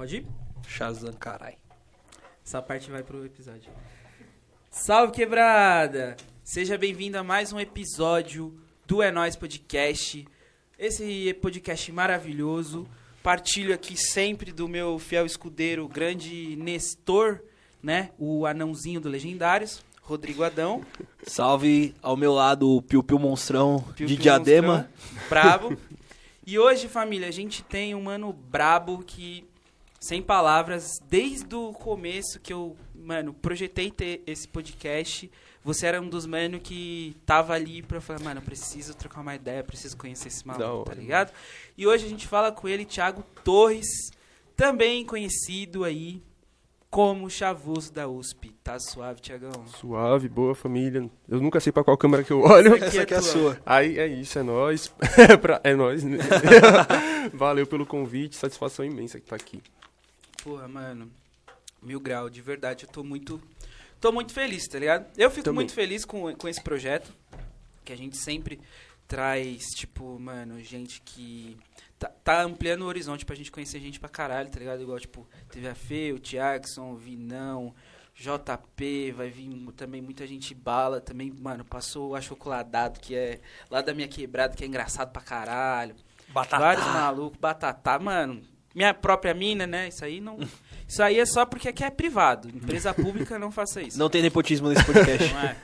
Pode ir? Shazam, carai. Essa parte vai pro episódio. Salve quebrada! Seja bem-vindo a mais um episódio do É Nóis Podcast. Esse podcast maravilhoso. Partilho aqui sempre do meu fiel escudeiro, grande Nestor, né? O anãozinho do Legendários, Rodrigo Adão. Salve ao meu lado o Piu Piu Monstrão Piu de Piu Diadema. Monstrão, brabo. E hoje, família, a gente tem um mano brabo que, sem palavras, desde o começo que eu, mano, projetei ter esse podcast, você era um dos mano que tava ali pra falar, mano, eu preciso trocar uma ideia, preciso conhecer esse maluco, tá ligado? E hoje a gente fala com ele, Thiago Torres, também conhecido aí como Chavoso da USP. Tá suave, Thiagão? Suave, boa família. Eu nunca sei pra qual câmera que eu olho. Essa aqui Essa aqui é a tua. sua. Aí é isso, é nóis. É pra- é nóis. né? Valeu pelo convite, satisfação imensa que tá aqui. Porra, mano. Mil grau, de verdade, eu tô muito. Tô muito feliz, tá ligado? Eu fico Também. muito feliz com, com esse projeto. Que a gente sempre traz, tipo, mano, gente que. Tá, tá ampliando o horizonte pra gente conhecer gente pra caralho, tá ligado? Igual, tipo, teve a Fê, o Tiagson, o Vinão, JP, vai vir também muita gente bala. Também, mano, passou o achocoladado, que é lá da minha quebrada, que é engraçado pra caralho. Vários malucos, batata, mano. Minha própria mina, né? Isso aí não. Isso aí é só porque aqui é privado. Empresa pública não faça isso. Não tem nepotismo nesse podcast. Não é?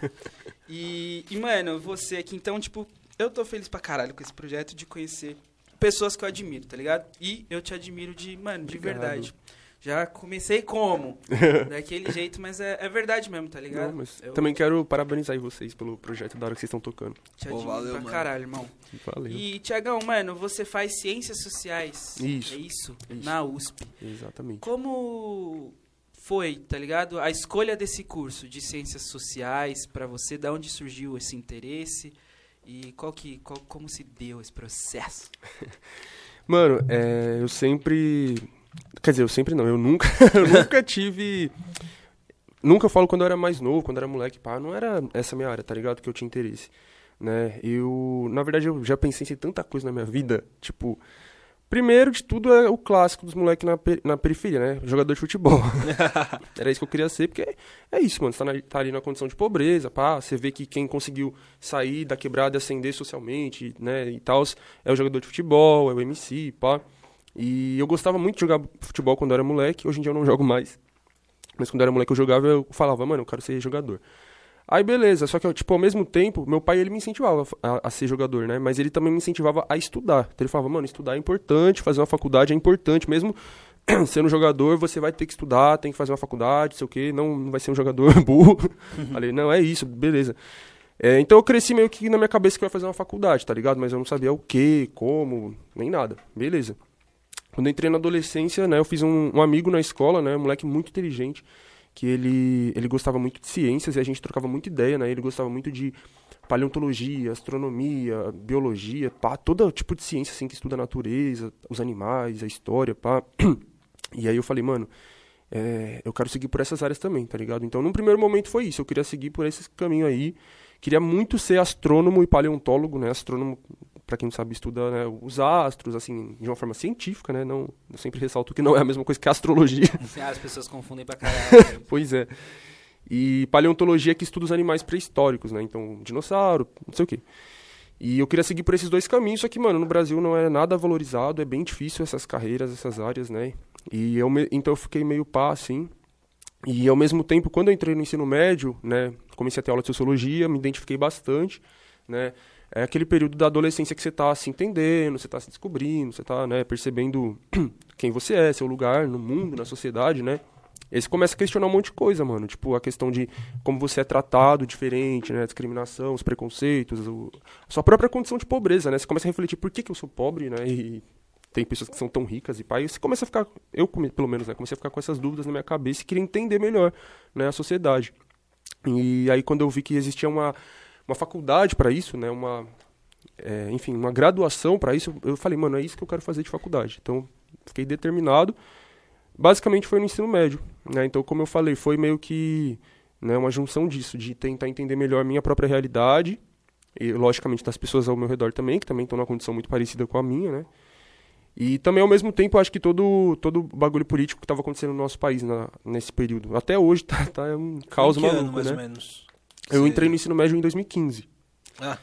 E, e, mano, você aqui, então, tipo, eu tô feliz pra caralho com esse projeto de conhecer pessoas que eu admiro, tá ligado? E eu te admiro de, mano, de Obrigado. verdade. Já comecei como? Daquele jeito, mas é, é verdade mesmo, tá ligado? Não, mas eu também quero parabenizar vocês pelo projeto da hora que vocês estão tocando. te Pô, valeu, pra mano. caralho, irmão. Valeu. E, Tiagão, mano, você faz ciências sociais. Isso. É isso? Isso. Na USP. Exatamente. Como foi, tá ligado? A escolha desse curso de ciências sociais pra você, da onde surgiu esse interesse e qual que, qual, como se deu esse processo? Mano, é, eu sempre. Quer dizer, eu sempre não, eu nunca, eu nunca tive. Nunca falo quando eu era mais novo, quando eu era moleque, pá, não era essa minha área, tá ligado? Que eu tinha interesse. Né? Eu, na verdade, eu já pensei em tanta coisa na minha vida, tipo. Primeiro de tudo é o clássico dos moleques na, na periferia, né? Jogador de futebol. Era isso que eu queria ser, porque é, é isso, mano. Você tá, na- tá ali na condição de pobreza, pá. Você vê que quem conseguiu sair da quebrada e ascender socialmente, né? E tal, é o jogador de futebol, é o MC, pá. E eu gostava muito de jogar futebol quando eu era moleque. Hoje em dia eu não jogo mais. Mas quando eu era moleque eu jogava, eu falava, mano, eu quero ser jogador. Aí beleza, só que, tipo, ao mesmo tempo, meu pai, ele me incentivava a, a ser jogador, né? Mas ele também me incentivava a estudar. Então ele falava, mano, estudar é importante, fazer uma faculdade é importante, mesmo sendo jogador, você vai ter que estudar, tem que fazer uma faculdade, sei o quê, não, não vai ser um jogador burro. Falei, não, é isso, beleza. É, então eu cresci meio que na minha cabeça que eu ia fazer uma faculdade, tá ligado? Mas eu não sabia o que, como, nem nada. Beleza. Quando entrei na adolescência, né, eu fiz um, um amigo na escola, né, um moleque muito inteligente, que ele, ele gostava muito de ciências e a gente trocava muita ideia, né, ele gostava muito de paleontologia, astronomia, biologia, pá, todo tipo de ciência, assim, que estuda a natureza, os animais, a história, pá. E aí eu falei, mano, é, eu quero seguir por essas áreas também, tá ligado? Então, num primeiro momento foi isso, eu queria seguir por esse caminho aí, queria muito ser astrônomo e paleontólogo, né, astrônomo para quem não sabe, estuda né, os astros, assim, de uma forma científica, né? Não, eu sempre ressalto que não é a mesma coisa que a astrologia. Assim, as pessoas confundem pra caralho. pois é. E paleontologia que estuda os animais pré-históricos, né? Então, dinossauro, não sei o quê. E eu queria seguir por esses dois caminhos, só que, mano, no Brasil não é nada valorizado, é bem difícil essas carreiras, essas áreas, né? E eu me- então eu fiquei meio pá, assim. E ao mesmo tempo, quando eu entrei no ensino médio, né, comecei a ter aula de sociologia, me identifiquei bastante, né? É aquele período da adolescência que você tá se entendendo, você tá se descobrindo, você tá, né, percebendo quem você é, seu lugar no mundo, na sociedade, né? E aí você começa a questionar um monte de coisa, mano. Tipo, a questão de como você é tratado diferente, né? A discriminação, os preconceitos, o... a sua própria condição de pobreza, né? Você começa a refletir por que, que eu sou pobre, né? E tem pessoas que são tão ricas e pai. E você começa a ficar, eu pelo menos, né? Comecei a ficar com essas dúvidas na minha cabeça e queria entender melhor, né? A sociedade. E aí quando eu vi que existia uma, uma faculdade para isso, né? Uma, é, enfim, uma graduação para isso, eu falei, mano, é isso que eu quero fazer de faculdade. Então, fiquei determinado. Basicamente foi no ensino médio, né? Então, como eu falei, foi meio que né, uma junção disso, de tentar entender melhor a minha própria realidade e, logicamente, das pessoas ao meu redor também, que também estão numa condição muito parecida com a minha, né? E também, ao mesmo tempo, acho que todo todo o bagulho político que tava acontecendo no nosso país na- nesse período. Até hoje tá, tá um caos que ano, maluco, mais né? ou menos? Eu Você- entrei no ensino médio em 2015. Ah,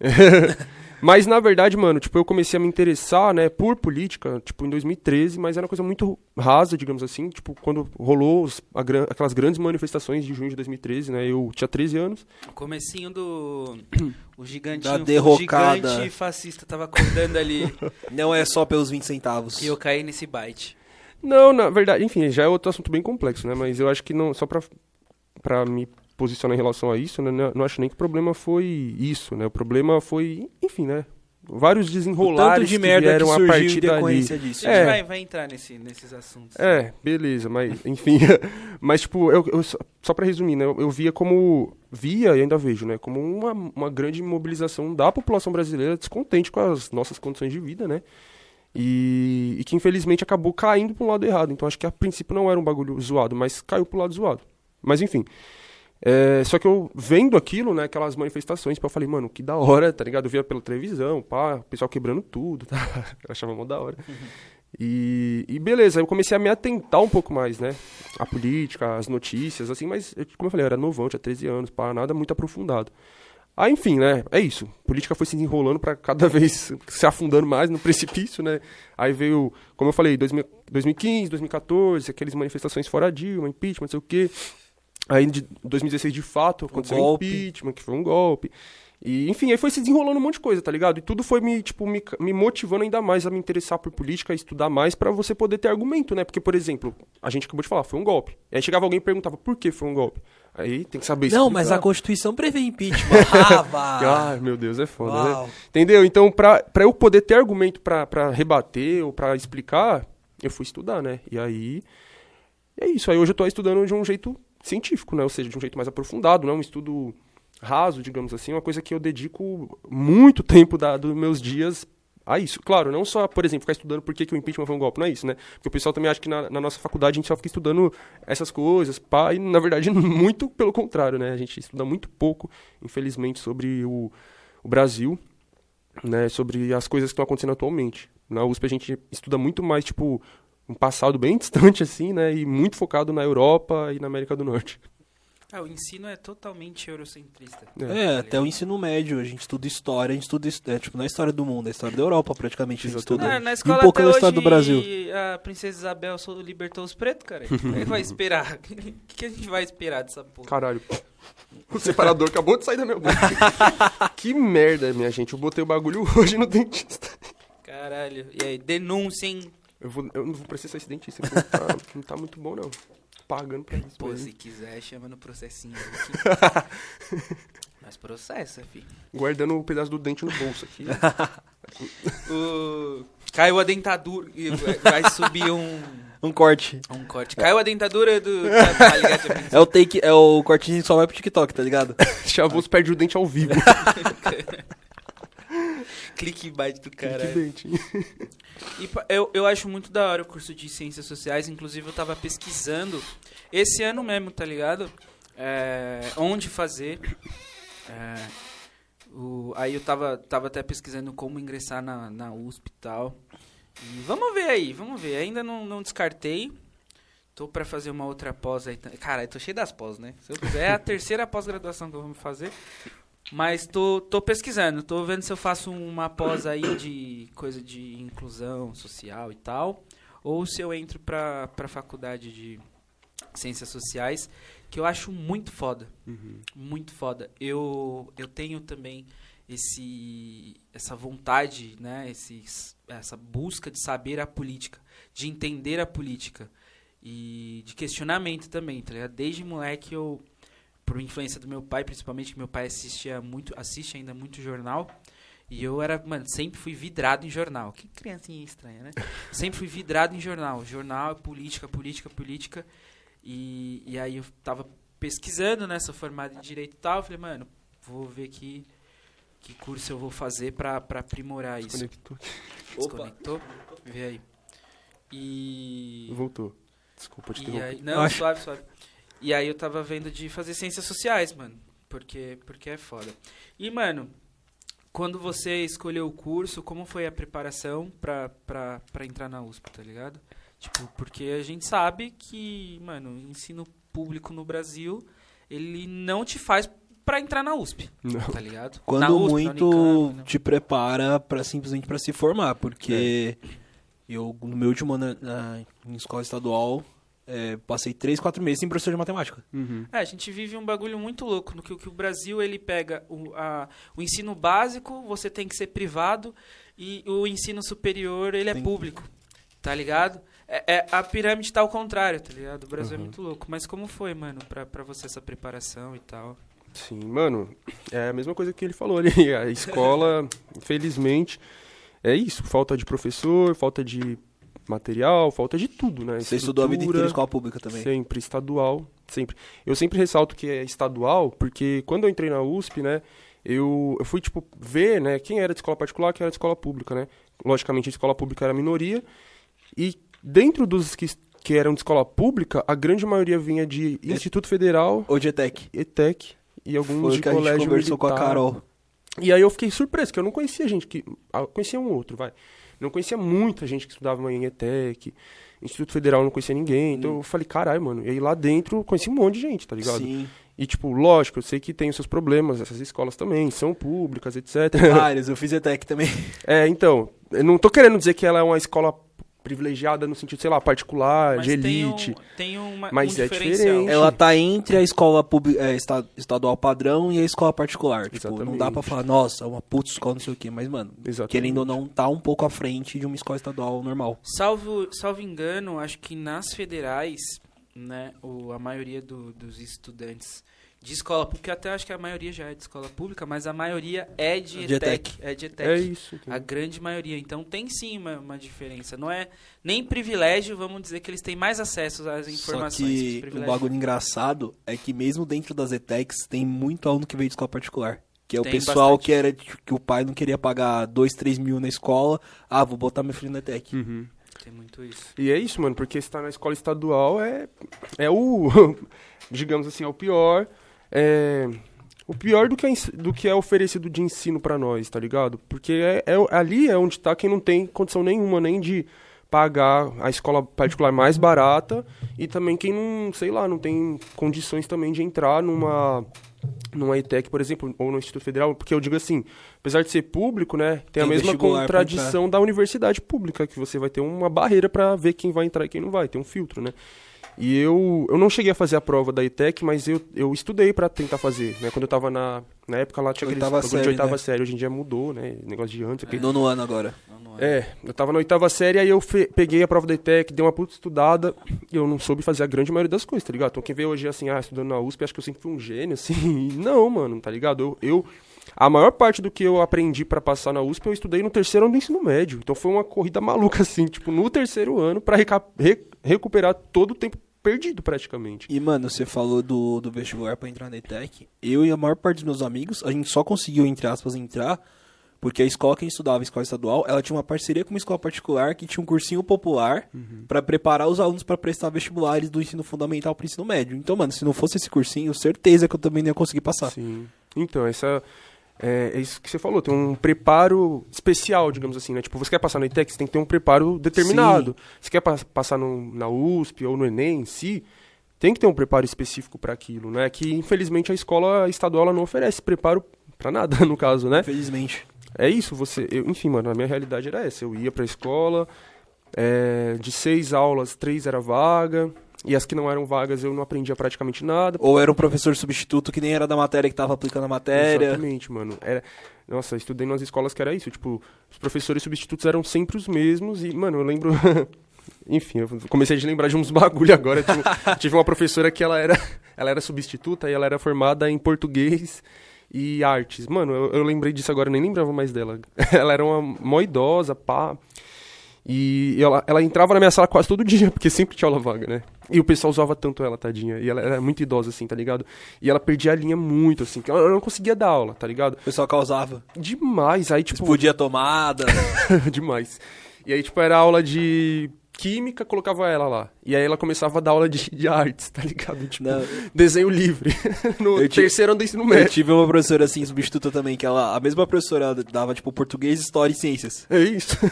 Mas, na verdade, mano, tipo, eu comecei a me interessar, né, por política, tipo, em 2013, mas era uma coisa muito rasa, digamos assim. Tipo, quando rolou os- gran- aquelas grandes manifestações de junho de 2013, né, eu tinha 13 anos. Comecinho do. O gigantinho. Da derrocada. O gigante fascista tava acordando ali. não é só pelos 20 centavos. e eu caí nesse bite. Não, na verdade, enfim, já é outro assunto bem complexo, né, mas eu acho que não, só pra, pra me posicionar em relação a isso, né, não, acho nem que o problema foi isso, né, o problema foi, enfim, né, vários O desenrolares tanto de que merda que vieram a surgiu partir dali. disso. A gente É. vai, vai entrar nesse, nesses assuntos. É, beleza, mas enfim. mas, tipo, eu, eu só, pra resumir, né? Eu, eu via como. Via e ainda vejo, né? Como uma, uma grande mobilização da população brasileira descontente com as nossas condições de vida, né? E, e que infelizmente acabou caindo pra um lado errado. Então acho que a princípio não era um bagulho zoado, mas caiu pro lado zoado. Mas enfim. É, só que eu vendo aquilo, né, aquelas manifestações, pá, eu falei, mano, que da hora, tá ligado? Eu via pela televisão, pá, o pessoal quebrando tudo, tá? Eu achava mó da hora. E, e beleza, eu comecei a me atentar um pouco mais, né? A política, as notícias, assim, mas, como eu falei, eu era novão, tinha 13 anos, pá, nada muito aprofundado. Aí, enfim, né? É isso. A política foi se desenrolando pra cada vez se afundando mais no precipício, né? Aí veio, como eu falei, 2000 2015, 2014, aquelas manifestações fora Dilma, impeachment, não sei o quê. Aí, de 2016, de fato, aconteceu o golpe. impeachment, que foi um golpe. E, enfim, aí foi se desenrolando um monte de coisa, tá ligado? E tudo foi me, tipo, me, me motivando ainda mais a me interessar por política, a estudar mais pra você poder ter argumento, né? Porque, por exemplo, a gente acabou de falar, foi um golpe. Aí chegava alguém e perguntava por que foi um golpe. Aí tem que saber Não, explicar. mas a Constituição prevê impeachment. Ah. Ai, meu Deus, é foda, né? Uau. Entendeu? Então, pra, pra eu poder ter argumento pra, pra rebater ou pra explicar, eu fui estudar, né? E aí. É isso. Aí hoje eu tô estudando de um jeito científico, né? Ou seja, de um jeito mais aprofundado, não é um estudo raso, digamos assim, uma coisa que eu dedico muito tempo da, dos meus dias a isso. Claro, não só, por exemplo, ficar estudando por que, que o impeachment foi um golpe, não é isso, né? Porque o pessoal também acha que na, na nossa faculdade a gente só fica estudando essas coisas, pá, e na verdade muito pelo contrário, né? A gente estuda muito pouco, infelizmente, sobre o, o Brasil, né? Sobre as coisas que estão acontecendo atualmente. Na USP a gente estuda muito mais, tipo, um passado bem distante, assim, né? E muito focado na Europa e na América do Norte. Ah, o ensino é totalmente eurocentrista. É, até o ensino médio, a gente estuda história, a gente estuda, é, tipo, não é história do mundo, é história da Europa praticamente, a gente estuda. Na e escola um pouco até da história hoje, do Brasil. a princesa Isabel libertou os pretos, cara. O que vai esperar? O que, que a gente vai esperar dessa porra? Caralho. O separador acabou de sair da minha boca. que merda, minha gente. Eu botei o bagulho hoje no dentista. Caralho. E aí, denúncia, hein? Eu, vou, eu não vou processar esse dentista, que não tá, não tá muito bom, não. Pagando pra isso. Pô, mas- se quiser, chama no processinho aqui. Mas processa, fi. Guardando o pedaço do dente no bolso aqui. O... Caiu a dentadura. e vai- subir um, Um corte. um corte. Caiu a dentadura do. Tá, tá ligado? É o take, é o cortinho que só vai pro TikTok, tá ligado? Chavoso perde o dente ao vivo. Clickbait do caralho. dente. E eu, eu acho muito da hora o curso de Ciências Sociais. Inclusive, eu tava pesquisando esse ano mesmo, tá ligado? É, onde fazer. É, o, aí eu tava, tava até pesquisando como ingressar na, na USP e tal. E vamos ver aí, vamos ver. Ainda não, não descartei. Tô pra fazer uma outra pós aí. Cara, eu tô cheio das pós, né? Se eu quiser, é a terceira pós-graduação que eu vou fazer. Mas tô, tô pesquisando, tô vendo se eu faço uma pós aí de coisa de inclusão social e tal, ou se eu entro pra, pra faculdade de ciências sociais, que eu acho muito foda, muito foda. Eu, eu tenho também esse essa vontade, né, esse, essa busca de saber a política, de entender a política e de questionamento também, tá ligado? Desde moleque eu por influência do meu pai, principalmente que meu pai assistia muito, assiste ainda muito jornal. E eu era, mano, sempre fui vidrado em jornal. Que criancinha estranha, né? Sempre fui vidrado em jornal. Jornal, política, política, política. E, e aí eu tava pesquisando, né? Sou formado em direito e tal. Eu falei, mano, vou ver que, que curso eu vou fazer pra, pra aprimorar isso. Conectou. Desconectou? Vê aí. E. Voltou. Desculpa te interromper. aí, não, suave, suave. E aí eu tava vendo de fazer ciências sociais, mano. Porque, porque é foda. E, mano, quando você escolheu o curso, como foi a preparação pra, pra, pra entrar na USP, tá ligado? Tipo, porque a gente sabe que, mano, ensino público no Brasil, ele não te faz pra entrar na USP, Não. tá ligado? Quando na USP, na muito Unicamp, né? te prepara para simplesmente para se formar, porque eu no meu último ano na, em escola estadual é, passei 3, 4 meses sem professor de matemática. Uhum. É, a gente vive um bagulho muito louco no que, que o Brasil ele pega o, a- o ensino básico, você tem que ser privado e o ensino superior ele é Tem- público, tá ligado? É, é- a pirâmide tá ao contrário, tá ligado? O Brasil Uhum. é muito louco. Mas como foi, mano, pra, pra você essa preparação e tal? Sim, mano, é a mesma coisa que ele falou ali. A escola, infelizmente, é isso. Falta de professor, falta de material, falta de tudo, né? Você estudou a vida inteira em escola pública também. Sempre, estadual, sempre. Eu sempre ressalto que é estadual, porque quando eu entrei na USP, né, eu, eu fui, tipo, ver, né, quem era de escola particular, quem era de escola pública, né. Logicamente, a escola pública era a minoria, e dentro dos que, que eram de escola pública, a grande maioria vinha de Instituto Federal, Ou Getec. ETEC e alguns Foi de que a gente colégio conversou com a militar. Carol. E aí eu fiquei surpreso, que eu não conhecia gente que. ah, conhecia um outro, vai. Não conhecia muita gente que estudava em ETEC, Instituto Federal não conhecia ninguém. Então eu falei, caralho, mano. E aí lá dentro eu conheci um monte de gente, tá ligado? Sim. E tipo, lógico, eu sei que tem os seus problemas, essas escolas também, são públicas, etc. Vários, eu fiz ETEC também. é, então, eu não tô querendo dizer que ela é uma escola privilegiada no sentido, sei lá, particular, Mas de tem um- elite. tem uma, Mas um é diferente. Ela tá entre a escola pública, é, esta- estadual padrão e a escola particular. Tipo, não Exatamente. dá pra falar, nossa, é uma puta escola, não sei o quê. Mas, mano, Exatamente. querendo ou não, tá um pouco à frente de uma escola estadual normal. Salvo, salvo engano, acho que nas federais, né, o, a maioria do- dos estudantes de escola pública, até acho que a maioria já é de escola pública, mas a maioria é de De ETEC. É de ETEC. É isso. A grande maioria. Então tem sim uma, uma diferença. Não é nem privilégio, vamos dizer que eles têm mais acesso às Só informações. Os que o bagulho engraçado é que mesmo dentro das ETECs tem muito aluno que veio de escola particular. Que é o Tem pessoal bastante. que era tipo, que o pai não queria pagar 2, 3 mil na escola. Ah, vou botar meu filho na ETEC. Uhum. Tem muito isso. E é isso, mano, porque estar na escola estadual é, é o, digamos assim, é o pior, é, o pior do que, é, do que é oferecido de ensino pra nós, tá ligado? Porque é, é- ali é onde tá quem não tem condição nenhuma nem de pagar a escola particular mais barata e também quem não, sei lá, não tem condições também de entrar numa numa ETEC, por exemplo, ou no Instituto Federal, porque eu digo assim, apesar de ser público, né, tem, Tem a mesma contradição da universidade pública, que você vai ter uma barreira pra ver quem vai entrar e quem não vai, tem um filtro, né? E eu, eu não cheguei a fazer a prova da ETEC, mas eu, eu estudei pra tentar fazer, né? Quando eu tava na, na época lá tinha aquele Oitava de série, oitava né? série, hoje em dia mudou, né? Negócio de antes, aquele Nono ano agora. É. eu tava na oitava série, aí eu fe- peguei a prova da ETEC, dei uma puta estudada, e eu não soube fazer a grande maioria das coisas, tá ligado? Então quem vê hoje assim, ah, estudando na USP, acho que eu sempre fui um gênio, assim, não, mano, tá ligado? Eu, eu- a maior parte do que eu aprendi pra passar na USP, eu estudei no terceiro ano do ensino médio, então foi uma corrida maluca, assim, tipo, no terceiro ano, pra reca- re- recuperar todo o tempo perdido, praticamente. E, mano, você falou do, do vestibular pra entrar na ETEC. Eu e a maior parte dos meus amigos, a gente só conseguiu, entre aspas, entrar porque a escola que a gente estudava, a escola estadual, ela tinha uma parceria com uma escola particular que tinha um cursinho popular pra preparar os alunos pra prestar vestibulares do ensino fundamental pro ensino médio. Então, mano, se não fosse esse cursinho, certeza que eu também não ia conseguir passar. Sim. Então, essa. É, é isso que você falou, tem um preparo especial, digamos assim, né? Tipo, você quer passar no ITEC, você tem que ter um preparo determinado. Você quer pa- passar no- na USP ou no Enem em si, tem que ter um preparo específico para aquilo, né? Que infelizmente a escola estadual não oferece preparo para nada, no caso, né? Infelizmente. É isso, você. eu- enfim, mano, a minha realidade era essa. Eu ia pra escola, é, de seis aulas, três era vaga. E as que não eram vagas eu não aprendia praticamente nada. Ou era um professor substituto que nem era da matéria que tava aplicando a matéria. Exatamente, mano. Era, nossa, estudei nas escolas que era isso. Tipo, os professores substitutos eram sempre os mesmos. E, mano, eu lembro. Enfim, eu comecei a lembrar de uns bagulho agora. Tipo, tive uma professora que ela era, ela era substituta e ela era formada em português e artes. Mano, eu, eu lembrei disso agora, eu nem lembrava mais dela. Ela era uma mó idosa, pá. E ela, ela entrava na minha sala quase todo dia, porque sempre tinha aula vaga, né? E o pessoal usava tanto ela, tadinha. E ela era muito idosa, assim, tá ligado? E ela perdia a linha muito, assim, que ela não conseguia dar aula, tá ligado? O pessoal causava. Demais. Aí, tipo, Explodia tomada. demais. E aí, tipo, era aula de química, colocava ela lá. E aí ela começava a dar aula de, de artes, tá ligado? Tipo, Não. desenho livre. no Eu terceiro ano do ensino Eu médio. tive uma professora assim, substituta também, que ela, a mesma professora dava, tipo, português, história e ciências. É isso.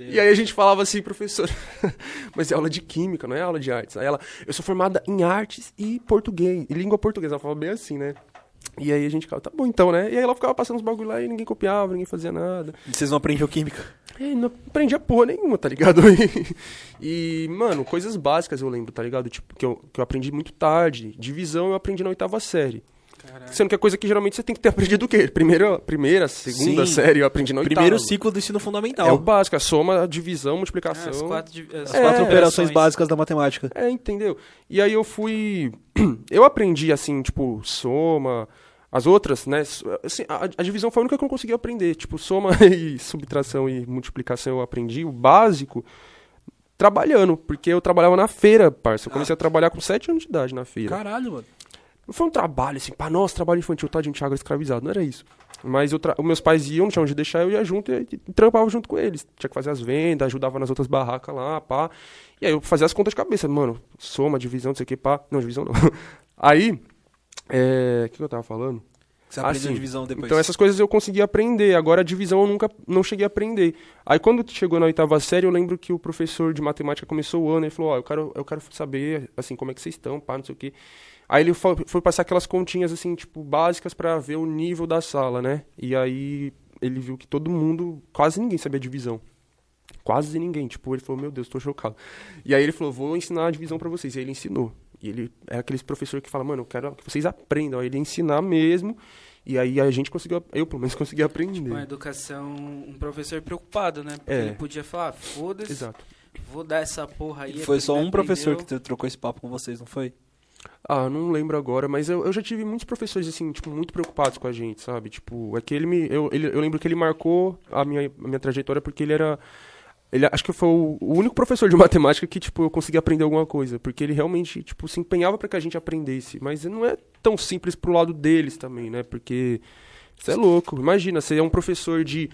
E aí a gente falava assim, professor, mas é aula de química, não é aula de artes. Aí ela, eu sou formada em artes e português, e língua portuguesa. Ela falava bem assim, né? E aí a gente ficava, tá bom então, né? E aí ela ficava passando os bagulho lá e ninguém copiava, ninguém fazia nada. E vocês não aprendiam química? E não aprendia porra nenhuma, tá ligado? E, mano, coisas básicas eu lembro, tá ligado? Tipo, que eu, que eu aprendi muito tarde. Divisão eu aprendi na oitava série. Caralho. Sendo que é coisa que geralmente você tem que ter aprendido o quê? Primeira, primeira segunda Sim. série eu aprendi na oitava. Primeiro ciclo do ensino fundamental. É o básico, a soma, a divisão, a multiplicação. as quatro, as As quatro É, operações básicas da matemática. É, entendeu? E aí eu fui. Eu aprendi, assim, tipo, soma. As outras, né? Assim, a, a divisão foi a única que eu consegui aprender. Tipo, soma e subtração e multiplicação eu aprendi. O básico, trabalhando. Porque eu trabalhava na feira, parça. Eu comecei a trabalhar com 7 anos de idade na feira. Caralho, mano. Não foi um trabalho assim, pá, nossa, trabalho infantil, tá, de Thiago escravizado. Não era isso. Mas eu tra... os meus pais iam, não tinha onde deixar, eu ia junto e, e trampava junto com eles. Tinha que fazer as vendas, ajudava nas outras barracas lá, pá. E aí eu fazia as contas de cabeça, mano, soma, divisão, não sei o que, pá. Não, divisão não. Aí, é... o que eu tava falando? Você aprendeu sim. divisão depois. Então essas coisas eu consegui aprender. Agora a divisão eu nunca não cheguei a aprender. Aí quando chegou na oitava série, eu lembro que o professor de matemática começou o ano e falou: "Ó, eu quero eu quero saber assim como é que vocês estão, pá, não sei o quê". Aí ele foi, foi passar aquelas continhas assim, tipo, básicas pra ver o nível da sala, né? E aí ele viu que todo mundo, quase ninguém sabia divisão. Quase ninguém. Tipo, ele falou, meu Deus, tô chocado. E aí ele falou, vou ensinar a divisão pra vocês. E aí ele ensinou. E ele é aquele professor que fala, mano, eu quero que vocês aprendam. Aí ele ia ensinar mesmo. E aí a gente conseguiu, eu pelo menos consegui aprender. Uma educação, um professor preocupado, né? Porque É. ele podia falar, "Ah, foda-se, Exato. vou dar essa porra aí. E foi só um professor que aprendeu. tro- trocou esse papo com vocês, não foi? Ah, não lembro agora, mas eu, eu já tive muitos professores, assim, tipo, muito preocupados com a gente, sabe? Tipo, é que ele me. Eu, ele- eu lembro que ele marcou a minha, a minha trajetória porque ele era. Ele, acho que foi o, o único professor de matemática que, tipo, eu consegui aprender alguma coisa. Porque ele realmente, tipo, se empenhava para que a gente aprendesse. Mas não é tão simples pro lado deles também, né? Porque. Você é louco. Imagina, você é um professor de.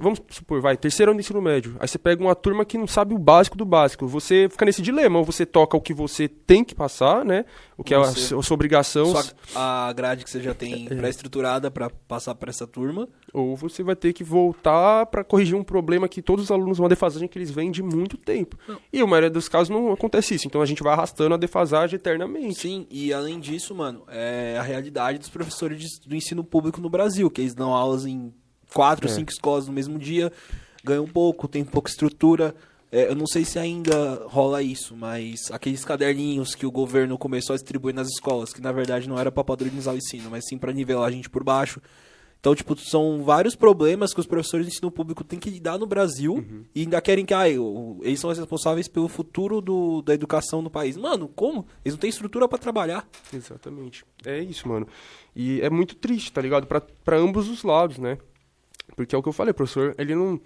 Vamos supor, vai, terceiro ano do ensino médio. Aí você pega uma turma que não sabe o básico do básico. Você fica nesse dilema. Ou você toca o que você tem que passar, né? O que é a, Você- a sua obrigação. A grade que você já tem É. pré-estruturada pra passar pra essa turma. Ou você vai ter que voltar para corrigir um problema que todos os alunos, uma defasagem que eles vêm de muito tempo. E a maioria dos casos não acontece isso. Então a gente vai arrastando a defasagem eternamente. Sim, e além disso, mano, é a realidade dos professores de- do ensino público no Brasil, que eles dão aulas em quatro, É. cinco escolas no mesmo dia, ganham pouco, tem pouca estrutura. É, eu não sei se ainda rola isso, mas aqueles caderninhos que o governo começou a distribuir nas escolas, que na verdade não era pra padronizar o ensino, mas sim pra nivelar a gente por baixo. Então, tipo, são vários problemas que os professores de ensino público têm que lidar no Brasil Uhum. e ainda querem que, ah, eu- eles são os responsáveis pelo futuro do, da educação no país. Mano, como? Eles não têm estrutura pra trabalhar. Exatamente. É isso, mano. E é muito triste, tá ligado? Pra ambos os lados, né? Porque é o que eu falei, professor, ele não.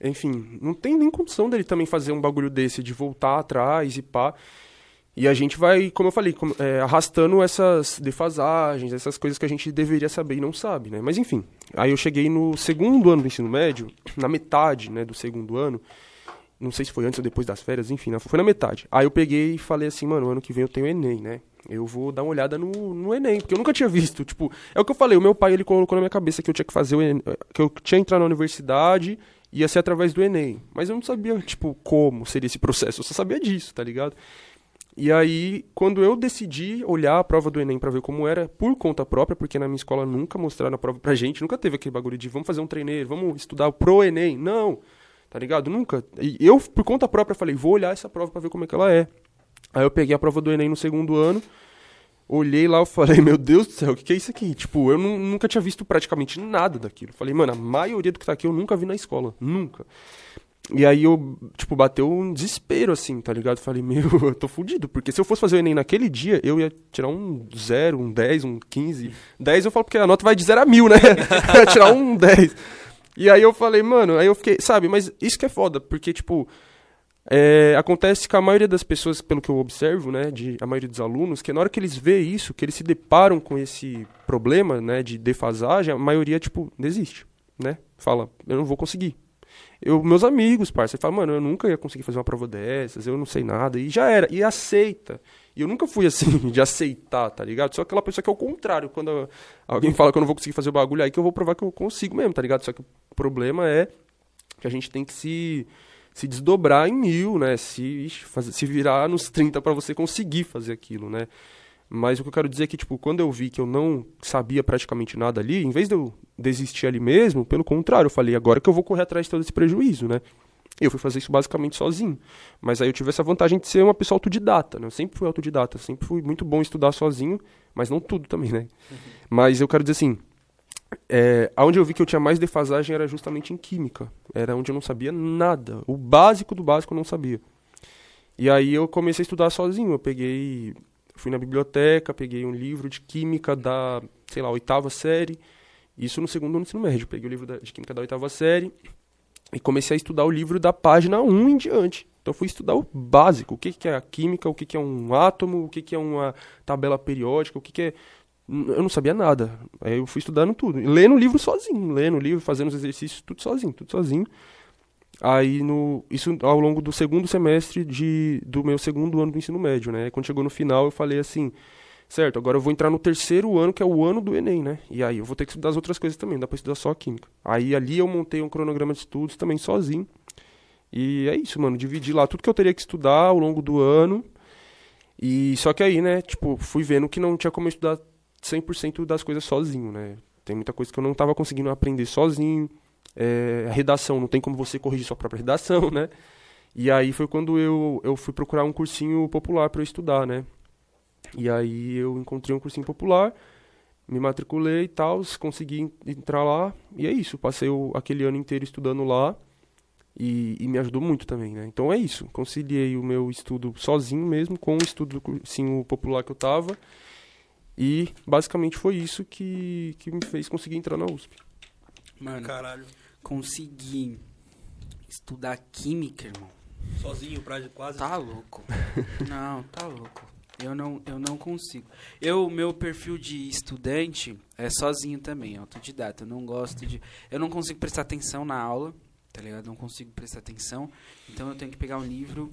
Enfim, não tem nem condição dele também fazer um bagulho desse, de voltar atrás e pá. E a gente vai, como eu falei, como- é, arrastando essas defasagens, essas coisas que a gente deveria saber e não sabe, né? Mas enfim, aí eu cheguei no segundo ano do ensino médio, na metade, né, do segundo ano. Não sei se foi antes ou depois das férias, enfim, né, foi na metade. Aí eu peguei e falei assim, mano, ano que vem eu tenho Enem, né? Eu vou dar uma olhada no, no Enem, porque eu nunca tinha visto. Tipo, é o que eu falei, o meu pai ele colocou na minha cabeça que eu tinha que fazer o Enem, que eu tinha que entrar na universidade, ia ser através do Enem. Mas eu não sabia, tipo, como seria esse processo. Eu só sabia disso, tá ligado? E aí, quando eu decidi olhar a prova do Enem pra ver como era, por conta própria, porque na minha escola nunca mostraram a prova pra gente, nunca teve aquele bagulho de vamos fazer um treineiro, vamos estudar pro Enem. Não, tá ligado? Nunca. E eu, por conta própria, falei, vou olhar essa prova pra ver como é que ela é. Aí eu peguei a prova do Enem no segundo ano, olhei lá, eu falei, meu Deus do céu, o que, que é isso aqui? Tipo, eu nu- nunca tinha visto praticamente nada daquilo. Falei, mano, a maioria do que tá aqui eu nunca vi na escola, nunca. E aí eu, tipo, bateu um desespero, assim, tá ligado? Falei, meu, eu tô fudido, porque se eu fosse fazer o Enem naquele dia, eu ia tirar um 0, um 10, um 15. 10 eu falo porque a nota vai de 0 a mil, né? Eu ia tirar um 10. E aí eu falei, mano, aí eu fiquei, sabe, mas isso que é foda, porque, tipo, é, acontece que a maioria das pessoas, pelo que eu observo, né, de, a maioria dos alunos, que na hora que eles vê isso, que eles se deparam com esse problema, né, de defasagem, a maioria, tipo, desiste, né? Fala, eu não vou conseguir. Eu, meus amigos, parça, falam, mano, eu nunca ia conseguir fazer uma prova dessas, eu não sei nada, e já era, e aceita. E eu nunca fui assim, de aceitar, tá ligado? Só aquela pessoa que é o contrário, quando alguém fala que eu não vou conseguir fazer o bagulho, aí que eu vou provar que eu consigo mesmo, tá ligado? Só que o problema é que a gente tem que se, se desdobrar em mil, né? Se, fazer, se virar nos 30 para você conseguir fazer aquilo, né? Mas o que eu quero dizer é que, tipo, quando eu vi que eu não sabia praticamente nada ali, em vez de eu desistir ali mesmo, pelo contrário, eu falei, agora que eu vou correr atrás de todo esse prejuízo, né? Eu fui fazer isso basicamente sozinho. Mas aí eu tive essa vantagem de ser uma pessoa autodidata, né? Eu sempre fui autodidata, sempre fui muito bom estudar sozinho, mas não tudo também, né? Uhum. Mas eu quero dizer assim, é, onde eu vi que eu tinha mais defasagem era justamente em química. Era onde eu não sabia nada. O básico do básico eu não sabia. E aí eu comecei a estudar sozinho. Eu peguei Fui na biblioteca, peguei um livro de química da, sei lá, oitava série. Isso no segundo ano do ensino médio. Peguei o livro de química da oitava série e comecei a estudar o livro da página 1 em diante. Então fui estudar o básico, o que, que é a química, o que, que é um átomo, o que, que é uma tabela periódica, o que, que é. Eu não sabia nada. Aí eu fui estudando tudo. Lendo o livro sozinho, lendo o livro, fazendo os exercícios, tudo sozinho, tudo sozinho. Aí, no, isso ao longo do segundo semestre de, do meu segundo ano do ensino médio, né? Quando chegou no final, eu falei assim, certo, agora eu vou entrar no terceiro ano, que é o ano do Enem, né? E aí eu vou ter que estudar as outras coisas também, não dá pra estudar só a química. Aí ali eu montei um cronograma de estudos também sozinho. E é isso, mano, dividi lá tudo que eu teria que estudar ao longo do ano. E só que aí, né, tipo, fui vendo que não tinha como estudar 100% das coisas sozinho, né? Tem muita coisa que eu não tava conseguindo aprender sozinho é, a redação, não tem como você corrigir sua própria redação, né? E aí foi quando eu, eu fui procurar um cursinho popular para eu estudar, né? E aí eu encontrei um cursinho popular, me matriculei e tal, consegui entrar lá, e é isso, passei o, aquele ano inteiro estudando lá, e, e, me ajudou muito também, né? Então é isso, conciliei o meu estudo sozinho mesmo com o estudo do cursinho popular que eu tava, e basicamente foi isso que, que me fez conseguir entrar na USP. Mano, Caralho conseguir estudar química, irmão. Sozinho, pra quase. Tá louco. não, tá louco. Eu não, eu não consigo. Eu, meu perfil de estudante é sozinho também, autodidata. Eu não gosto de. Eu não consigo prestar atenção na aula, tá ligado? Não consigo prestar atenção. Então eu tenho que pegar um livro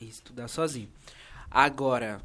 e estudar sozinho. Agora,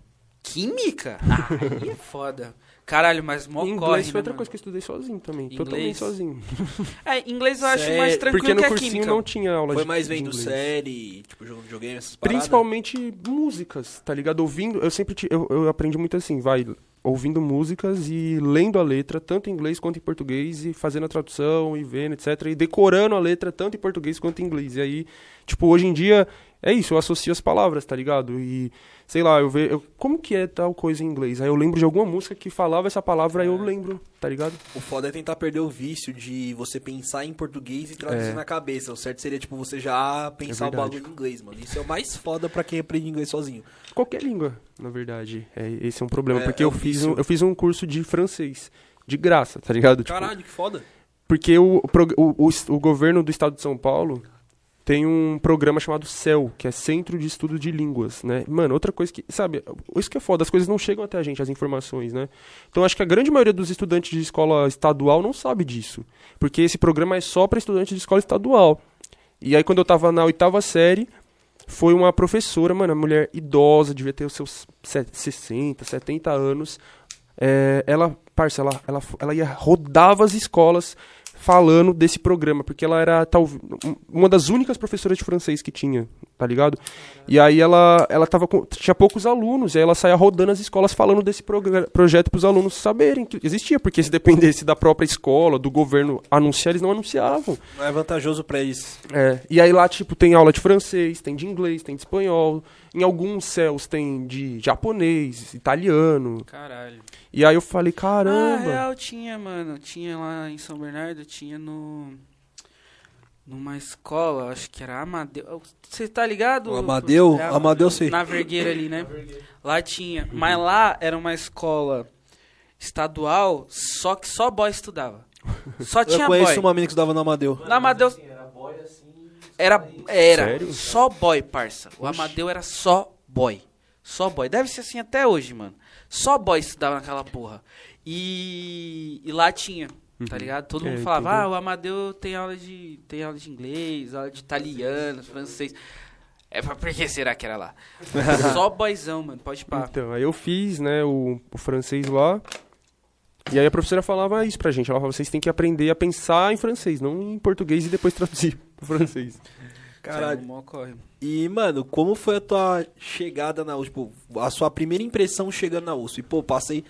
química? Aí é foda. Caralho, mas mó inglês corre, foi né, outra mano? coisa que eu estudei sozinho também. Inglês? Totalmente sozinho. É, inglês eu acho mais tranquilo Porque no que a cursinho química. não tinha aula Foi de mais de vendo inglês. série, tipo, jogo de videogame, essas paradas? Principalmente músicas, tá ligado? Ouvindo, eu sempre ti- eu, eu aprendi muito assim, vai, ouvindo músicas e lendo a letra, tanto em inglês quanto em português, e fazendo a tradução e vendo, etc. E decorando a letra tanto em português quanto em inglês. E aí, tipo, hoje em dia, é isso, eu associo as palavras, tá ligado? E, sei lá, eu vejo. Como que é tal coisa em inglês? Aí eu lembro de alguma música que falava essa palavra, aí eu lembro, tá ligado? O foda é tentar perder o vício de você pensar em português e traduzir É. na cabeça. O certo seria, tipo, você já pensar o verdade. bagulho em inglês, mano. Isso é o mais foda pra quem aprende inglês sozinho. Qualquer língua, na verdade. É, esse é um problema. É, porque é eu, fiz um, eu fiz um curso de francês. De graça, tá ligado? Tipo, Caralho, que foda. Porque o, o, o, o, o governo do estado de São Paulo tem um programa chamado CEL, que é Centro de Estudo de Línguas, né? Mano, outra coisa que, sabe, isso que é foda, as coisas não chegam até a gente, as informações, né? Então acho que a grande maioria dos estudantes de escola estadual não sabe disso, porque esse programa é só para estudantes de escola estadual. E aí quando eu tava na oitava série, foi uma professora, mano, uma mulher idosa, devia ter os seus se- 60, 70 anos. É, ela, parça, ela, ela, ela ia, rodava as escolas falando desse programa, porque ela era talvez uma das únicas professoras de francês que tinha, tá ligado? E aí ela, ela tava com, tinha poucos alunos, e aí ela saía rodando as escolas falando desse projeto para os alunos saberem que existia, porque se dependesse da própria escola, do governo anunciar, eles não anunciavam. Não é vantajoso pra isso. É, e aí lá, tipo, tem aula de francês, tem de inglês, tem de espanhol. Em alguns céus tem de japonês, italiano. Caralho. E aí eu falei, Ah, caramba. real tinha, mano. Tinha lá em São Bernardo, tinha no. Numa escola, acho que era Amadeu. Você tá ligado? O Amadeu? É, Amadeu, sei. Na Vergueira ali, né? Lá tinha. Mas lá era uma escola estadual, só que só boy estudava. Só Eu tinha conheço boy. uma mina que estudava no Amadeu. Na Amadeu. Era, era Sério? só boy, parça. O Amadeu era só boy. Só boy. Deve ser assim até hoje, mano. Só boy estudava naquela porra. E, e lá tinha. Tá ligado? Todo É, mundo falava, entendeu? ah, o Amadeu tem aula de tem aula de inglês, aula de italiano, francês. É, mas por que será que era lá? Só boyzão, mano, pode pá. Então, aí eu fiz, né, o, o francês lá. E aí a professora falava isso pra gente. Ela falava, vocês têm que aprender a pensar em francês, não em português e depois traduzir pro francês. Caralho. Corre. E, mano, como foi a tua chegada na USP? Tipo, a sua primeira impressão chegando na USP? Pô, passei,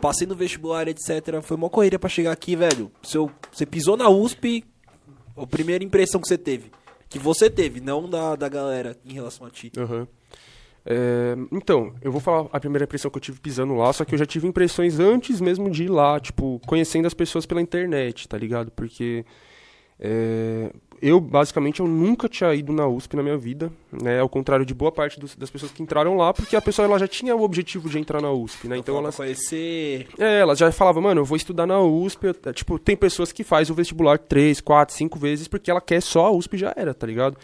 passei no vestibular, etc. Foi uma correria pra chegar aqui, velho. Seu, você pisou na USP, a primeira impressão que você teve. Que você teve, não da, da galera em relação a ti. Aham. É, então, eu vou falar a primeira impressão que eu tive pisando lá, só que eu já tive impressões antes mesmo de ir lá, tipo, conhecendo as pessoas pela internet, tá ligado? Porque é, eu, basicamente, eu nunca tinha ido na USP na minha vida, né? Ao contrário de boa parte dos- das pessoas que entraram lá, porque a pessoa ela já tinha o objetivo de entrar na USP, né? Então elas conhecer. é, elas já falavam, mano, eu vou estudar na USP. eu- é, tipo, tem pessoas que faz o vestibular três, quatro, cinco vezes porque ela quer só a USP e já era, tá ligado?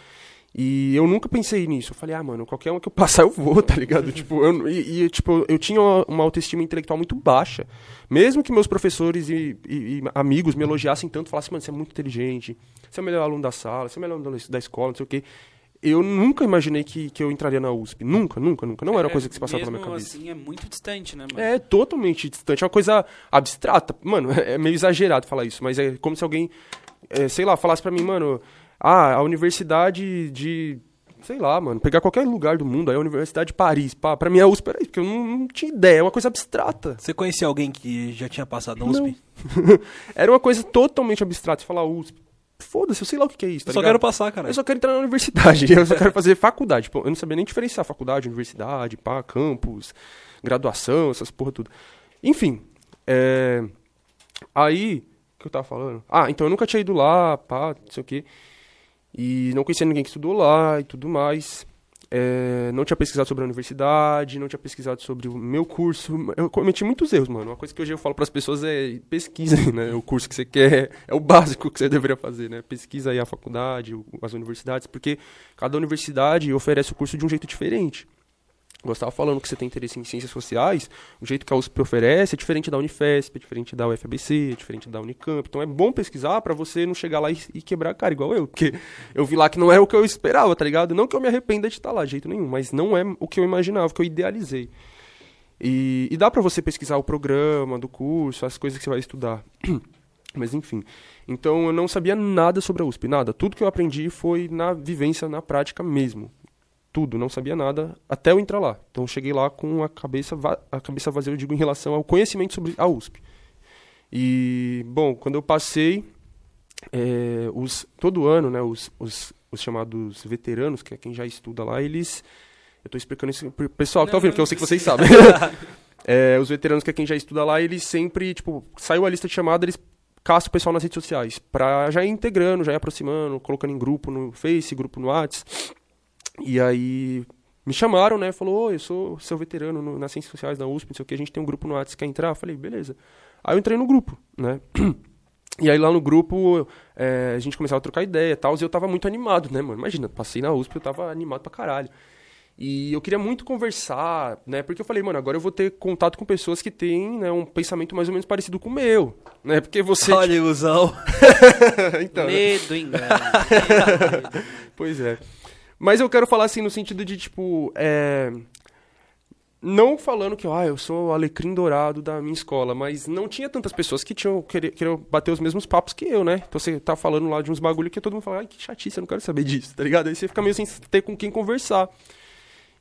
E eu nunca pensei nisso. Eu falei, ah, mano, qualquer uma que eu passar eu vou, tá ligado? tipo, eu, e, e, tipo, eu tinha uma, autoestima intelectual muito baixa. Mesmo que meus professores e, e- e amigos me elogiassem tanto, falassem, mano, você é muito inteligente, você é o melhor aluno da sala, você é o melhor aluno da- escola, não sei o quê. Eu nunca imaginei que, que eu entraria na USP. Nunca, nunca, nunca. Não era uma coisa que se passava pela minha cabeça. assim, é muito distante, né, mano? É totalmente distante, é uma coisa abstrata. Mano, é meio exagerado falar isso, mas é como se alguém, é, sei lá, falasse pra mim, mano, ah, a universidade de. Sei lá, mano, pegar qualquer lugar do mundo, aí a Universidade de Paris, pá, pra mim é USP, era isso, porque eu não, não tinha ideia, é uma coisa abstrata. Você conhecia alguém que já tinha passado na USP? Era uma coisa totalmente abstrata, você falar USP. Foda-se, eu sei lá o que que é isso, tá Eu só ligado? quero passar, cara. Eu só quero entrar na universidade, eu só quero fazer faculdade. Pô, eu não sabia nem diferenciar faculdade, universidade, pá, campus, graduação, essas porra tudo. Enfim, é... aí, o que eu tava falando? Ah, então eu nunca tinha ido lá, pá, não sei o quê. E não conhecia ninguém que estudou lá e tudo mais. É, não tinha pesquisado sobre a universidade, não tinha pesquisado sobre o meu curso. Eu cometi muitos erros, mano. Uma coisa que hoje eu falo para as pessoas é pesquisem, né? O curso que você quer, é o básico que você deveria fazer, né? Pesquisa aí a faculdade, as universidades, porque cada universidade oferece o curso de um jeito diferente. Eu estava falando que você tem interesse em ciências sociais, o jeito que a USP oferece é diferente da Unifesp, é diferente da UFABC, é diferente da Unicamp. Então é bom pesquisar para você não chegar lá e, e quebrar a cara, igual eu. Porque eu vi lá que não é o que eu esperava, tá ligado? Não que eu me arrependa de estar lá, de jeito nenhum, mas não é o que eu imaginava, o que eu idealizei. E, e dá para você pesquisar o programa do curso, as coisas que você vai estudar. Mas enfim. Então eu não sabia nada sobre a USP, nada. Tudo que eu aprendi foi na vivência, na prática mesmo. Tudo, não sabia nada até eu entrar lá. Então eu cheguei lá com a cabeça, a cabeça vazia, eu digo, em relação ao conhecimento sobre a USP. E, bom, quando eu passei, é, os, todo ano, né, os, os, os chamados veteranos, que é quem já estuda lá, eles. Eu tô explicando isso pro pessoal que tá Não, ouvindo, porque eu sei que vocês sabem. É, os veteranos, que é quem já estuda lá, eles sempre, tipo, saiu a lista de chamada, eles caçam o pessoal nas redes sociais. Pra já ir integrando, já ir aproximando, colocando em grupo no Face, grupo no Whats. E aí me chamaram, né? Falou, oi, eu sou seu veterano no, nas ciências sociais da USP, não sei o que, a gente tem um grupo no Whats, quer entrar? Eu falei, beleza. Aí eu entrei no grupo, né? E aí lá no grupo é, a gente começava a trocar ideia e tal, e eu tava muito animado, né, mano? Imagina, passei na USP, eu tava animado pra caralho. E eu queria muito conversar, né? Porque eu falei, mano, agora eu vou ter contato com pessoas que têm né, um pensamento mais ou menos parecido com o meu, né? Porque você... Olha, ilusão. então? Medo, engano. Pois é. Mas eu quero falar assim no sentido de, tipo, é... Não falando que, ah, eu sou o alecrim dourado da minha escola, mas não tinha tantas pessoas que tinham queriam bater os mesmos papos que eu, né? Então você tá falando lá de uns bagulho que todo mundo fala, ai, que chatice, eu não quero saber disso, tá ligado? Aí você fica meio sem ter com quem conversar.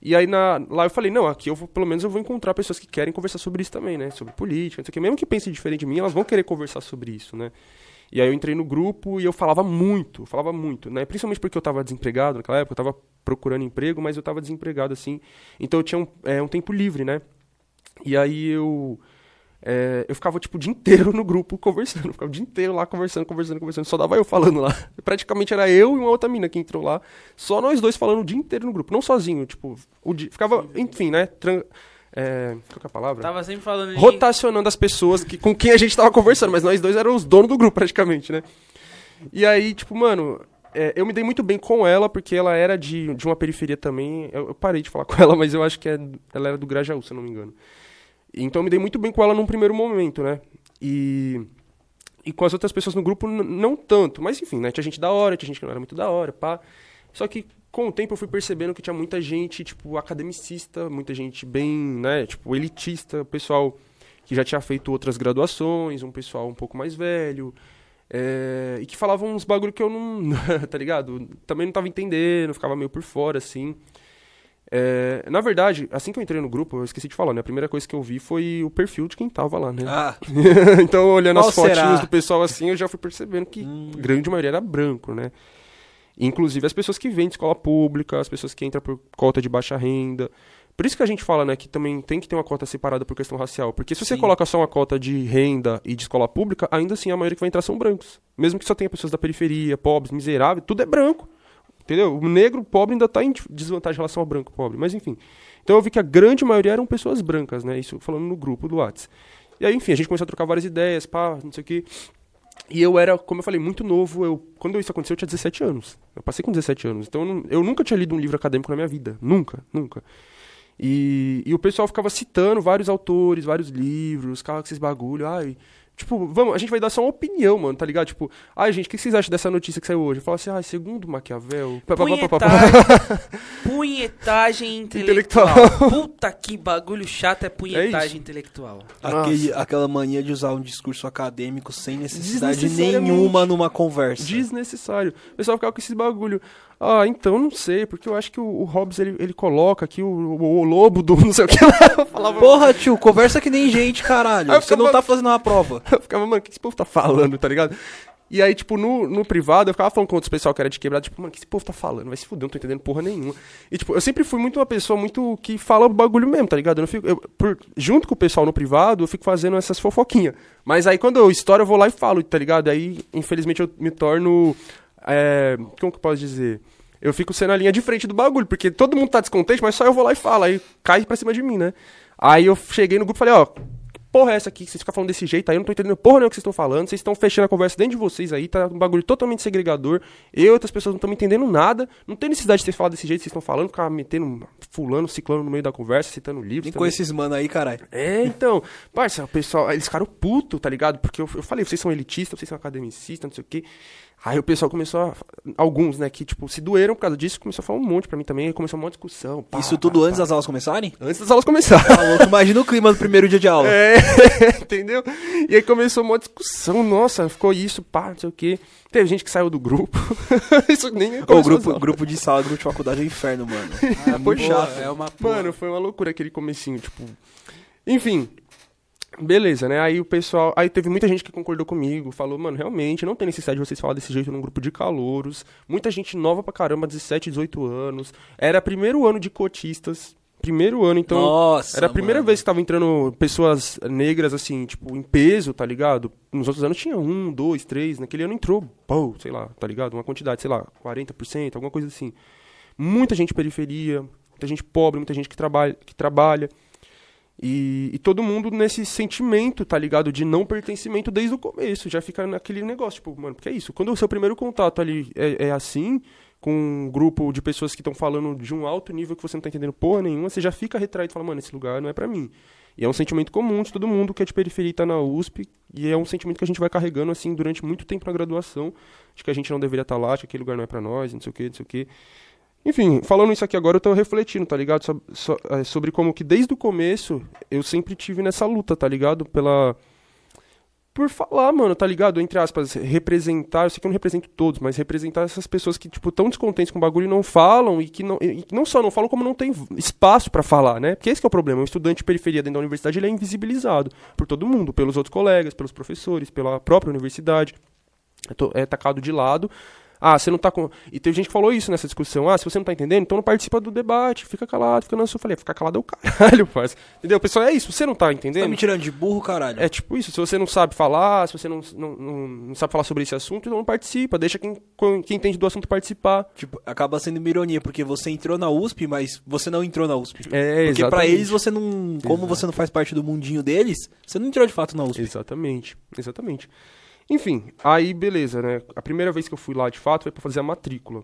E aí na, lá eu falei, não, aqui eu vou, pelo menos eu vou encontrar pessoas que querem conversar sobre isso também, né? Sobre política, não sei o que. Mesmo que pensem diferente de mim, elas vão querer conversar sobre isso, né? E aí eu entrei no grupo e eu falava muito, falava muito, né? Principalmente porque eu tava desempregado naquela época, eu tava procurando emprego, mas eu tava desempregado assim. Então eu tinha um, é, um tempo livre, né? E aí eu é, eu ficava tipo o dia inteiro no grupo conversando, eu ficava o dia inteiro lá conversando, conversando, conversando, só dava eu falando lá. Praticamente era eu e uma outra mina que entrou lá, só nós dois falando o dia inteiro no grupo, não sozinho, tipo, o dia, ficava, enfim, né? É, qual que é a palavra? Tava sempre falando de... rotacionando as pessoas que, com quem a gente tava conversando, mas nós dois éramos os donos do grupo praticamente, né? E aí, tipo, mano, é, eu me dei muito bem com ela, porque ela era de, de uma periferia também. Eu, eu parei de falar com ela, mas eu acho que é, ela era do Grajaú, se eu não me engano. Então eu me dei muito bem com ela num primeiro momento, né? E. E com as outras pessoas no grupo, não tanto. Mas enfim, né? Tinha gente da hora, tinha gente que não era muito da hora, pá. Só que com o tempo eu fui percebendo que tinha muita gente, tipo, academicista, muita gente bem, né, tipo, elitista, pessoal que já tinha feito outras graduações, um pessoal um pouco mais velho, é, e que falavam uns bagulho que eu não, tá ligado? Também não tava entendendo, ficava meio por fora, assim. É, na verdade, assim que eu entrei no grupo, eu esqueci de falar, né? A primeira coisa que eu vi foi o perfil de quem tava lá, né? Ah, então, olhando Qual as fotinhas será? do pessoal assim, eu já fui percebendo que Hum. a grande maioria era branco, né? Inclusive as pessoas que vêm de escola pública, as pessoas que entram por cota de baixa renda. Por isso que a gente fala, né, que também tem que ter uma cota separada por questão racial. Porque se você Sim. coloca só uma cota de renda e de escola pública, ainda assim a maioria que vai entrar são brancos. Mesmo que só tenha pessoas da periferia, pobres, miseráveis, tudo é branco. Entendeu? O negro pobre ainda está em desvantagem em relação ao branco pobre. Mas enfim. Então eu vi que a grande maioria eram pessoas brancas, né? Isso falando no grupo do Whats. E aí, enfim, a gente começou a trocar várias ideias, pá, não sei o quê. E eu era, como eu falei, muito novo. Eu, quando isso aconteceu, eu tinha 17 anos. Eu passei com 17 anos. Então eu, eu nunca tinha lido um livro acadêmico na minha vida. Nunca, nunca. E, e o pessoal ficava citando vários autores, vários livros, ficava com esses bagulho. Ai, tipo, vamos, a gente vai dar só uma opinião, mano, tá ligado? Tipo, ai, gente, o que vocês acham dessa notícia que saiu hoje? Eu falo assim, ai, segundo Maquiavel. Punhetagem, punhetagem intelectual. Intelectual. Puta que bagulho chato é punhetagem intelectual. aquele, aquela mania de usar um discurso acadêmico sem necessidade nenhuma numa conversa. Desnecessário. O pessoal ficava com esses bagulho. Ah, então não sei, porque eu acho que o, o Hobbes ele, ele coloca aqui o, o, o lobo do não sei o que lá. Falava, Porra, tio, conversa que nem gente, caralho. Você não ficava- tá fazendo uma prova. Eu ficava, mano, o que esse povo tá falando, tá ligado? E aí, tipo, no, no privado, eu ficava falando com outros pessoal que era de quebrado, tipo, mano, o que esse povo tá falando? Vai se fuder, não tô entendendo porra nenhuma. E, tipo, eu sempre fui muito uma pessoa muito que fala o bagulho mesmo, tá ligado? Eu não fico, eu- por- junto com o pessoal no privado, eu fico fazendo essas fofoquinhas. Mas aí, quando eu estouro, eu vou lá e falo, tá ligado? Aí, infelizmente, eu me torno. É, como que eu posso dizer? Eu fico sendo a linha de frente do bagulho, porque todo mundo tá descontente, mas só eu vou lá e falo, aí cai pra cima de mim, né? Aí eu cheguei no grupo e falei, ó, que porra é essa aqui? Vocês ficam falando desse jeito aí, eu não tô entendendo porra nenhuma que vocês estão falando, vocês estão fechando a conversa dentro de vocês aí, tá um bagulho totalmente segregador. Eu e outras pessoas não estão entendendo nada, não tem necessidade de vocês falar desse jeito que vocês estão falando, ficar metendo fulano, ciclano no meio da conversa, citando livros. Nem conheço esses mano aí, caralho. É, então, parça, o pessoal, eles ficaram puto, tá ligado? Porque eu, eu falei, vocês são elitistas, vocês são academicistas, não sei o quê. Aí o pessoal começou a. Alguns, né, que, tipo, se doeram por causa disso, começou a falar um monte pra mim também, aí começou uma discussão. pá, Isso tudo pá, antes pá. das aulas começarem? Antes das aulas começarem. Tá louco? Imagina o clima do primeiro dia de aula. É, entendeu? E aí começou uma discussão, nossa, ficou isso, pá, não sei o quê. Teve gente que saiu do grupo. isso nem Ô, começou grupo, grupo de sala, grupo de faculdade é um inferno, mano. Ah, É muito chato. É uma porra. Mano, foi uma loucura aquele comecinho, tipo. Enfim. Beleza, né? Aí o pessoal. Aí teve muita gente que concordou comigo, falou, mano, realmente, não tem necessidade de vocês falar desse jeito num grupo de calouros. Muita gente nova pra caramba, 17, 18 anos. Era primeiro ano de cotistas. Primeiro ano, então. Nossa, Era a primeira mano. vez que tava entrando pessoas negras, assim, tipo, em peso, tá ligado? Nos outros anos tinha um, dois, três. Naquele ano entrou, pô, sei lá, tá ligado? Uma quantidade, sei lá, 40%, alguma coisa assim. Muita gente periferia, muita gente pobre, muita gente que trabalha. Que trabalha. E, e todo mundo nesse sentimento, tá ligado? De não pertencimento desde o começo. Já fica naquele negócio, tipo, mano, porque é isso. Quando o seu primeiro contato ali é, é assim, com um grupo de pessoas que estão falando de um alto nível que você não tá entendendo porra nenhuma, você já fica retraído e fala, mano, esse lugar não é pra mim. E é um sentimento comum de todo mundo que é de periferia e tá na USP. E é um sentimento que a gente vai carregando, assim, durante muito tempo na graduação. De que a gente não deveria estar lá, de que aquele lugar não é pra nós, não sei o que, não sei o que. Enfim, falando isso aqui agora, eu tô refletindo, tá ligado? So- so- eh, sobre como que desde o começo eu sempre tive nessa luta, tá ligado? Pela. Por falar, mano, tá ligado? Entre aspas, representar, eu sei que eu não represento todos, mas representar essas pessoas que, tipo, tão descontentes com o bagulho e não falam, e que não, e não só não falam, como não tem espaço pra falar, né? Porque esse é o problema. Um estudante de periferia dentro da universidade, ele é invisibilizado por todo mundo, pelos outros colegas, pelos professores, pela própria universidade é to- é tacado de lado. Ah, você não tá com. E teve gente que falou isso nessa discussão. Ah, se você não tá entendendo, então não participa do debate, fica calado, fica na sua. Eu falei, ficar calado é o caralho, parça. Entendeu? Pessoal, é isso, você não tá Tá entendendo? me tirando de burro, caralho. É tipo isso, se você não sabe falar, se você não, não, não, não sabe falar sobre esse assunto, então não participa, deixa quem, quem entende do assunto participar. Tipo, acaba sendo uma ironia, porque você entrou na USP, mas você não entrou na USP. É, Porque pra exatamente. eles você não. Como você não faz parte do mundinho deles, você não entrou de fato na USP. Exatamente, exatamente. Enfim, aí beleza, né? A primeira vez que eu fui lá de fato foi pra fazer a matrícula.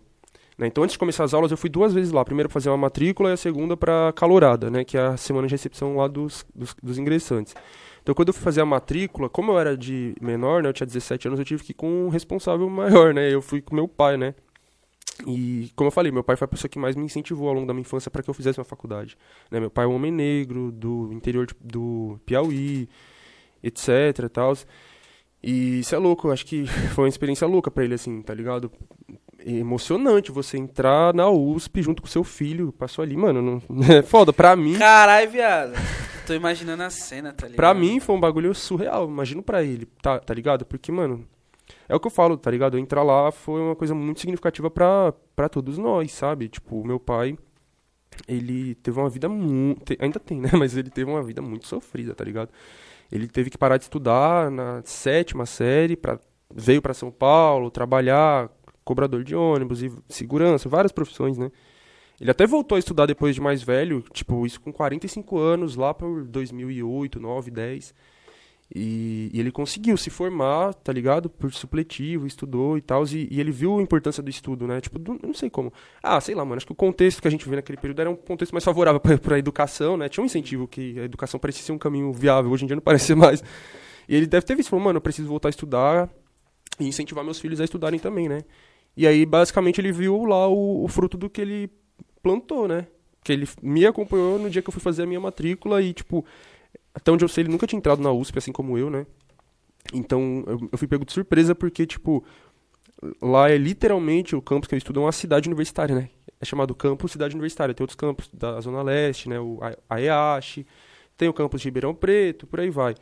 né? Então, antes de começar as aulas, eu fui duas vezes lá. A primeira pra fazer uma matrícula e a segunda pra calorada, né? Que é a semana de recepção lá dos, dos, dos ingressantes. Então, quando eu fui fazer a matrícula, como eu era de menor, né? Eu tinha 17 anos, eu tive que ir com um responsável maior, né? Eu fui com meu pai, né? E, como eu falei, meu pai foi a pessoa que mais me incentivou ao longo da minha infância para que eu fizesse uma faculdade. Né? Meu pai é um homem negro, do interior de, do Piauí, etc e tal. E isso é louco, eu acho que foi uma experiência louca para ele, assim, tá ligado? emocionante você entrar na USP junto com seu filho, passou ali, mano, não, é foda, pra mim... Caralho, viado. Tô imaginando a cena, tá ligado? Pra mim foi um bagulho surreal, imagino pra ele, tá, tá ligado? Porque, mano, é o que eu falo, tá ligado? Eu entrar lá foi uma coisa muito significativa pra, pra todos nós, sabe? Tipo, meu pai, ele teve uma vida muito... Ainda tem, né? Mas ele teve uma vida muito sofrida, tá ligado? Ele teve que parar de estudar na sétima série, pra, veio para São Paulo, trabalhar, cobrador de ônibus e segurança, várias profissões, né? Ele até voltou a estudar depois de mais velho, tipo, isso com 45 anos, lá por 2008, 9, 10. E, e ele conseguiu se formar, tá ligado? Por supletivo, estudou e tal. E, e, ele viu a importância do estudo, né? Tipo, do, não sei como. Ah, sei lá, mano. Acho que o contexto que a gente vê naquele período era um contexto mais favorável para a educação, né? Tinha um incentivo que a educação parecia ser um caminho viável. Hoje em dia não parece mais. E ele deve ter visto, falou, mano, eu preciso voltar a estudar e incentivar meus filhos a estudarem também, né? E aí, basicamente, ele viu lá o, o fruto do que ele plantou, né? Que ele me acompanhou no dia que eu fui fazer a minha matrícula e, tipo, até onde eu sei, ele nunca tinha entrado na USP, assim como eu, né? Então, eu, eu fui pego de surpresa porque, tipo, lá é literalmente o campus que eu estudo é uma cidade universitária, né? É chamado campus cidade universitária. Tem outros campos da Zona Leste, né? O AEASH, tem o campus de Ribeirão Preto, por aí vai.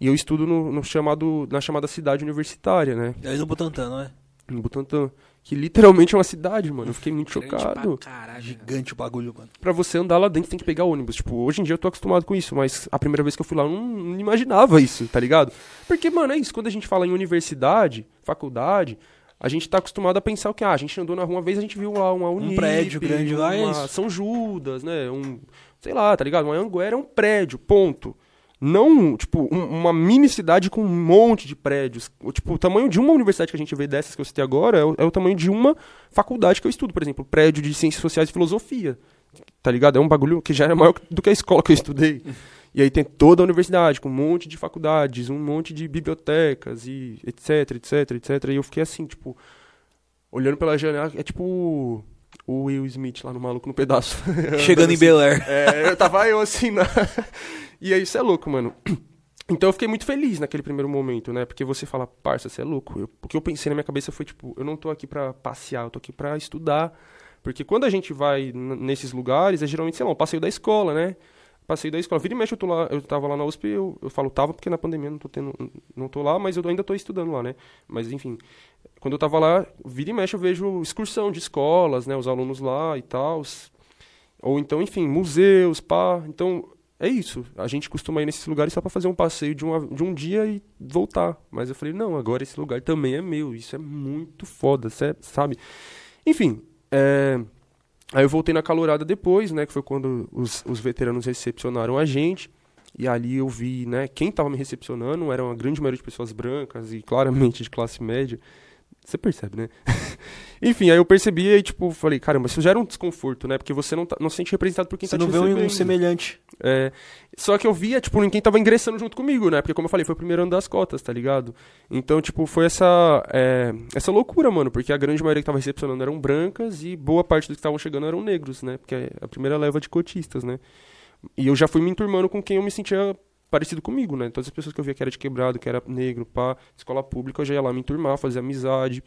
E eu estudo no, no chamado, na chamada cidade universitária, né? É no Butantã, não é? no Butantã. Que literalmente é uma cidade, mano. Eu fiquei muito chocado. Caralho, Gigante o bagulho, mano. Pra você andar lá dentro tem que pegar ônibus. Tipo, hoje em dia eu tô acostumado com isso, mas a primeira vez que eu fui lá eu não, não imaginava isso, tá ligado? Porque, mano, é isso. Quando a gente fala em universidade, faculdade, a gente tá acostumado a pensar o que? Ah, a gente andou na rua uma vez, a gente viu lá uma Unip, Um prédio grande lá, é isso. São Judas, né? Um, sei lá, tá ligado? Uma Anguera é um prédio, ponto. Não, tipo, um- uma mini cidade com um monte de prédios. O, tipo, o tamanho de uma universidade que a gente vê dessas que eu citei agora é o, é o tamanho de uma faculdade que eu estudo. Por exemplo, prédio de Ciências Sociais e Filosofia. Tá ligado? É um bagulho que já era maior do que a escola que eu estudei. E aí tem toda a universidade, com um monte de faculdades, um monte de bibliotecas e etc, etc, etc. E eu fiquei assim, tipo, olhando pela janela, é tipo o Will Smith lá no Maluco no Pedaço. Chegando em. Bel Air. É, eu tava eu assim, na... e aí isso é louco, mano. Então eu fiquei muito feliz naquele primeiro momento, né? Porque você fala, parça, você é louco. Eu- o que eu pensei na minha cabeça foi, tipo, eu não tô aqui pra passear, eu tô aqui pra estudar. Porque quando a gente vai nesses lugares, é geralmente, sei lá, um passeio da escola, né? Passeio da escola. Vira e mexe, eu, tô lá, eu tava lá na USP, eu, eu falo tava porque na pandemia não tô, tendo, não tô lá, mas eu ainda tô estudando lá, né? Mas enfim, quando eu tava lá, vira e mexe eu vejo excursão de escolas, né? Os alunos lá e tal. Ou então, enfim, museus, pá. Então, é isso. A gente costuma ir nesses lugares só pra fazer um passeio de, uma, de um dia e voltar. Mas eu falei, não, agora esse lugar também é meu. Isso é muito foda, sabe? Enfim, é... aí eu voltei na calorada depois, né? Que foi quando os, os veteranos recepcionaram a gente. E ali eu vi, né? Quem tava me recepcionando era uma grande maioria de pessoas brancas e claramente de classe média. Você percebe, né? Enfim, aí eu percebi e, tipo, falei, caramba, isso gera um desconforto, né? Porque você não, tá, não se sente representado por quem Você tá não te vê um recebendo. semelhante. É, só que eu via, tipo, quem tava ingressando junto comigo, né? Porque, como eu falei, foi o primeiro ano das cotas, tá ligado? Então, tipo, foi essa, é, essa loucura, mano. Porque a grande maioria que tava recepcionando eram brancas e boa parte dos que estavam chegando eram negros, né? Porque é a primeira leva de cotistas, né? E eu já fui me enturmando com quem eu me sentia parecido comigo, né? Todas as pessoas que eu via que era de quebrado, que era negro, pá, escola pública, eu já ia lá me enturmar, fazer amizade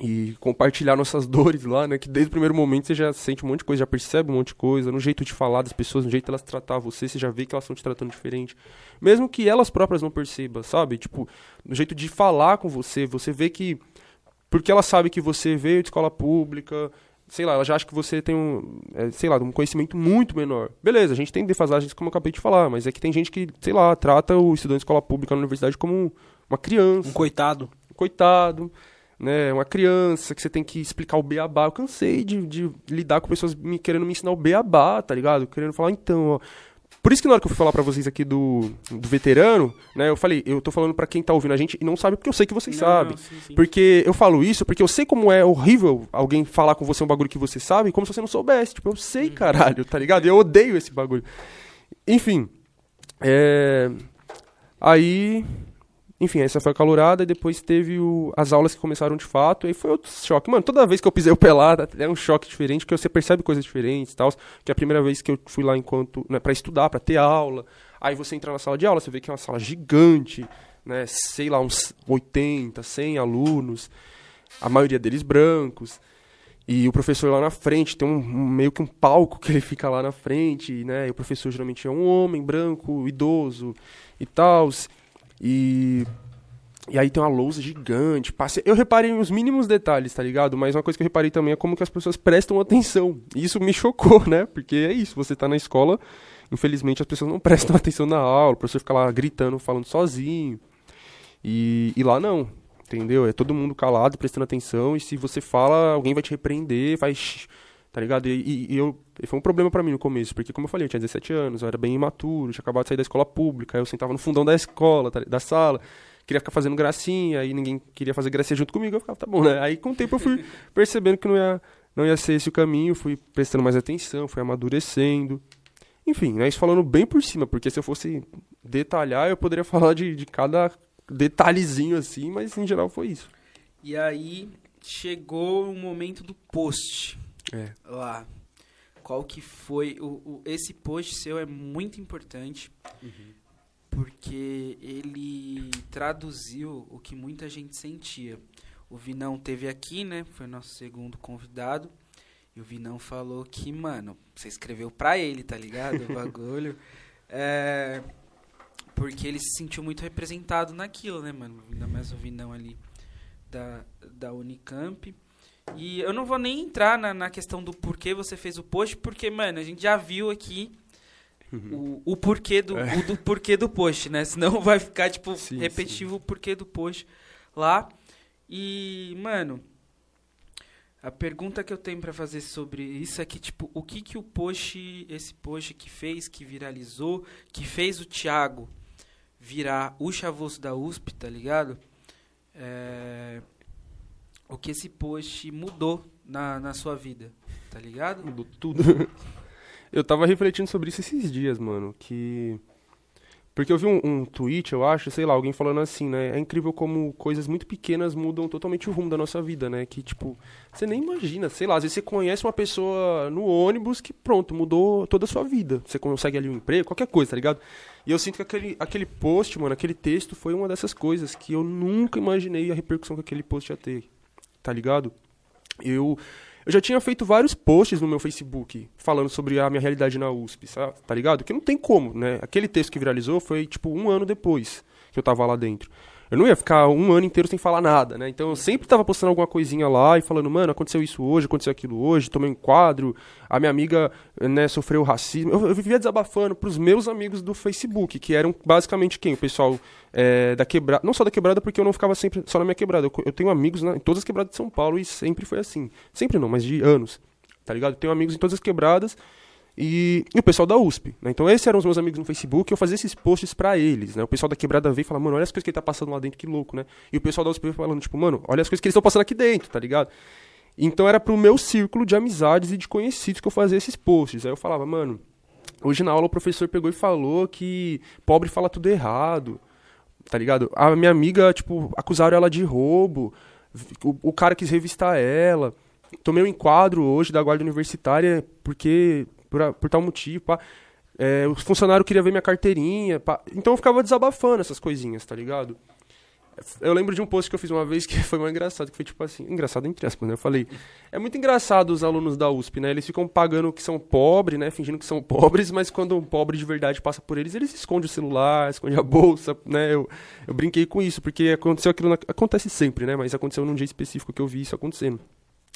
e compartilhar nossas dores lá, né? Que desde o primeiro momento você já sente um monte de coisa, já percebe um monte de coisa, no jeito de falar das pessoas, no jeito elas tratar você, você já vê que elas estão te tratando diferente. Mesmo que elas próprias não percebam, sabe? Tipo, no jeito de falar com você, você vê que. Porque ela sabe que você veio de escola pública, sei lá, ela já acha que você tem um, é, sei lá, um conhecimento muito menor. Beleza, a gente tem defasagens, como eu acabei de falar, mas é que tem gente que, sei lá, trata o estudante de escola pública na universidade como uma criança Um coitado. coitado, né? Uma criança que você tem que explicar o beabá. Eu cansei de, de lidar com pessoas me, querendo me ensinar o beabá, tá ligado? Querendo falar, então, ó. Por isso que na hora que eu fui falar pra vocês aqui do, do veterano, né? Eu falei, eu tô falando pra quem tá ouvindo a gente e não sabe porque eu sei que vocês Não, sabem. não, sim, sim. Porque eu falo isso porque eu sei como é horrível alguém falar com você um bagulho que você sabe, como se você não soubesse. Tipo, eu sei, caralho, tá ligado? Eu odeio esse bagulho. Enfim, é... Aí, enfim, essa foi a calorada, e depois teve o- as aulas que começaram de fato, aí foi outro choque. Mano, toda vez que eu pisei o pelado, é um choque diferente, porque você percebe coisas diferentes e tal. Que é a primeira vez que eu fui lá enquanto, né, pra estudar, pra ter aula. Aí você entra na sala de aula, você vê que é uma sala gigante, né, sei lá, uns 80, 100 alunos, a maioria deles brancos. E o professor lá na frente, tem um, um- meio que um palco que ele fica lá na frente, né? E o professor geralmente é um homem branco, idoso e tal. E e aí tem uma lousa gigante. Passe... Eu reparei nos mínimos detalhes, tá ligado? Mas uma coisa que eu reparei também é como que as pessoas prestam atenção. E isso me chocou, né? Porque é isso, você tá na escola, infelizmente as pessoas não prestam atenção na aula, o professor fica lá gritando, falando sozinho. E, e lá não, entendeu? É todo mundo calado, prestando atenção, e se você fala, alguém vai te repreender, vai... Tá ligado? E, e- e eu, e foi um problema pra mim no começo, porque como eu falei, eu tinha 17 anos, eu era bem imaturo, tinha acabado de sair da escola pública, aí eu sentava no fundão da escola, tá- da sala, queria ficar fazendo gracinha, aí ninguém queria fazer gracinha junto comigo, eu ficava, tá bom, né? Aí com o tempo eu fui percebendo que não ia, não ia ser esse o caminho, fui prestando mais atenção, fui amadurecendo. Enfim, né, isso falando bem por cima, porque se eu fosse detalhar, eu poderia falar de, de cada detalhezinho assim, mas em geral foi isso. E aí chegou o momento do post É. lá. Qual que foi o, o- esse post seu é muito importante porque ele traduziu o que muita gente sentia. O Vinão teve aqui, né? Foi nosso segundo convidado. E o Vinão falou que, mano, você escreveu pra ele, tá ligado? O bagulho. É, porque ele se sentiu muito representado naquilo, né, mano? Ainda mais o Vinão ali da, da Unicamp. E eu não vou nem entrar na, na questão do porquê você fez o post, porque, mano, a gente já viu aqui o, o porquê do, o do porquê do post, né? Senão vai ficar, tipo, Sim, repetitivo o porquê do post lá. E, mano, a pergunta que eu tenho pra fazer sobre isso é que, tipo, o que que o post, esse post que fez, que viralizou, que fez o Thiago virar o chavoso da USP, tá ligado? É, o que esse post mudou na, na sua vida, tá ligado? Mudou tudo. eu tava refletindo sobre isso esses dias, mano. Que. Porque eu vi um, um tweet, eu acho, sei lá, alguém falando assim, né? É incrível como coisas muito pequenas mudam totalmente o rumo da nossa vida, né? Que, tipo, você nem imagina, sei lá, às vezes você conhece uma pessoa no ônibus que, pronto, mudou toda a sua vida. Você consegue ali um emprego, qualquer coisa, tá ligado? E eu sinto que aquele, aquele post, mano, aquele texto foi uma dessas coisas que eu nunca imaginei a repercussão que aquele post ia ter, tá ligado? Eu, eu já tinha feito vários posts no meu Facebook falando sobre a minha realidade na USP, sabe? tá ligado? Que não tem como, né? Aquele texto que viralizou foi tipo um ano depois que eu tava lá dentro. Eu não ia ficar um ano inteiro sem falar nada, né? Então eu sempre tava postando alguma coisinha lá e falando, mano, aconteceu isso hoje, aconteceu aquilo hoje, tomei um quadro, a minha amiga, né, sofreu racismo. Eu, eu vivia desabafando pros meus amigos do Facebook, que eram basicamente quem? O pessoal é, da quebrada. Não só da quebrada, porque eu não ficava sempre só na minha quebrada. Eu, eu tenho amigos na- em todas as quebradas de São Paulo e sempre foi assim. Sempre não, mas de anos. Tá ligado? Eu tenho amigos em todas as quebradas e, e o pessoal da USP, né? Então esses eram os meus amigos no Facebook, eu fazia esses posts pra eles, né? O pessoal da quebrada veio e fala, mano, olha as coisas que ele tá passando lá dentro, que louco, né? E o pessoal da USP veio falando, tipo, mano, olha as coisas que eles estão passando aqui dentro, tá ligado? Então era pro meu círculo de amizades e de conhecidos que eu fazia esses posts. Aí eu falava, mano, hoje na aula o professor pegou e falou que pobre fala tudo errado, tá ligado? A minha amiga, tipo, acusaram ela de roubo, o, o cara quis revistar ela. Tomei um enquadro hoje da guarda universitária porque por, por tal motivo, pá. É, o funcionário queria ver minha carteirinha, pá. Então eu ficava desabafando essas coisinhas, tá ligado? Eu lembro de um post que eu fiz uma vez que foi mais engraçado, que foi tipo assim, engraçado entre aspas, né? Eu falei, é muito engraçado os alunos da USP, né? Eles ficam pagando que são pobres, né? Fingindo que são pobres, mas quando um pobre de verdade passa por eles, eles escondem o celular, escondem a bolsa, né? Eu, eu brinquei com isso, porque aconteceu aquilo, na- acontece sempre, né? Mas aconteceu num dia específico que eu vi isso acontecendo.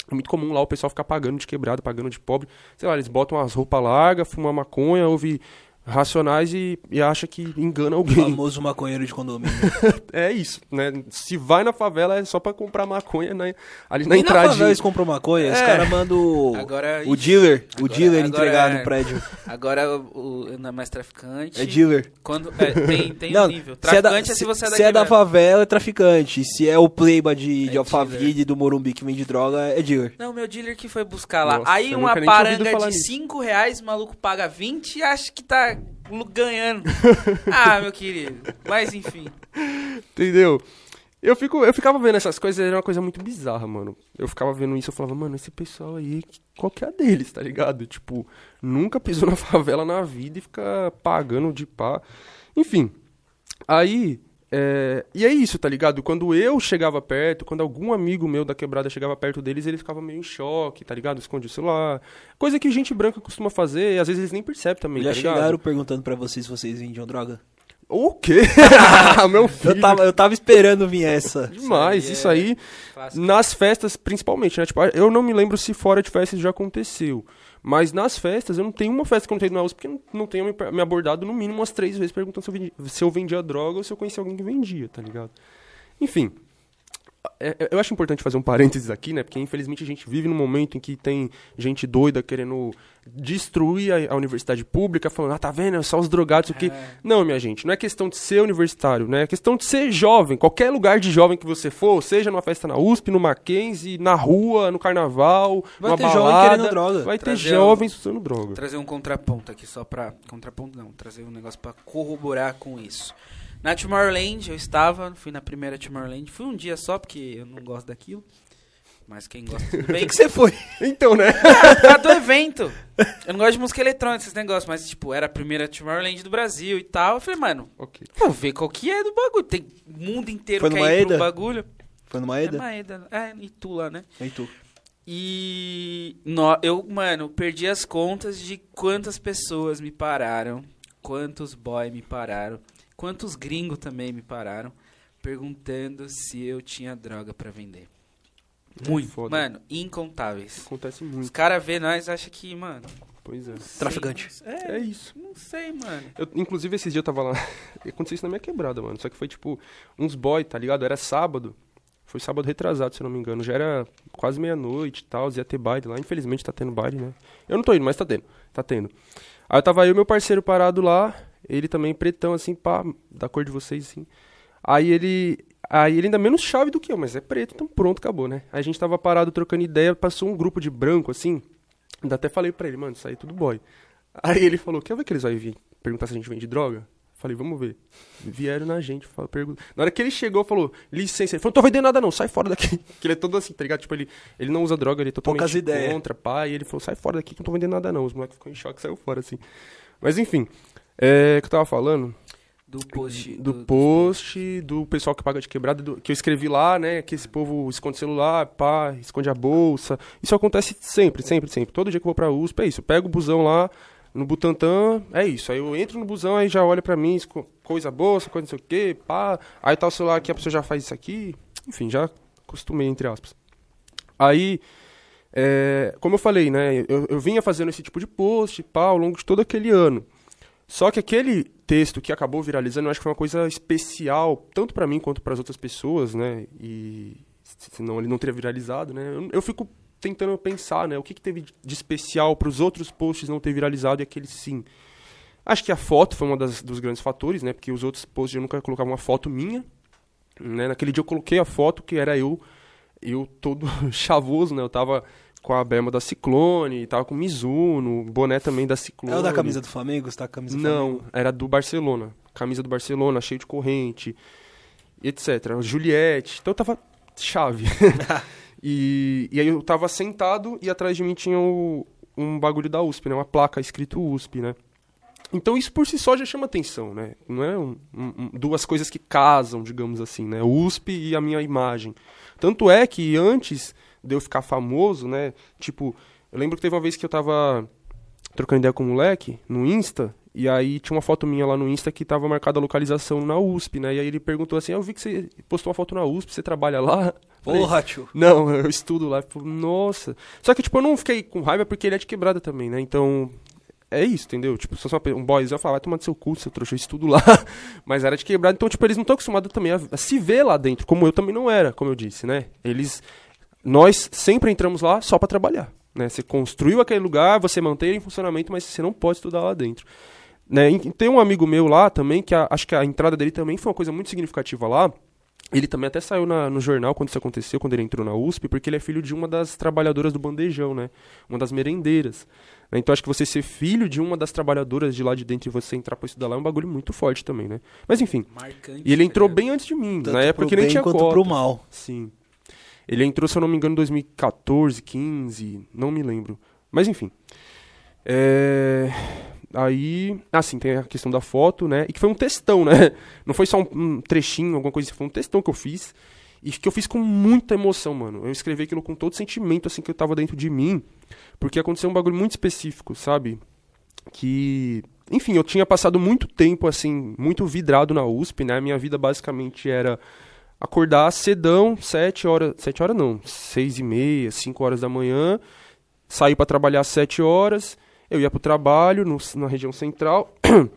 É muito comum lá o pessoal ficar pagando de quebrado, pagando de pobre. Sei lá, eles botam umas roupas largas, fumam maconha, ouve racionais e, e acha que engana alguém. Famoso maconheiro de condomínio. É isso, né? Se vai na favela é só pra comprar maconha né? ali na Nem na entradinha. favela eles compram maconha, os É. caras mandam o, Agora, o dealer, o agora- dealer agora entregar é- no prédio. Agora o, o- não é mais traficante. É dealer. Quando, é, tem tem Não, um nível. se é, da, Traficante é se, você é da se é da favela, é traficante. Se é o playba de, É de Alphaville, do Morumbi que vende droga, é dealer. Não, meu dealer que foi buscar lá. Nossa, Aí uma paranga de nisso. 5 reais, o maluco paga 20 e acha que tá ganhando. ah, meu querido. Mas enfim. Entendeu? Eu, fico, eu ficava vendo essas coisas, era uma coisa muito bizarra, mano. Eu ficava vendo isso, eu falava, mano, esse pessoal aí, qual que é a deles, tá ligado? Tipo, nunca pisou na favela na vida e fica pagando de pá. Enfim, aí. É, e é isso, tá ligado? Quando eu chegava perto, quando algum amigo meu da quebrada chegava perto deles, eles ficavam meio em choque, tá ligado? Esconde o celular. Coisa que gente branca costuma fazer, e às vezes eles nem percebem também, Já tá chegaram perguntando pra vocês se vocês vendiam droga? O quê? Meu filho. Eu tava, eu tava esperando vir essa. Demais, Isso isso aí é aí. Clássico. Nas festas, principalmente, né? Tipo, eu não me lembro se fora de festas já aconteceu. Mas nas festas, eu não tenho uma festa que eu não tenho na USP porque não, não tenho me, me abordado no mínimo umas três vezes perguntando se eu, vendi- se eu vendia droga ou se eu conhecia alguém que vendia, tá ligado? Enfim. É- é- eu acho importante fazer um parênteses aqui, né? Porque infelizmente a gente vive num momento em que tem gente doida querendo destruir a, a universidade pública, falando, ah, tá vendo? É só os drogados, o que. É. Não, minha gente, não é questão de ser universitário, né? É questão de ser jovem. Qualquer lugar de jovem que você for, seja numa festa na USP, no Mackenzie, na rua, no carnaval, Vai numa ter jovem balada, querendo droga. Vai ter Trazer jovens usando droga. trazer um contraponto aqui só pra. Contraponto não, trazer um negócio pra corroborar com isso. Na Tomorrowland eu estava, fui na primeira Tomorrowland, fui um dia só porque eu não gosto daquilo. Mas quem gosta tudo bem. que, que você foi? Então, né? Causa do evento. Eu não gosto de música eletrônica, esses negócios, mas tipo, era a primeira Tomorrowland do Brasil e tal. Eu falei, mano, ok. vou ver qual que é do bagulho. Tem o mundo inteiro Foi ir pro Eda? bagulho. Foi numa É Eda? Maeda. É, e tu lá, né? E tu? E nó- eu, mano, perdi as contas de quantas pessoas me pararam, quantos boy me pararam, quantos gringos também me pararam, perguntando se eu tinha droga pra vender. Muito, foda. mano, incontáveis. Acontece Os muito. caras vê nós acham que, mano. Pois é. Traficante. É, É isso. não sei, mano. Eu, inclusive, esses dias eu tava lá. Aconteceu isso na minha quebrada, mano. Só que foi tipo uns boy, tá ligado? Era sábado. Foi sábado retrasado, se eu não me engano. Já era quase meia-noite e tal. Ia ter baile lá. Infelizmente tá tendo baile, né? Eu não tô indo, mas tá tendo. Tá tendo. Aí eu tava eu e meu parceiro parado lá. Ele também pretão, assim, pá, da cor de vocês, assim. Aí ele. Aí ele ainda menos chave do que eu, mas é preto, então pronto, acabou, né? Aí a gente tava parado trocando ideia, passou um grupo de branco, assim. Ainda até falei pra ele, mano, isso aí é tudo boy. Aí ele falou, quer ver que eles vão vir perguntar se a gente vende droga? Falei, vamos ver. Vieram na gente, falou, pergunta. Na hora que ele chegou, falou, licença. Ele falou, não tô vendendo nada não, sai fora daqui. Que ele é todo assim, tá ligado? Tipo, ele, ele não usa droga, ele é totalmente Poucas ideias. contra. E ele falou, sai fora daqui que não tô vendendo nada não. Os moleques ficou em choque, saiu fora, assim. Mas enfim, é, que eu tava falando Do post. do post, do pessoal que paga de quebrada, do- que eu escrevi lá, né? Que esse povo esconde celular, pá, esconde a bolsa. Isso acontece sempre, sempre, sempre. Todo dia que eu vou pra USP é isso. Eu pego o busão lá no Butantã, é isso. Aí eu entro no busão, aí já olha pra mim, coisa bolsa, coisa não sei o quê, pá. Aí tá o celular aqui, a pessoa já faz isso aqui. Enfim, já acostumei, entre aspas. Aí, é, como eu falei, né? Eu, eu vinha fazendo esse tipo de post, pá, ao longo de todo aquele ano. Só que aquele texto que acabou viralizando, eu acho que foi uma coisa especial, tanto pra mim quanto para as outras pessoas, né? E senão ele não teria viralizado, né? Eu, eu fico tentando pensar, né? O que, que teve de especial para os outros posts não ter viralizado e aquele sim. Acho que a foto foi um dos grandes fatores, né? Porque os outros posts eu nunca colocava uma foto minha. Né? Naquele dia eu coloquei a foto que era eu, eu todo chavoso, né? Eu tava com a berma da Ciclone, tava com Mizuno, boné também da Ciclone. É o da camisa do Flamengo? Você tá com a camisa do Não, Flamengo? era do Barcelona. Camisa do Barcelona, cheio de corrente, etc. Juliette. Então eu tava chave. e, e aí eu tava sentado e atrás de mim tinha o- um bagulho da USP, né? Uma placa escrito USP, né? Então isso por si só já chama atenção, né? Não é um- um- duas coisas que casam, digamos assim, né? O USP e a minha imagem. Tanto é que antes de eu ficar famoso, né? Tipo, eu lembro que teve uma vez que eu tava trocando ideia com um moleque no Insta, e aí tinha uma foto minha lá no Insta que tava marcada a localização na USP, né? E aí ele perguntou assim: "Ah, Eu vi que você postou uma foto na USP, você trabalha lá? Porra, tio. não, eu estudo lá. Nossa. Só que, tipo, eu não fiquei com raiva porque ele é de quebrada também, né? Então, é isso, entendeu? Tipo, se fosse uma um boys, eu falar, vai tomar do seu cu, seu trouxa, eu estudo lá. Mas era de quebrada, então, tipo, eles não estão acostumados também a, a se ver lá dentro, como eu também não era, como eu disse, né? Eles. Nós sempre entramos lá só pra trabalhar. Né? Você construiu aquele lugar, você mantém ele em funcionamento, mas você não pode estudar lá dentro. Né? E Tem um amigo meu lá também, que a- acho que a entrada dele também foi uma coisa muito significativa lá, Ele também até saiu na- no jornal quando isso aconteceu, quando ele entrou na USP, porque ele é filho de uma das trabalhadoras do bandejão, né? Uma das merendeiras. né? Então acho que você ser filho de uma das trabalhadoras de lá de dentro e você entrar pra estudar lá é um bagulho muito forte também, né? Mas enfim. Marcante. E ele entrou ligado? bem antes de mim, Tanto na época que nem tinha quanto cota. pro mal. Sim. Ele entrou, se eu não me engano, em 2014, 15, não me lembro. Mas enfim. É... Aí, assim, tem a questão da foto, né? E que foi um textão, né? Não foi só um, trechinho, alguma coisa assim, foi um textão que eu fiz. E que eu fiz com muita emoção, mano. Eu escrevi aquilo com todo sentimento, assim, que eu tava dentro de mim. Porque aconteceu um bagulho muito específico, sabe? Que. Enfim, eu tinha passado muito tempo, assim, muito vidrado na USP, né? Minha vida basicamente era acordar cedão, sete horas. Sete horas não, seis e meia, cinco horas da manhã. Sair pra trabalhar às sete horas. Eu ia pro trabalho no- na região central.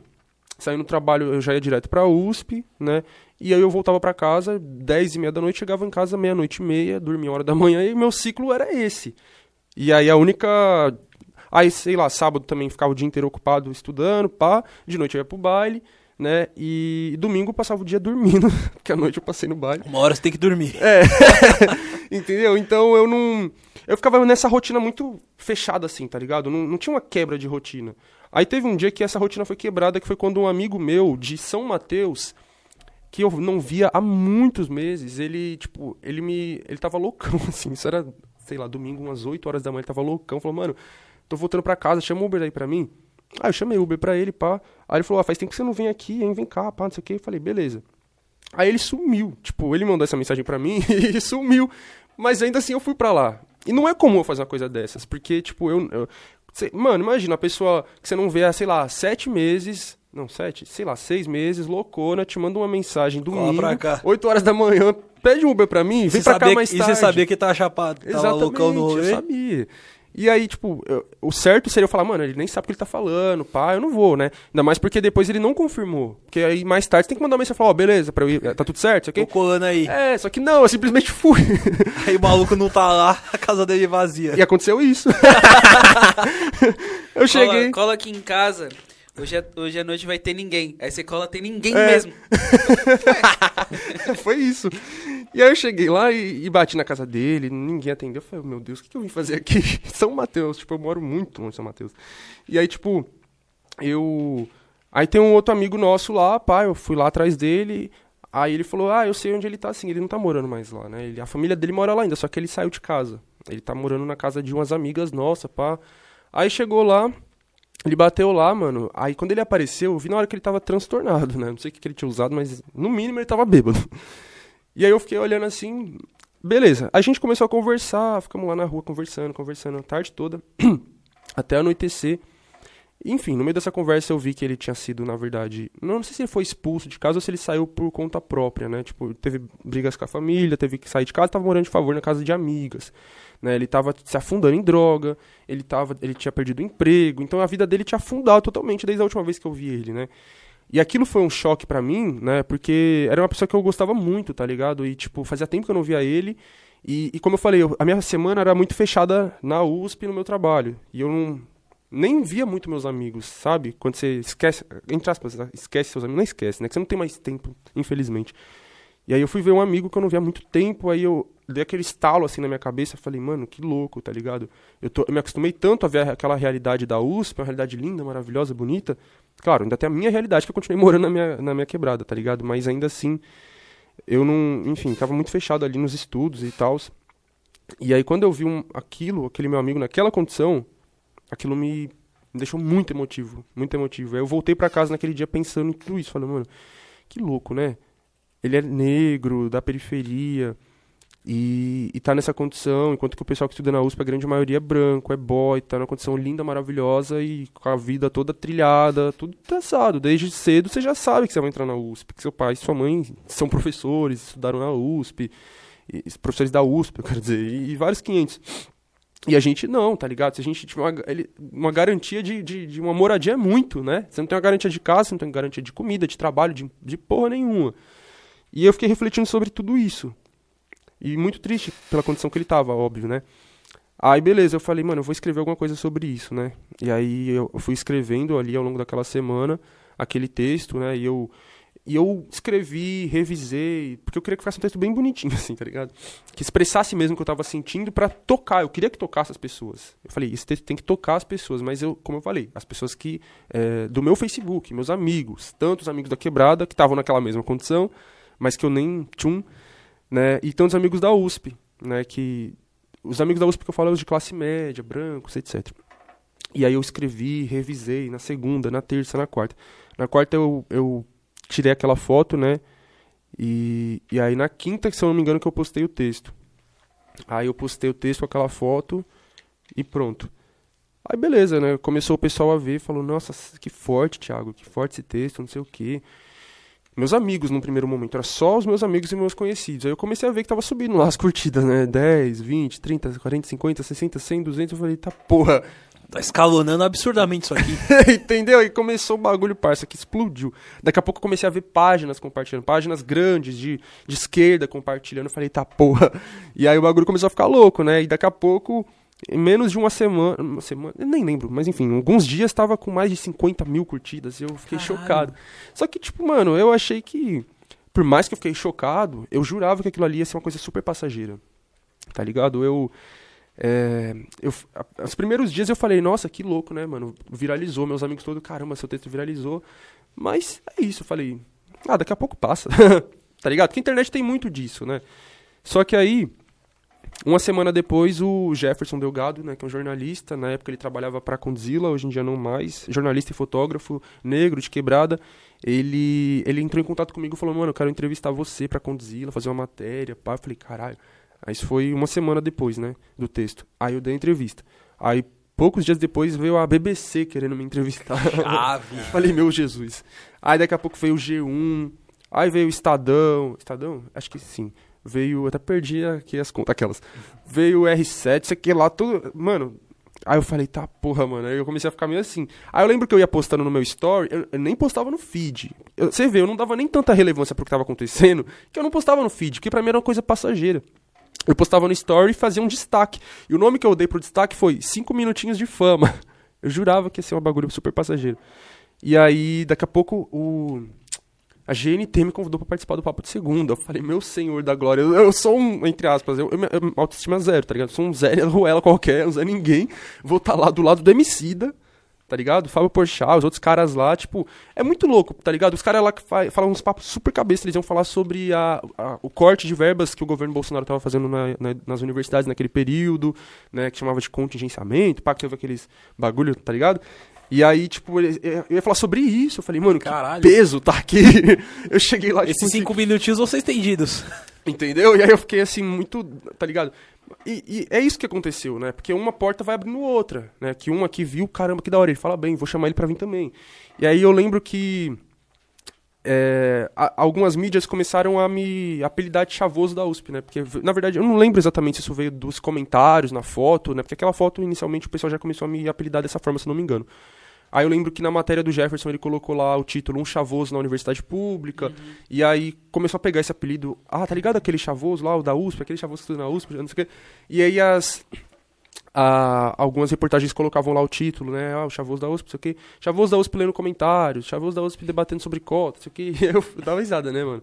Saindo do trabalho, eu já ia direto pra USP, né? E aí eu voltava pra casa, dez e meia da noite, chegava em casa meia-noite e meia, dormia hora da manhã, e meu ciclo era esse. E aí a única. Aí, sei lá, sábado também ficava o dia inteiro ocupado estudando, pá. De noite eu ia pro baile, né? E domingo eu passava o dia dormindo, porque à noite eu passei no baile. Uma hora você tem que dormir. É. Entendeu? Então eu não. Eu ficava nessa rotina muito fechada, assim, tá ligado? Não, não tinha uma quebra de rotina. Aí teve um dia que essa rotina foi quebrada, que foi quando um amigo meu de São Mateus, que eu não via há muitos meses, ele, tipo, ele me. Ele tava loucão, assim. Isso era, sei lá, domingo, umas 8 horas da manhã, ele tava loucão. Falou, mano, tô voltando pra casa, chama o Uber aí pra mim. Aí eu chamei o Uber pra ele, pá. Aí ele falou, ah, faz tempo que você não vem aqui, hein? Vem cá, pá, não sei o quê. Eu falei, beleza. Aí ele sumiu. Tipo, ele mandou essa mensagem pra mim e sumiu. Mas ainda assim eu fui pra lá. E não é comum eu fazer uma coisa dessas. Porque, tipo, eu. eu- cê- mano, imagina a pessoa que você não vê há, sei lá, sete meses. Não, sete, sei lá, seis meses, loucona, te manda uma mensagem domingo. 8 horas da manhã, pede um Uber pra mim, vem Você pra cá mais e tarde. você sabia que tava chapado, Exatamente, loucão no eu rolê. sabia. E aí, tipo, eu- o certo seria eu falar, mano, ele nem sabe o que ele tá falando, pá, eu não vou, né? Ainda mais porque depois ele não confirmou. Porque aí mais tarde você tem que mandar uma mensagem e falar, ó, beleza, pra eu ir, tá tudo certo, isso Tô colando aí. É, só que não, eu simplesmente fui. Aí o maluco não tá lá, a casa dele é vazia. e aconteceu isso. eu cheguei. Cola, cola aqui em casa. Hoje, é- hoje à noite vai ter ninguém. Aí você cola, tem ninguém É. mesmo. Foi isso. E aí eu cheguei lá e, e bati na casa dele, ninguém atendeu. Eu falei, meu Deus, o que, eu vim fazer aqui? São Mateus, tipo, eu moro muito longe de São Mateus. E aí, tipo, eu. Aí tem um outro amigo nosso lá, pá, eu fui lá atrás dele. Aí ele falou, ah, eu sei onde ele tá assim, ele não tá morando mais lá, né? Ele, a família dele mora lá ainda, só que ele saiu de casa. Ele tá morando na casa de umas amigas nossas, pá. Aí chegou lá, ele bateu lá, mano. Aí quando ele apareceu, eu vi na hora que ele tava transtornado, né? Não sei o que, que ele tinha usado, mas no mínimo ele tava bêbado. E aí eu fiquei olhando assim, beleza. A gente começou a conversar, ficamos lá na rua conversando, conversando a tarde toda, até anoitecer. Enfim, no meio dessa conversa eu vi que ele tinha sido, na verdade, não sei se ele foi expulso de casa ou se ele saiu por conta própria, né? Tipo, teve brigas com a família, teve que sair de casa, tava morando de favor na casa de amigas, né? Ele tava se afundando em droga, ele tava, ele tinha perdido o emprego, então a vida dele tinha afundado totalmente desde a última vez que eu vi ele, né? E aquilo foi um choque pra mim, né? Porque era uma pessoa que eu gostava muito, tá ligado? E, tipo, fazia tempo que eu não via ele. E, e como eu falei, eu- a minha semana era muito fechada na USP no meu trabalho. E eu não, nem via muito meus amigos, sabe? Quando você esquece, entre aspas, né? esquece seus amigos, não esquece, né? Que você não tem mais tempo, infelizmente. E aí eu fui ver um amigo que eu não via há muito tempo, aí eu dei aquele estalo assim na minha cabeça, falei, mano, que louco, tá ligado? Eu, tô, eu me acostumei tanto a ver aquela realidade da USP, uma realidade linda, maravilhosa, bonita. Claro, ainda tem a minha realidade que eu continuei morando na minha, na minha quebrada, tá ligado? Mas ainda assim, eu não, enfim, tava muito fechado ali nos estudos e tal. E aí quando eu vi um, aquilo, aquele meu amigo naquela condição, aquilo me, me deixou muito emotivo, muito emotivo. Aí eu voltei pra casa naquele dia pensando em tudo isso, falando, mano, que louco, né? Ele é negro, da periferia, e, e tá nessa condição, enquanto que o pessoal que estuda na USP, a grande maioria é branco, é boy, tá numa condição linda, maravilhosa e com a vida toda trilhada, tudo traçado. Desde cedo você já sabe que você vai entrar na USP, que seu pai e sua mãe são professores, estudaram na USP, e, professores da USP, eu quero dizer, e, e vários 500. E a gente não, tá ligado? Se a gente tiver uma, uma garantia de, de, de uma moradia é muito, né? Você não tem uma garantia de casa, você não tem uma garantia de comida, de trabalho, de, de porra nenhuma. E eu fiquei refletindo sobre tudo isso. E muito triste pela condição que ele tava, óbvio, né? Aí, beleza, eu falei, mano, eu vou escrever alguma coisa sobre isso, né? E aí eu fui escrevendo ali ao longo daquela semana aquele texto, né? E eu, E eu escrevi, revisei, porque eu queria que fosse um texto bem bonitinho, assim, tá ligado? Que expressasse mesmo o que eu tava sentindo pra tocar. Eu queria que tocasse as pessoas. Eu falei, esse texto tem que tocar as pessoas, mas eu, como eu falei, as pessoas que. é, do meu Facebook, meus amigos, tantos amigos da quebrada que estavam naquela mesma condição, mas que eu nem. Tchum, né? E tantos amigos da USP, né? Que. Os amigos da USP que eu falo são os de classe média, brancos, etc. E aí eu escrevi, revisei na segunda, na terça, na quarta. Na quarta eu, eu tirei aquela foto, né? E, e aí na quinta, se eu não me engano, que eu postei o texto. Aí eu postei o texto com aquela foto e pronto. Aí beleza, né? Começou o pessoal a ver falou, nossa, que forte, Thiago, que forte esse texto, não sei o quê. Meus amigos no primeiro momento, era só os meus amigos e meus conhecidos. Aí eu comecei a ver que tava subindo lá as curtidas, né? 10, 20, 30, 40, 50, 60, 100, 200. Eu falei, tá porra, Tá escalonando absurdamente isso aqui. Entendeu? E começou o bagulho, parça, que explodiu. Daqui a pouco eu comecei a ver páginas compartilhando, páginas grandes de, de esquerda compartilhando. Eu falei, tá porra. E aí o bagulho começou a ficar louco, né? E daqui a pouco, em menos de uma semana. Uma semana, nem lembro, mas enfim, alguns dias tava com mais de 50 mil curtidas. E eu fiquei Caralho. chocado. Só que, tipo, mano, eu achei que. Por mais que eu fiquei chocado, eu jurava que aquilo ali ia ser uma coisa super passageira. Tá ligado? Eu. É, eu, a- os primeiros dias eu falei, nossa, que louco, né, mano? Viralizou, meus amigos todos, caramba, seu texto viralizou. Mas é isso, eu falei, ah, daqui a pouco passa. tá ligado? Porque a internet tem muito disso, né? Só que aí, uma semana depois, o Jefferson Delgado, né, que é um jornalista, na época ele trabalhava pra Condzilla, hoje em dia não mais, jornalista e fotógrafo, negro, de quebrada, ele, ele entrou em contato comigo e falou, mano, eu quero entrevistar você pra Condzilla, fazer uma matéria, pá. Eu falei, caralho. Aí isso foi uma semana depois, né, do texto. Aí eu dei a entrevista. Aí, poucos dias depois, veio a BBC querendo me entrevistar. Chave. Falei, meu Jesus. Aí daqui a pouco veio o G1, aí veio o Estadão. Estadão? Acho que sim. Veio, até perdi aqui as contas, aquelas. Veio o R7, isso aqui lá, tudo. Mano. Aí eu falei, tá porra, mano. Aí eu comecei a ficar meio assim. Aí eu lembro que eu ia postando no meu story, eu, eu nem postava no feed. Eu- você vê, eu não dava nem tanta relevância pro que tava acontecendo, que eu não postava no feed, que pra mim era uma coisa passageira. Eu postava no story e fazia um destaque. E o nome que eu dei pro destaque foi 5 minutinhos de fama. Eu jurava que ia ser um bagulho super passageiro. E aí, daqui a pouco, o... a GNT me convidou pra participar do Papo de Segunda. Eu falei, meu senhor da glória, eu, eu sou um, entre aspas, eu, eu, eu, autoestima zero, tá ligado? Eu sou um Zé Ruela qualquer, um Zé Ninguém. Vou estar lá do lado do Emicida, tá ligado? Fábio Porchat, os outros caras lá, tipo, é muito louco, tá ligado? Os caras lá que fa falam uns papos super cabeça, eles iam falar sobre a, a- o corte de verbas que o governo Bolsonaro tava fazendo na- na- nas universidades naquele período, né, que chamava de contingenciamento, pá, que teve aqueles bagulho, tá ligado? E aí, tipo, ele- eu ia falar sobre isso, eu falei, mano, que Caralho. peso tá aqui. eu cheguei lá, tipo, Esses cinco minutinhos vão ser estendidos. Entendeu? E aí eu fiquei assim, muito. Tá ligado? E, e é isso que aconteceu, né? Porque uma porta vai abrindo outra, né? Que um aqui viu, caramba, que da hora. Ele fala bem, vou chamar ele pra vir também. E aí eu lembro que. é, a- algumas mídias começaram a me apelidar de chavoso da USP, né? Porque, na verdade, eu não lembro exatamente se isso veio dos comentários na foto, né? Porque aquela foto, inicialmente, o pessoal já começou a me apelidar dessa forma, se não me engano. Aí eu lembro que na matéria do Jefferson ele colocou lá o título Um Chavoso na Universidade Pública. E aí começou a pegar esse apelido. Ah, tá ligado aquele chavoso lá, o da USP, aquele chavoso que estuda na USP, não sei o quê. E aí as. a- algumas reportagens colocavam lá o título, né? Ah, o chavoso da USP, não sei o quê. Chavoso da USP lendo comentários, chavoso da USP debatendo sobre cota, não sei o quê. E eu dava risada, né, mano?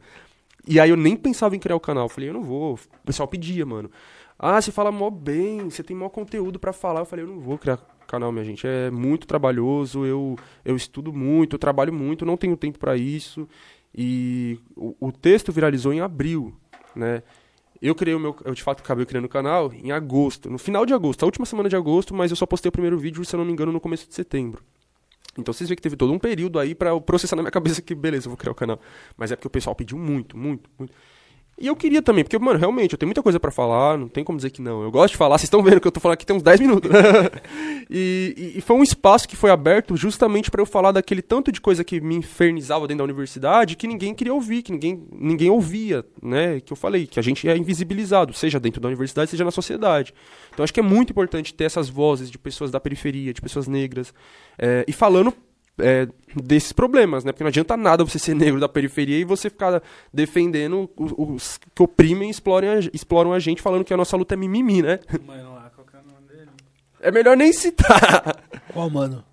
E aí eu nem pensava em criar o canal. Eu falei, eu não vou. O pessoal pedia, mano. Ah, você fala mó bem, você tem mó conteúdo pra falar. Eu falei, eu não vou criar canal, minha gente. É muito trabalhoso, eu, eu estudo muito, eu trabalho muito, não tenho tempo pra isso. E o, o texto viralizou em abril, né? Eu criei o meu. Eu de fato acabei criando o canal em agosto, no final de agosto, a última semana de agosto, mas eu só postei o primeiro vídeo, se eu não me engano, no começo de setembro. Então vocês veem que teve todo um período aí eu processar na minha cabeça que, beleza, eu vou criar o canal. Mas é porque o pessoal pediu muito, muito, muito. E eu queria também, porque, mano, realmente, eu tenho muita coisa pra falar, não tem como dizer que não. Eu gosto de falar, vocês estão vendo que eu tô falando aqui tem uns 10 minutos. e, e- foi um espaço que foi aberto justamente pra eu falar daquele tanto de coisa que me infernizava dentro da universidade que ninguém queria ouvir, que ninguém, ninguém ouvia, né? Que eu falei, que a gente é invisibilizado, seja dentro da universidade, seja na sociedade. Então acho que é muito importante ter essas vozes de pessoas da periferia, de pessoas negras, é, e falando é, desses problemas, né? Porque não adianta nada você ser negro da periferia e você ficar defendendo os, os que oprimem e exploram a, exploram a gente falando que a nossa luta é mimimi, né? Mano, lá, qual que é o nome dele? É melhor nem citar. Qual, mano?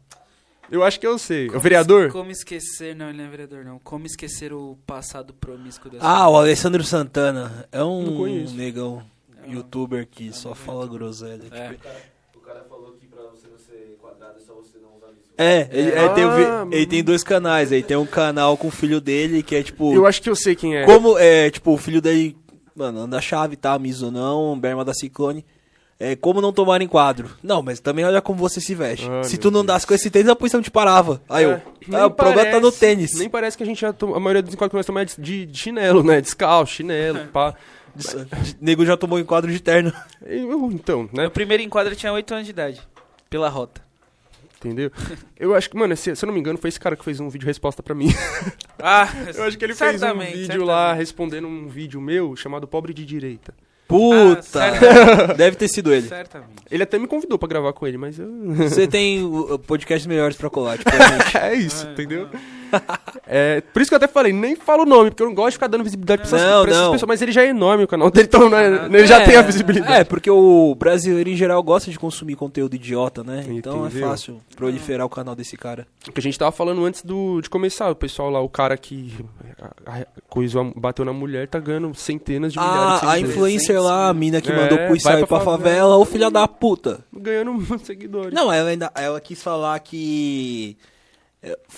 Eu acho que eu sei. o vereador? Como esquecer... Não, ele não é vereador, não. Como esquecer o passado promíscuo da Ah, o Alessandro Santana. É um negão, É um- youtuber que só fala groselha. É. tipo. O cara falou que pra você não ser quadrado é só você não usar isso. É, ele, É. é, tem, o Ah, ele tem dois canais. Aí tem um canal com o filho dele que é tipo. Eu acho que eu sei quem é. Como é, tipo, o filho dele, mano, anda chave, tá? Miso não, berma da Ciclone. É, como não tomar enquadro? Não, mas também olha como você se veste. Ah, se tu não Deus. dasse com esse tênis, a polícia não te parava. Aí eu, É, nem ah, o problema tá no tênis. Nem parece que a gente já toma, a maioria dos enquadros que nós tomamos é de, de chinelo, né? Descalço, chinelo, pá. Nego já tomou enquadro de terno. Eu, então, né? Meu primeiro enquadro eu tinha 8 anos de idade. Pela rota. Entendeu? Eu acho que, mano, se, se eu não me engano, foi esse cara que fez um vídeo resposta pra mim. Ah, Eu acho que ele fez um certamente, vídeo lá certamente. respondendo um vídeo meu chamado Pobre de Direita. Puta! Ah. Deve ter sido ele. Certamente. Ele até me convidou pra gravar com ele, mas eu. Você tem podcasts melhores pra colar, tipo, é isso, Ah, entendeu? É, por isso que eu até falei, nem falo o nome, porque eu não gosto de ficar dando visibilidade pra, essas, Não, pra não. pessoas. Mas ele já é enorme o canal dele, então né, ele já É, tem a visibilidade. É, porque o brasileiro em geral gosta de consumir conteúdo idiota, né? Então é Entendeu? fácil proliferar o canal desse cara. O que a gente tava falando antes do, de começar, o pessoal lá, o cara que a- a- coisou bateu na mulher, tá ganhando centenas de milhares de Ah, a influencer lá, a mina que É, mandou pro Israel pra pra favela, ô filha da puta. Ganhando muitos seguidores. Não, ela ainda ela quis falar que é,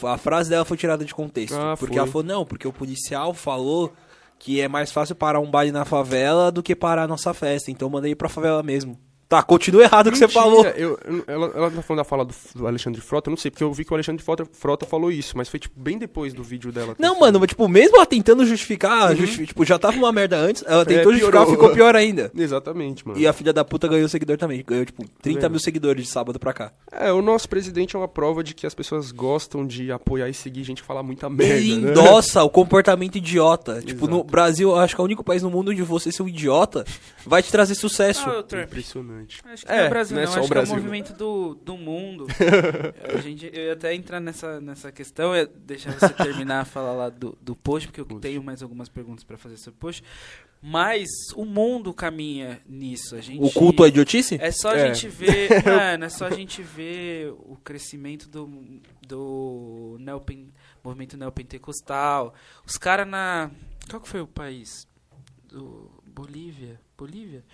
a frase dela foi tirada de contexto, Ah, porque foi. ela falou não, porque o policial falou que é mais fácil parar um baile na favela do que parar a nossa festa, então mandei pra favela mesmo. Tá, continua errado o que você falou. eu- eu- ela, ela tá falando da fala do, do Alexandre Frota, eu não sei, porque eu vi que o Alexandre Frota, Frota falou isso, mas foi tipo bem depois do vídeo dela. Não, mano, mas, tipo, mesmo ela tentando justificar, justi- tipo, já tava uma merda antes, ela tentou É, justificar, ficou pior ainda. Exatamente, mano. E a filha da puta ganhou seguidor também, ganhou, tipo, 30 vendo? mil seguidores de sábado pra cá. É, o nosso presidente é uma prova de que as pessoas gostam de apoiar e seguir gente que fala muita merda. Ele né? endossa o comportamento idiota. Tipo, no Exato. Brasil, eu acho que é o único país no mundo onde você ser um idiota vai te trazer sucesso. Ah, o Trump. Impressionante. Acho que É, não é o Brasil, não é só Acho o que Brasil, é o movimento do, do mundo. a gente, eu ia até entrar nessa, nessa questão, eu ia deixar você terminar a falar lá do, do post, porque eu Post. tenho mais algumas perguntas pra fazer sobre o post. Mas o mundo caminha nisso. A gente, O culto à idiotice? É só a É. gente ver, mano, é só a gente ver o crescimento do, do neopen, movimento neopentecostal. Os caras na. Qual que foi o país? Do Bolívia? Bolívia?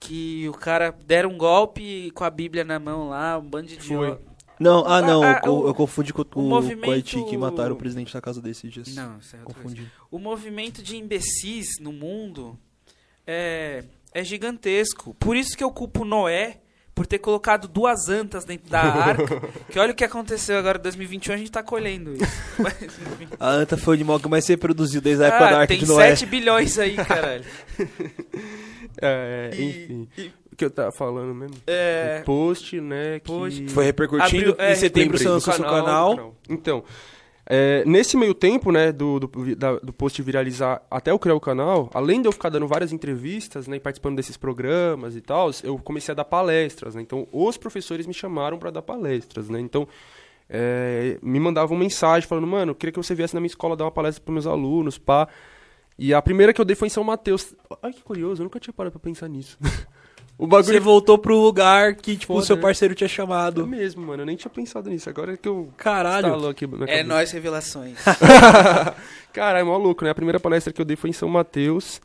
Que o cara deram um golpe com a Bíblia na mão lá, um bando de Foi. Não, ah, não, Ah, ah, eu, o- eu confundi com, com, movimento- com o Haiti, que mataram o presidente da casa desses dias. Não, isso é coisa. Confundi. O movimento de imbecis no mundo é, é gigantesco. Por isso que eu culpo Noé por ter colocado duas antas dentro da arca. que olha o que aconteceu agora em 2021, a gente tá colhendo isso. Mas. A anta foi o animal que mais se reproduziu desde a época da Ah, Arca tem de Noé. 7 bilhões aí, caralho. É, E- enfim. e- O que eu tava falando mesmo? é, O post, né? Que Post. Foi repercutindo. Abriu- é, em setembro você do lançou seu canal, canal. Então, é, nesse meio tempo, né, do, do, da- do post viralizar até eu criar o canal, além de eu ficar dando várias entrevistas, né, e participando desses programas e tal, eu comecei a dar palestras, né, então os professores me chamaram para dar palestras, né, então é, me mandavam mensagem falando, mano, eu queria que você viesse na minha escola dar uma palestra para meus alunos, pá, e a primeira que eu dei foi em São Mateus. Ai, que curioso, eu nunca tinha parado pra pensar nisso. o bagulho Você voltou pro lugar que, tipo, o Foda, seu né? parceiro tinha é chamado. mesmo, mano, eu nem tinha pensado nisso, agora é que eu... Caralho. Aqui na é nós revelações. Caralho, maluco, né? A primeira palestra que eu dei foi em São Mateus.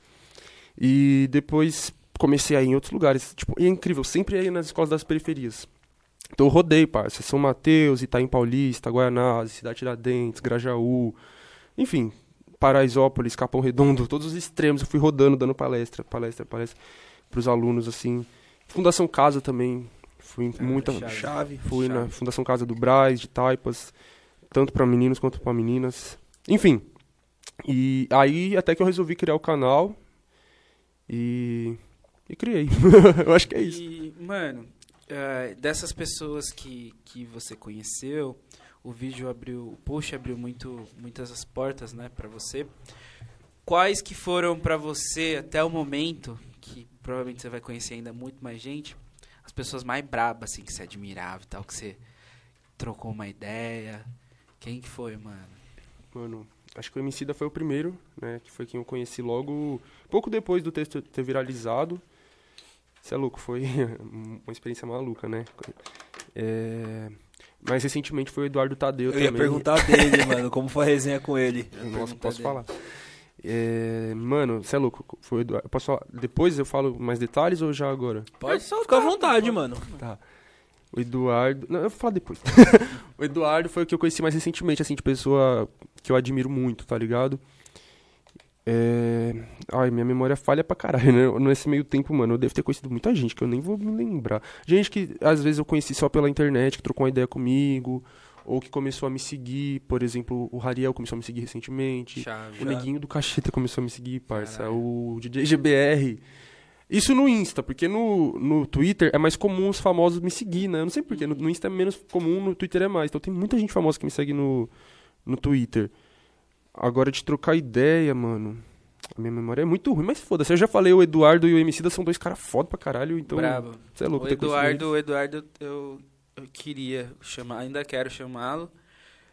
E depois comecei a ir em outros lugares. Tipo, e é incrível, sempre ia nas escolas das periferias. Então eu rodei, parça. São Mateus, Itaim Paulista, Guaianazes, Cidade Tiradentes, Grajaú. Enfim, Paraisópolis, Capão Redondo, todos os extremos. Eu fui rodando, dando palestra, palestra, palestra pros alunos, assim. Fundação Casa também. Fui em Ah, muita... chave. Chave. Fui na Chave. Fundação Casa do Braz, de Taipas, tanto pra meninos quanto pra meninas. Enfim. E aí até que eu resolvi criar o canal e e criei. eu acho que é isso. E, mano, eh, dessas pessoas que, que você conheceu, o vídeo abriu, o post abriu muito, muitas as portas, né, para você. Quais que foram pra você até o momento, que provavelmente você vai conhecer ainda muito mais gente, as pessoas mais brabas, assim, que você admirava e tal, que você trocou uma ideia? Quem que foi, mano? Mano, acho que o Emicida foi o primeiro, né? Que foi quem eu conheci logo, pouco depois do texto ter viralizado. Você é louco, foi uma experiência maluca, né? É, Mas recentemente foi o Eduardo Tadeu Eu também. ia perguntar dele, mano, como foi a resenha com ele. Nossa, perguntar posso dele. falar. É, mano, você é louco. Foi o Eduardo. Eu posso falar? Depois eu falo mais detalhes ou já agora? Pode ficar à vontade, mano. Tá. O Eduardo. Não, eu vou falar depois. o Eduardo foi o que eu conheci mais recentemente, assim, de pessoa que eu admiro muito, tá ligado? É... Ai, minha memória falha pra caralho, né? Nesse meio tempo, mano, eu devo ter conhecido muita gente que eu nem vou me lembrar. Gente que às vezes eu conheci só pela internet, que trocou uma ideia comigo, ou que começou a me seguir. Por exemplo, o Rariel começou a me seguir recentemente. Chave. O Neguinho do Cacheta começou a me seguir, parça. Caralho. O DJ GBR. Isso no Insta, porque no, no Twitter é mais comum os famosos me seguir, né? Eu não sei porquê. No, no Insta é menos comum, no Twitter é mais. Então tem muita gente famosa que me segue no, no Twitter. Agora de trocar ideia, mano. A minha memória é muito ruim, mas foda-se. Eu já falei, o Eduardo e o MC são dois caras foda pra caralho, então. Brabo. Você é louco O Eduardo, o Eduardo, eu, eu queria chamar, ainda quero chamá-lo.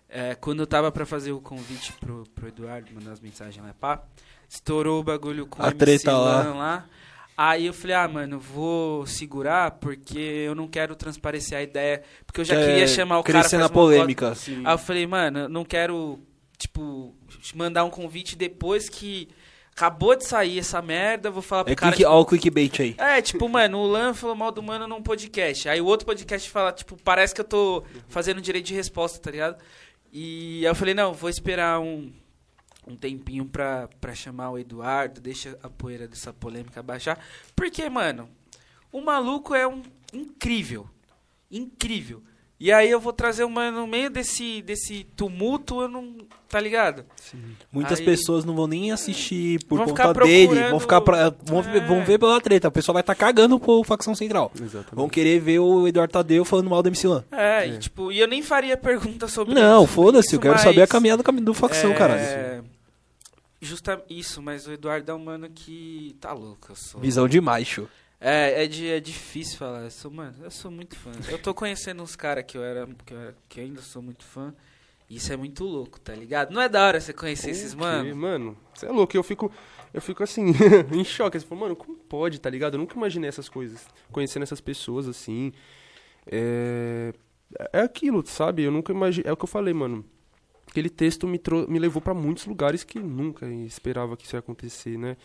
É, quando eu tava pra fazer o convite pro, pro Eduardo, mandar as mensagens lá, pá, estourou o bagulho com A o MC treta lá. Lá. Aí eu falei, ah, mano, vou segurar porque eu não quero transparecer a ideia. Porque eu já É, queria chamar o cara crescer na polêmica. Aí eu falei, mano, não quero, tipo, mandar um convite depois que acabou de sair essa merda, vou falar pro É cara. click, ó o clickbait aí. É, tipo, mano, o Lan falou mal do mano num podcast. Aí o outro podcast fala, tipo, parece que eu tô fazendo direito de resposta, tá ligado? E aí eu falei, não, vou esperar um, um tempinho pra, pra chamar o Eduardo, deixa a poeira dessa polêmica baixar. Porque, mano, o maluco é um incrível. Incrível. E aí eu vou trazer uma no meio desse, desse tumulto, eu não. Tá ligado? Muitas Aí- pessoas não vão nem assistir por Vão conta ficar dele, vão ficar pra, vão, É. ver, vão ver pela treta. O pessoal vai estar cagando pro facção central. Exatamente. Vão querer ver o Eduardo Tadeu falando mal do MC Lan. É, É. E, tipo, e eu nem faria pergunta sobre Não, isso, foda-se, eu quero mas- saber a caminhada do, facção, É, caralho. Justa isso, mas o Eduardo é um mano que tá louco, eu sou. Visão de macho. É, é, de, é difícil falar. Eu sou, mano, eu sou muito fã. Eu tô conhecendo uns caras que eu era, que eu era, que eu ainda sou muito fã. E isso é muito louco, tá ligado? Não é da hora você conhecer esses Ok, mano. Mano, você é louco. Eu fico, eu fico assim, em choque. Você fala, mano, como pode, tá ligado? Eu nunca imaginei essas coisas. Conhecendo essas pessoas, assim. É, é aquilo, sabe? Eu nunca imaginei. É o que eu falei, mano. Aquele texto me, trou- me levou pra muitos lugares que nunca esperava que isso ia acontecer, né?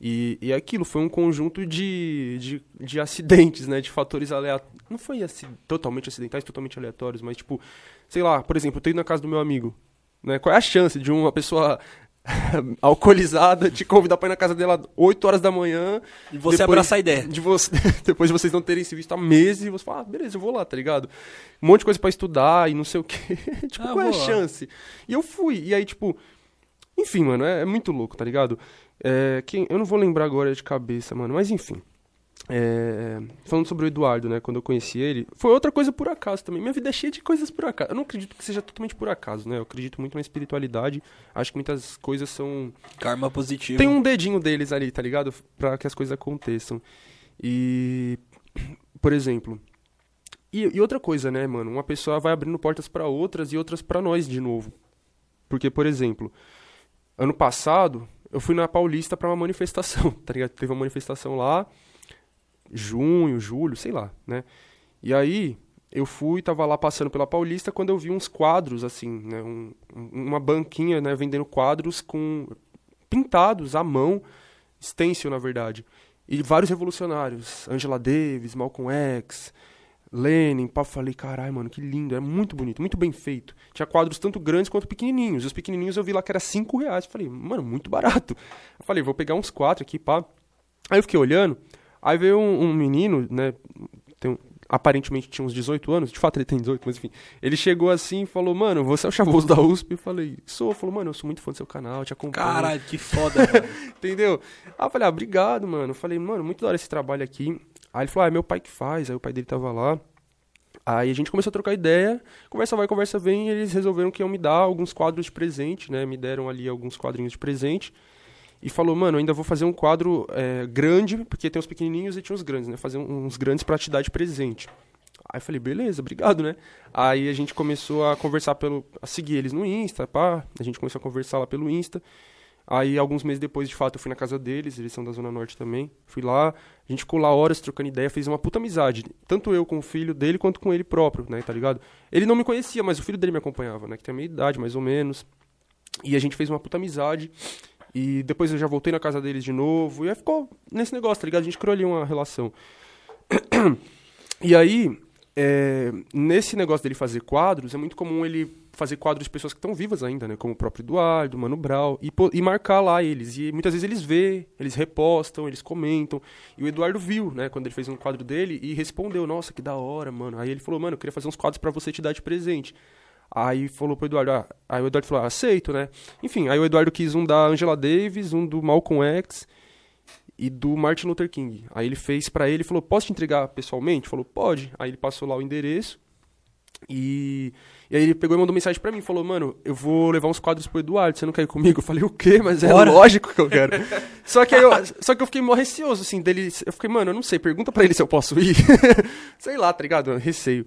E, e aquilo foi um conjunto de, de, de acidentes, né? De fatores aleatórios. Não foi totalmente acidentais, totalmente aleatórios, mas tipo, sei lá, por exemplo, eu tô indo na casa do meu amigo. Né? Qual é a chance de uma pessoa alcoolizada te convidar pra ir na casa dela 8 horas da manhã E você Depois- abraça a ideia. de você, depois de vocês não terem se visto há meses e você fala, ah, beleza, eu vou lá, tá ligado? Um monte de coisa pra estudar e não sei o quê. tipo, Ah, qual é a lá. chance? E eu fui. E aí, tipo, enfim, mano, é, é muito louco, tá ligado? É, quem, eu não vou lembrar agora de cabeça, mano, mas enfim. É, falando sobre o Eduardo, né? Quando eu conheci ele, foi outra coisa por acaso também. Minha vida é cheia de coisas por acaso. Eu não acredito que seja totalmente por acaso, né? Eu acredito muito na espiritualidade. Acho que muitas coisas são Karma positivo. tem um dedinho deles ali, tá ligado? Pra que as coisas aconteçam. E, por exemplo. E, e outra coisa, né, mano? Uma pessoa vai abrindo portas pra outras e outras pra nós de novo. Porque, por exemplo, ano passado eu fui na Paulista pra uma manifestação, tá ligado? Teve uma manifestação lá, junho, julho, sei lá, né? E aí eu fui, tava lá passando pela Paulista quando eu vi uns quadros assim, né? Um- uma banquinha, né? Vendendo quadros com pintados à mão, stencil na verdade, e vários revolucionários, Angela Davis, Malcolm X, Lenin, pá, falei, caralho, mano, que lindo, é muito bonito, muito bem feito. Tinha quadros tanto grandes quanto pequenininhos, e os pequenininhos eu vi lá que era 5 reais, falei, mano, muito barato. Eu falei, vou pegar uns quatro aqui, pá. Aí eu fiquei olhando, aí veio um, um menino, né, tem aparentemente tinha uns 18 anos, de fato ele tem 18, mas enfim. Ele chegou assim e falou, mano, você é o chavoso da USP? Eu falei, sou. Falou, mano, eu sou muito fã do seu canal, te acompanho. Caralho, que foda. Entendeu? Aí eu falei, ah, obrigado, mano. Eu falei, mano, muito da hora esse trabalho aqui. Aí ele falou, ah, é meu pai que faz. Aí o pai dele tava lá. Aí a gente começou a trocar ideia, conversa vai, conversa vem, e eles resolveram que iam me dar alguns quadros de presente, né? Me deram ali alguns quadrinhos de presente. E falou, mano, ainda vou fazer um quadro é, grande, porque tem os pequenininhos e tinha os grandes, né? Fazer uns grandes pra te dar de presente. Aí eu falei, beleza, obrigado, né? Aí a gente começou a conversar pelo. a seguir eles no Insta, pá. A gente começou a conversar lá pelo Insta. Aí, alguns meses depois, de fato, eu fui na casa deles, eles são da Zona Norte também. Fui lá, a gente ficou lá horas trocando ideia, fez uma puta amizade. Tanto eu com o filho dele, quanto com ele próprio, né, tá ligado? Ele não me conhecia, mas o filho dele me acompanhava, né, que tem a minha idade, mais ou menos. E a gente fez uma puta amizade. E depois eu já voltei na casa deles de novo. E aí ficou nesse negócio, tá ligado? A gente criou ali uma relação. E aí, é, nesse negócio dele fazer quadros, é muito comum ele fazer quadros de pessoas que estão vivas ainda, né? Como o próprio Eduardo, Mano Brown, e, e marcar lá eles. E muitas vezes eles vê, eles repostam, eles comentam. E o Eduardo viu, né? Quando ele fez um quadro dele e respondeu, nossa, que da hora, mano. Aí ele falou, mano, eu queria fazer uns quadros pra você te dar de presente. Aí falou pro Eduardo, ah, aí o Eduardo falou, ah, aceito, né? Enfim, aí o Eduardo quis um da Angela Davis, um do Malcolm X e do Martin Luther King. Aí ele fez pra ele falou: Posso te entregar pessoalmente? Falou: Pode. Aí ele passou lá o endereço. E, e aí ele pegou e mandou mensagem pra mim, falou, mano, eu vou levar uns quadros pro Eduardo, você não quer ir comigo? Eu falei, o quê? Mas é Bora. lógico que eu quero. só, que eu, só que eu fiquei mó receoso, assim, dele, eu fiquei, mano, eu não sei, pergunta pra ele se eu posso ir. sei lá, tá ligado? Receio.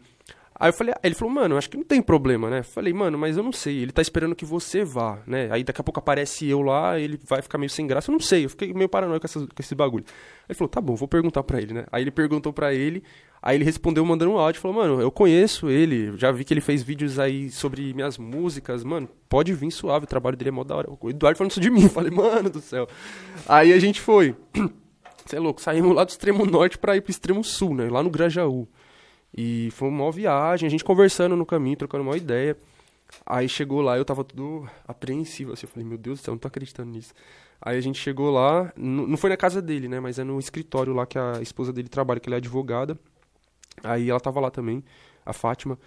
Aí eu falei, aí ele falou, mano, acho que não tem problema, né? Falei, mano, mas eu não sei, ele tá esperando que você vá, né? Aí daqui a pouco aparece eu lá, ele vai ficar meio sem graça, eu não sei, eu fiquei meio paranoico com, essas- com esse bagulho. Aí ele falou, tá bom, vou perguntar pra ele, né? Aí ele perguntou pra ele, aí ele respondeu mandando um áudio, falou, mano, eu conheço ele, já vi que ele fez vídeos aí sobre minhas músicas, mano, pode vir suave, o trabalho dele é mó da hora. O Eduardo falando isso de mim, eu falei, mano do céu. Aí a gente foi, você é louco, saímos lá do extremo norte pra ir pro extremo sul, né? Lá no Grajaú. E foi uma viagem, a gente conversando no caminho, trocando uma ideia. Aí chegou lá, eu tava tudo apreensivo, assim, eu falei, meu Deus do céu, não tô acreditando nisso. Aí a gente chegou lá, não foi na casa dele, né, mas é no escritório lá que a esposa dele trabalha, que ela é advogada. Aí ela tava lá também, a Fátima.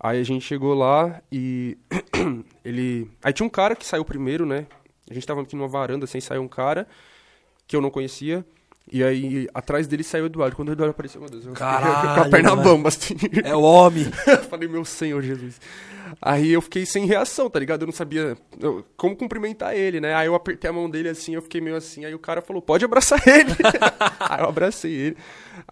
Aí a gente chegou lá e ele... Aí tinha um cara que saiu primeiro, né, a gente tava aqui numa varanda, assim, saiu um cara que eu não conhecia. E aí, atrás dele saiu o Eduardo. Quando o Eduardo apareceu, meu Deus, eu fiquei com a Caralho, perna mano. bamba, assim. É o homem. Eu falei, meu Senhor Jesus. Aí eu fiquei sem reação, tá ligado? Eu não sabia eu- como cumprimentar ele, né? Aí eu apertei a mão dele assim, eu fiquei meio assim. Aí o cara falou, pode abraçar ele. aí eu abracei ele.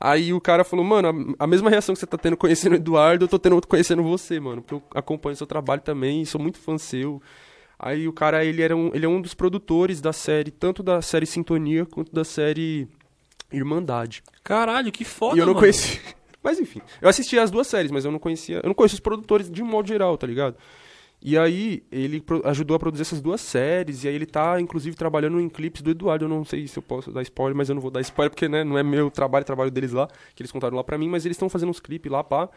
Aí o cara falou, mano, a, a mesma reação que você tá tendo conhecendo o Eduardo, eu tô tendo conhecendo você, mano. Porque eu acompanho seu trabalho também, sou muito fã seu. Aí o cara, ele, era um, ele é um dos produtores da série, tanto da série Sintonia quanto da série Irmandade. Caralho, que foda, E eu não mano. conhecia. Mas enfim, eu assisti as duas séries, mas eu não conhecia. Eu não conheço os produtores de um modo geral, tá ligado? E aí, ele ajudou a produzir essas duas séries, e aí ele tá, inclusive, trabalhando em clipes do Eduardo. Eu não sei se eu posso dar spoiler, mas eu não vou dar spoiler, porque, né, não é meu trabalho, é trabalho deles lá, que eles contaram lá pra mim, mas eles estão fazendo uns clipes lá, pá.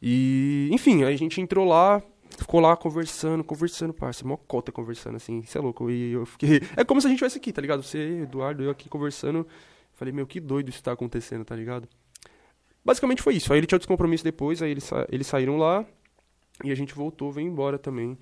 E, enfim, aí a gente entrou lá, ficou lá conversando, conversando, parça, mó cota conversando, assim, isso é louco. E eu fiquei. É como se a gente estivesse aqui, tá ligado? Você, Eduardo, eu aqui conversando. Falei, meu, que doido isso tá acontecendo, tá ligado? Basicamente foi isso. Aí ele tinha outros compromissos depois, aí eles, sa- eles saíram lá e a gente voltou, veio embora também.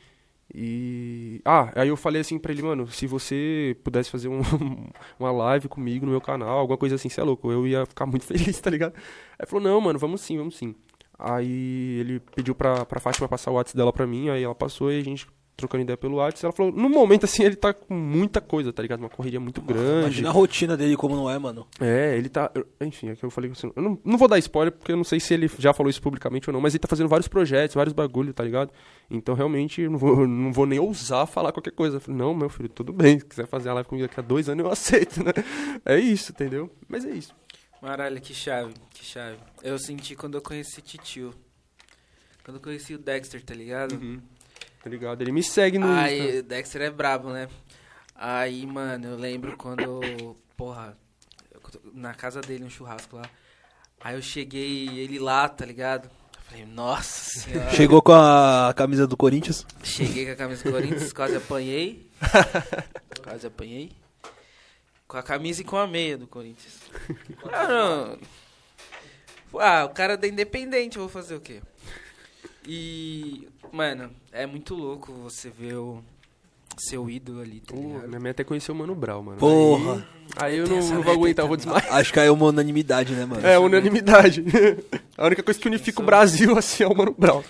E. Ah, aí eu falei assim pra ele, mano, se você pudesse fazer um- uma live comigo no meu canal, alguma coisa assim, você é louco, eu ia ficar muito feliz, tá ligado? Aí falou, não, mano, vamos sim, vamos sim. Aí ele pediu pra, pra Fátima passar o WhatsApp dela pra mim, aí ela passou e a gente trocando ideia pelo WhatsApp. Ela falou, no momento assim, ele tá com muita coisa, tá ligado? Uma correria muito grande. Imagina a rotina dele como não é, mano. É, ele tá. eu- Enfim, é que eu falei assim. Eu não, não vou dar spoiler, porque eu não sei se ele já falou isso publicamente ou não, mas ele tá fazendo vários projetos, vários bagulho, tá ligado? Então realmente eu não vou, eu não vou nem ousar falar qualquer coisa. Eu falei, não, meu filho, tudo bem. Se quiser fazer a live comigo daqui a dois anos, eu aceito, né? É isso, entendeu? Mas é isso. Maralho, que chave, que chave. Eu senti quando eu conheci Titio. Quando eu conheci o Dexter, tá ligado? Tá ligado? Ele me segue no. Aí, Insta. o Dexter é brabo, né? Aí, mano, eu lembro quando, porra, na casa dele, um churrasco lá. Aí eu cheguei, ele lá, tá ligado? Eu falei, nossa senhora. Chegou com a camisa do Corinthians. Cheguei com a camisa do Corinthians, quase apanhei. quase apanhei. Com a camisa e com a meia do Corinthians. Ah, não. Ah, o cara é da Independente, eu vou fazer o quê? E, mano, é muito louco você ver o seu ídolo ali, tá Pô, minha mãe até conheceu o Mano Brown, mano. Porra. Aí, aí eu não, não vou aguentar, eu aí vou também. desmaiar. Acho que é uma unanimidade, né, mano? É, unanimidade. A única coisa que unifica o Brasil, assim, é o Mano Brown.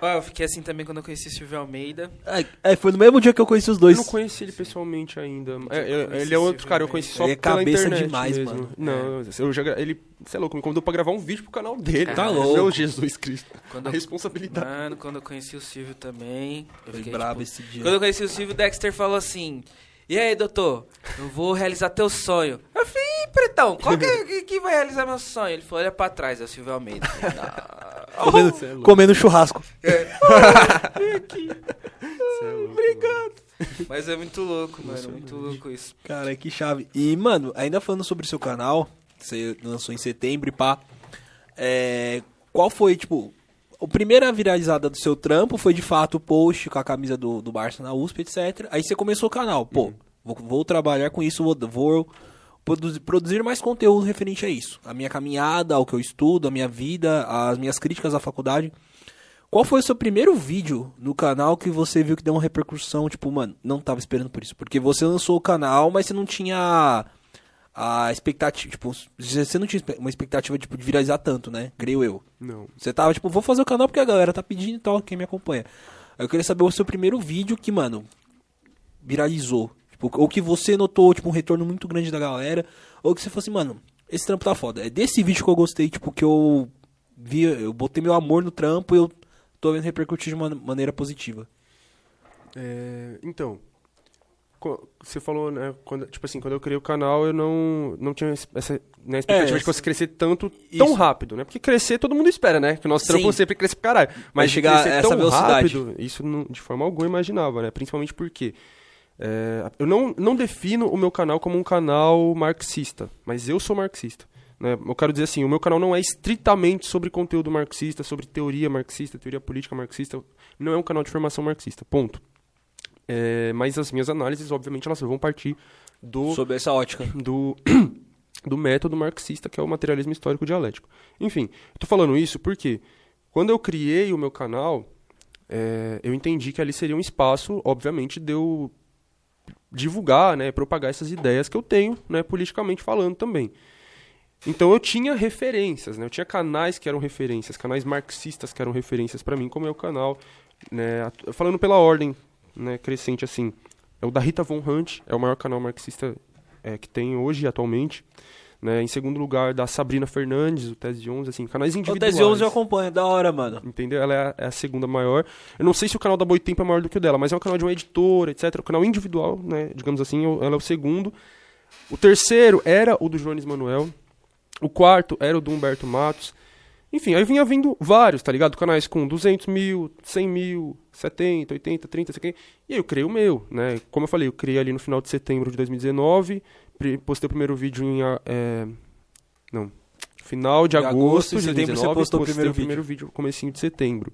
Ah, eu fiquei assim também quando eu conheci Silvio Almeida. É, é, foi no mesmo dia que eu conheci os Eu dois. não conheci ele pessoalmente ainda. É, é, ele é outro cara, eu conheci só Ele é pela cabeça internet demais, mesmo. mano. Não, eu já, ele, sei lá, me convidou pra gravar um vídeo pro canal dele. Tá Meu louco. Jesus Cristo. Quando A eu, responsabilidade. mano, quando eu conheci o Silvio também. Eu Foi fiquei, brabo tipo, esse dia. Quando eu conheci o Silvio, o Dexter falou assim: E aí, doutor, eu vou realizar teu sonho. Eu falei, Ih, pretão, qual que, é- que, que vai realizar meu sonho? Ele falou, olha pra trás, é o Silvio Almeida. Eu falei, "Não." Comendo, Cê é louco. comendo churrasco. Cê é louco, Obrigado. Mas é muito louco, mano, muito louco isso. Cara, que chave. E, mano, ainda falando sobre o seu canal, você lançou em setembro e pá. É, qual foi, tipo, a primeira viralizada do seu trampo foi de fato o post com a camisa do, do Barça na USP, etc. Aí você começou o canal. Pô, vou, vou trabalhar com isso, vou, vou produzir, produzir mais conteúdo referente a isso. A minha caminhada, ao que eu estudo, a minha vida, as minhas críticas à faculdade. Qual foi o seu primeiro vídeo no canal que você viu que deu uma repercussão? Tipo, mano, não tava esperando por isso. Porque você lançou o canal, mas você não tinha a expectativa. Tipo, você não tinha uma expectativa tipo, de viralizar tanto, né? Creio eu. Não. Você tava, tipo, vou fazer o canal porque a galera tá pedindo e tal, quem me acompanha. Aí eu queria saber o seu primeiro vídeo que, mano, viralizou. Tipo, ou que você notou, tipo, um retorno muito grande da galera. Ou que você falou assim, mano, esse trampo tá foda. É desse vídeo que eu gostei, tipo, que eu vi, eu botei meu amor no trampo e eu tô vendo repercutir de uma maneira positiva. É, então, você falou, né, quando, tipo assim, quando eu criei o canal, eu não, não tinha essa né, expectativa É, de que fosse crescer tanto, tão isso. rápido, né? Porque crescer todo mundo espera, né? Que o nosso Sim. trampo sempre cresce pra caralho. Mas de chegar a essa tão velocidade. rápido, isso não- de forma alguma eu imaginava, né? Principalmente porque é, eu não, não defino o meu canal como um canal marxista, mas eu sou marxista. Né? Eu quero dizer assim, o meu canal não é estritamente sobre conteúdo marxista, sobre teoria marxista, teoria política marxista. Não é um canal de formação marxista, ponto. É, mas as minhas análises, obviamente, elas vão partir do, Sobre essa ótica. do, do método marxista, que é o materialismo histórico dialético. Enfim, tô falando isso porque quando eu criei o meu canal, é, eu entendi que ali seria um espaço, obviamente, de eu divulgar, né, propagar essas ideias que eu tenho, né, politicamente falando também. Então eu tinha referências, né? Eu tinha canais que eram referências, canais marxistas que eram referências para mim, como é o canal, né, falando pela ordem, né, crescente assim. É o da Rita Von Hunt, é o maior canal marxista é, que tem hoje atualmente. Né? Em segundo lugar, da Sabrina Fernandes, o Tese de 11, assim, canais O individuais. Tese 11 eu acompanho, da hora, mano. Entendeu? Ela é a, é a segunda maior. Eu não sei se o canal da Boitempo é maior do que o dela, mas é um canal de uma editora, etc. O canal individual, né? Digamos assim, ela é o segundo. O terceiro era o do Jones Manuel. O quarto era o do Humberto Matos. Enfim, aí vinha vindo vários, tá ligado? Canais com 200 mil, 100 mil, 70, 80, 30, sei o quê. E aí eu criei o meu, né? Como eu falei, eu criei ali no final de setembro de 2019. pri- Postei o primeiro vídeo em... ah, é, não. Final de Em agosto, agosto de setembro você 2019. postou o primeiro o primeiro vídeo, comecinho de setembro.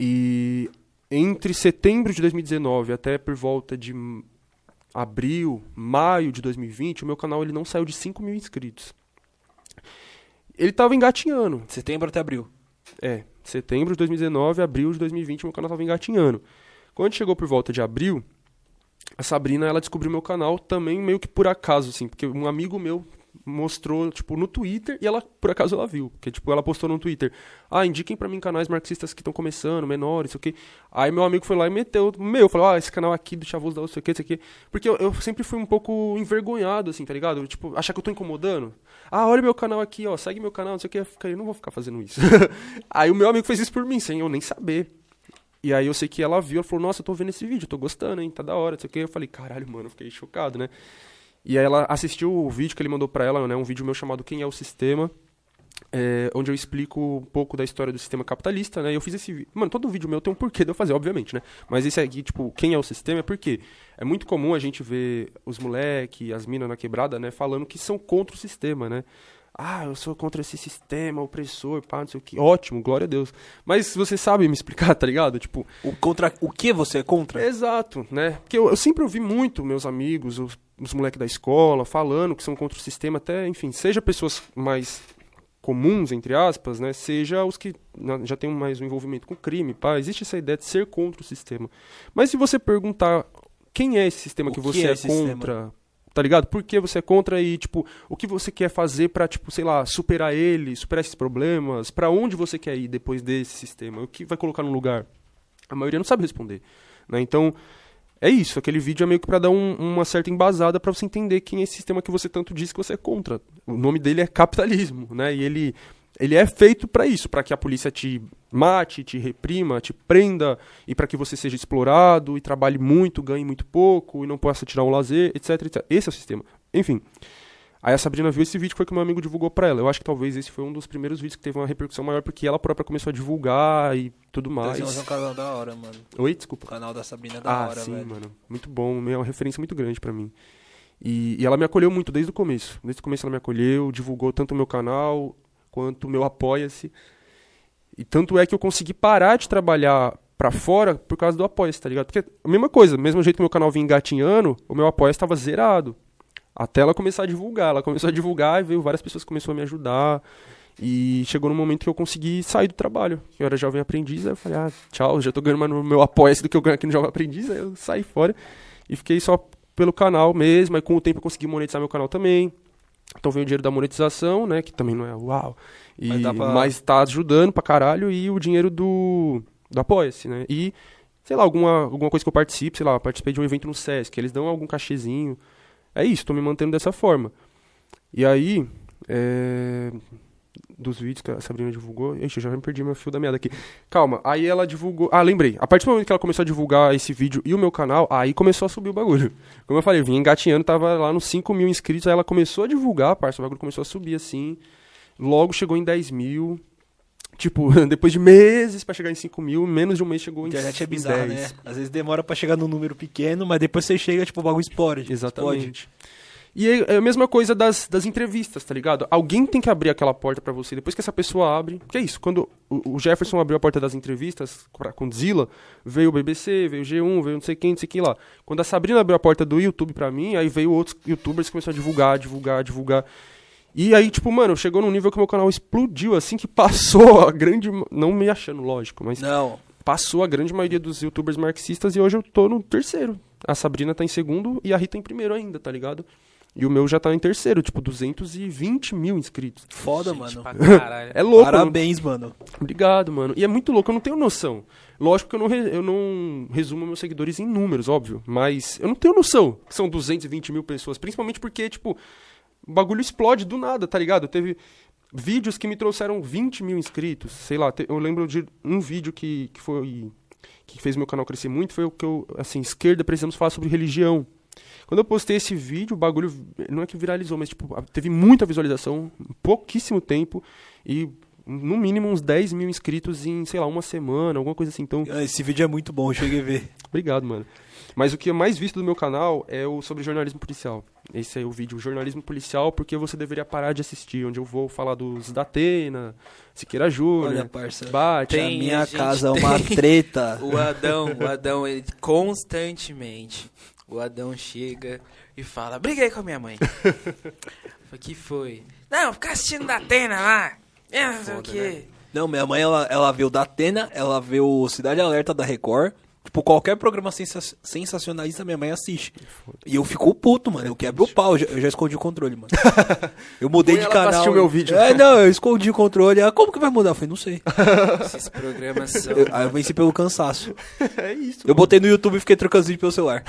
E entre setembro de 2019 até por volta de abril, maio de 2020, o meu canal ele não saiu de 5 mil inscritos. Ele tava engatinhando. Setembro até abril. É, setembro de 2019, abril de 2020, meu canal tava engatinhando. Quando chegou por volta de abril, a Sabrina, ela descobriu meu canal também meio que por acaso, assim, porque um amigo meu mostrou, tipo, no Twitter e ela, por acaso, ela viu. Porque, tipo, ela postou no Twitter, ah, indiquem pra mim canais marxistas que estão começando, menores, sei o quê. Aí meu amigo foi lá e meteu meu, falou, ah, esse canal aqui do Chavoso da não sei o quê, sei o quê. Porque eu, eu sempre fui um pouco envergonhado, assim, tá ligado? Tipo, achar que eu tô incomodando. Ah, olha meu canal aqui, ó, segue meu canal, não sei o quê. Eu não vou ficar fazendo isso. aí o meu amigo fez isso por mim, sem eu nem saber. E aí eu sei que ela viu, ela falou, nossa, eu tô vendo esse vídeo, tô gostando, hein, tá da hora, não sei o quê. Eu falei, caralho, mano, fiquei chocado, né? E aí ela assistiu o vídeo que ele mandou pra ela, né, um vídeo meu chamado Quem é o Sistema, é, onde eu explico um pouco da história do sistema capitalista, né? E eu fiz esse vídeo. Mano, todo vídeo meu tem um porquê de eu fazer, obviamente, né? Mas esse aqui, tipo, quem é o sistema é porque é muito comum a gente ver os moleque, as minas na quebrada, né, falando que são contra o sistema, né? Ah, eu sou contra esse sistema opressor, pá, não sei o que. Ótimo, glória a Deus. Mas você sabe me explicar, tá ligado? Tipo, O, contra, o que você é contra? Exato, né? Porque eu, eu sempre ouvi muito meus amigos, os, os moleques da escola, falando que são contra o sistema, até, enfim, seja pessoas mais comuns, entre aspas, né? Seja os que já têm mais um envolvimento com crime, pá. Existe essa ideia de ser contra o sistema. Mas se você perguntar quem é esse sistema O que que você é é, esse sistema? contra, tá ligado? Por que você é contra e, tipo, o que você quer fazer pra, tipo, sei lá, superar ele, superar esses problemas? Pra onde você quer ir depois desse sistema? O que vai colocar no lugar? A maioria não sabe responder, né? Então, é isso. Aquele vídeo é meio que pra dar um- uma certa embasada pra você entender quem é esse sistema que você tanto diz que você é contra. O nome dele é capitalismo, né? E ele, ele é feito pra isso, pra que a polícia te mate, te reprima, te prenda e para que você seja explorado e trabalhe muito, ganhe muito pouco e não possa tirar um lazer, etc, etc. Esse é o sistema. Enfim. Aí a Sabrina viu esse vídeo foi que o meu amigo divulgou pra ela. Eu acho que talvez esse foi um dos primeiros vídeos que teve uma repercussão maior porque ela própria começou a divulgar e tudo mais. Esse é um canal da hora, mano. Oi, desculpa. O canal da Sabrina é da Ah, hora, sim, velho. mano. Muito bom. É uma referência muito grande pra mim. E, e ela me acolheu muito desde o começo. Desde o começo ela me acolheu, divulgou tanto o meu canal quanto o meu Apoia-se. E tanto é que eu consegui parar de trabalhar pra fora por causa do Apoia-se, tá ligado? Porque a mesma coisa, mesmo jeito que meu canal vinha engatinhando, o meu Apoia-se tava zerado. Até ela começar a divulgar. Ela começou a divulgar e veio várias pessoas que começaram a me ajudar. E chegou no momento que eu consegui sair do trabalho. Eu era jovem aprendiz, aí eu falei, ah, tchau, já tô ganhando mais no meu apoia do que eu ganho aqui no Jovem Aprendiz. Aí eu saí fora e fiquei só pelo canal mesmo. Aí com o tempo eu consegui monetizar meu canal também. Então veio o dinheiro da monetização, né? Que também não é uau. E, Mas dá pra- Mas tá ajudando pra caralho. E o dinheiro do, do Apoia-se, né? E, sei lá, alguma, alguma coisa que eu participe, sei lá, participei de um evento no Sesc, eles dão algum cachezinho. É isso, tô me mantendo dessa forma. E aí, é, dos vídeos que a Sabrina divulgou. Ixi, já me perdi meu fio da meada aqui. Calma, aí ela divulgou. Ah, lembrei. A partir do momento que ela começou a divulgar esse vídeo e o meu canal, aí começou a subir o bagulho. Como eu falei, eu vim engatinhando, tava lá nos 5 mil inscritos, aí ela começou a divulgar, parça, o bagulho começou a subir assim. Logo chegou em 10 mil. Tipo, depois de meses pra chegar em 5 mil, menos de um mês chegou em internet é 10. né? Às vezes demora pra chegar num número pequeno, mas depois você chega, tipo, o bagulho explode. Explode. Exatamente. E é é a mesma coisa das, das entrevistas, tá ligado? Alguém tem que abrir aquela porta pra você. Depois que essa pessoa abre. Que é isso? Quando o, Jefferson abriu a porta das entrevistas pra Condzilla, veio o BBC, veio o G1, veio não sei quem, não sei quem lá. Quando a Sabrina abriu a porta do YouTube pra mim, aí veio outros youtubers que começaram a divulgar, divulgar, divulgar. E aí, tipo, mano, chegou num nível que meu canal explodiu, assim, que passou a grande. Não me achando, lógico, mas Não. passou a grande maioria dos youtubers marxistas e hoje eu tô no terceiro. A Sabrina tá em segundo e a Rita em primeiro ainda, tá ligado? E o meu já tá em terceiro, tipo, 220 mil inscritos. Foda, Gente, mano. É louco. Parabéns, mano. não- Obrigado, mano. E é muito louco, eu não tenho noção. Lógico que eu não, re- eu não resumo meus seguidores em números, óbvio. Mas eu não tenho noção que são 220 mil pessoas. Principalmente porque, tipo, o bagulho explode do nada, tá ligado? Teve vídeos que me trouxeram 20 mil inscritos. Sei lá, te- eu lembro de um vídeo que, que foi. que fez meu canal crescer muito. Foi o que eu. Assim, esquerda, precisamos falar sobre religião. Quando eu postei esse vídeo, o bagulho não é que viralizou, mas tipo, teve muita visualização, pouquíssimo tempo, e no mínimo uns 10 mil inscritos em, sei lá, uma semana, alguma coisa assim. Então, Ah, Esse vídeo é muito bom, cheguei a ver. obrigado, mano. Mas o que é mais visto do meu canal é o sobre jornalismo policial. Esse é o vídeo Jornalismo Policial, porque você deveria parar de assistir, onde eu vou falar dos da Atena, Siqueira Olha, Júnior, parça. Bate. Tem- a minha casa é uma treta. O Adão, o Adão, ele constantemente, o Adão chega e fala, briguei com a minha mãe. O que foi? Não, ficar assistindo da Atena lá. É, não sei o quê. né? Não, minha mãe, ela, ela vê o da Atena, ela vê o Cidade Alerta da Record. Tipo, qualquer programa sensa- sensacionalista, minha mãe assiste. E eu fico puto, mano. Eu quebro o pau. Eu já, eu já escondi o controle, mano. Eu mudei de canal. assistir o meu vídeo. É, não, eu escondi o controle. Ela, como que vai mudar? Eu falei, não sei. Esses programas são... Eu- aí eu venci pelo cansaço. é isso. Eu botei no YouTube e fiquei trocando vídeo pelo celular.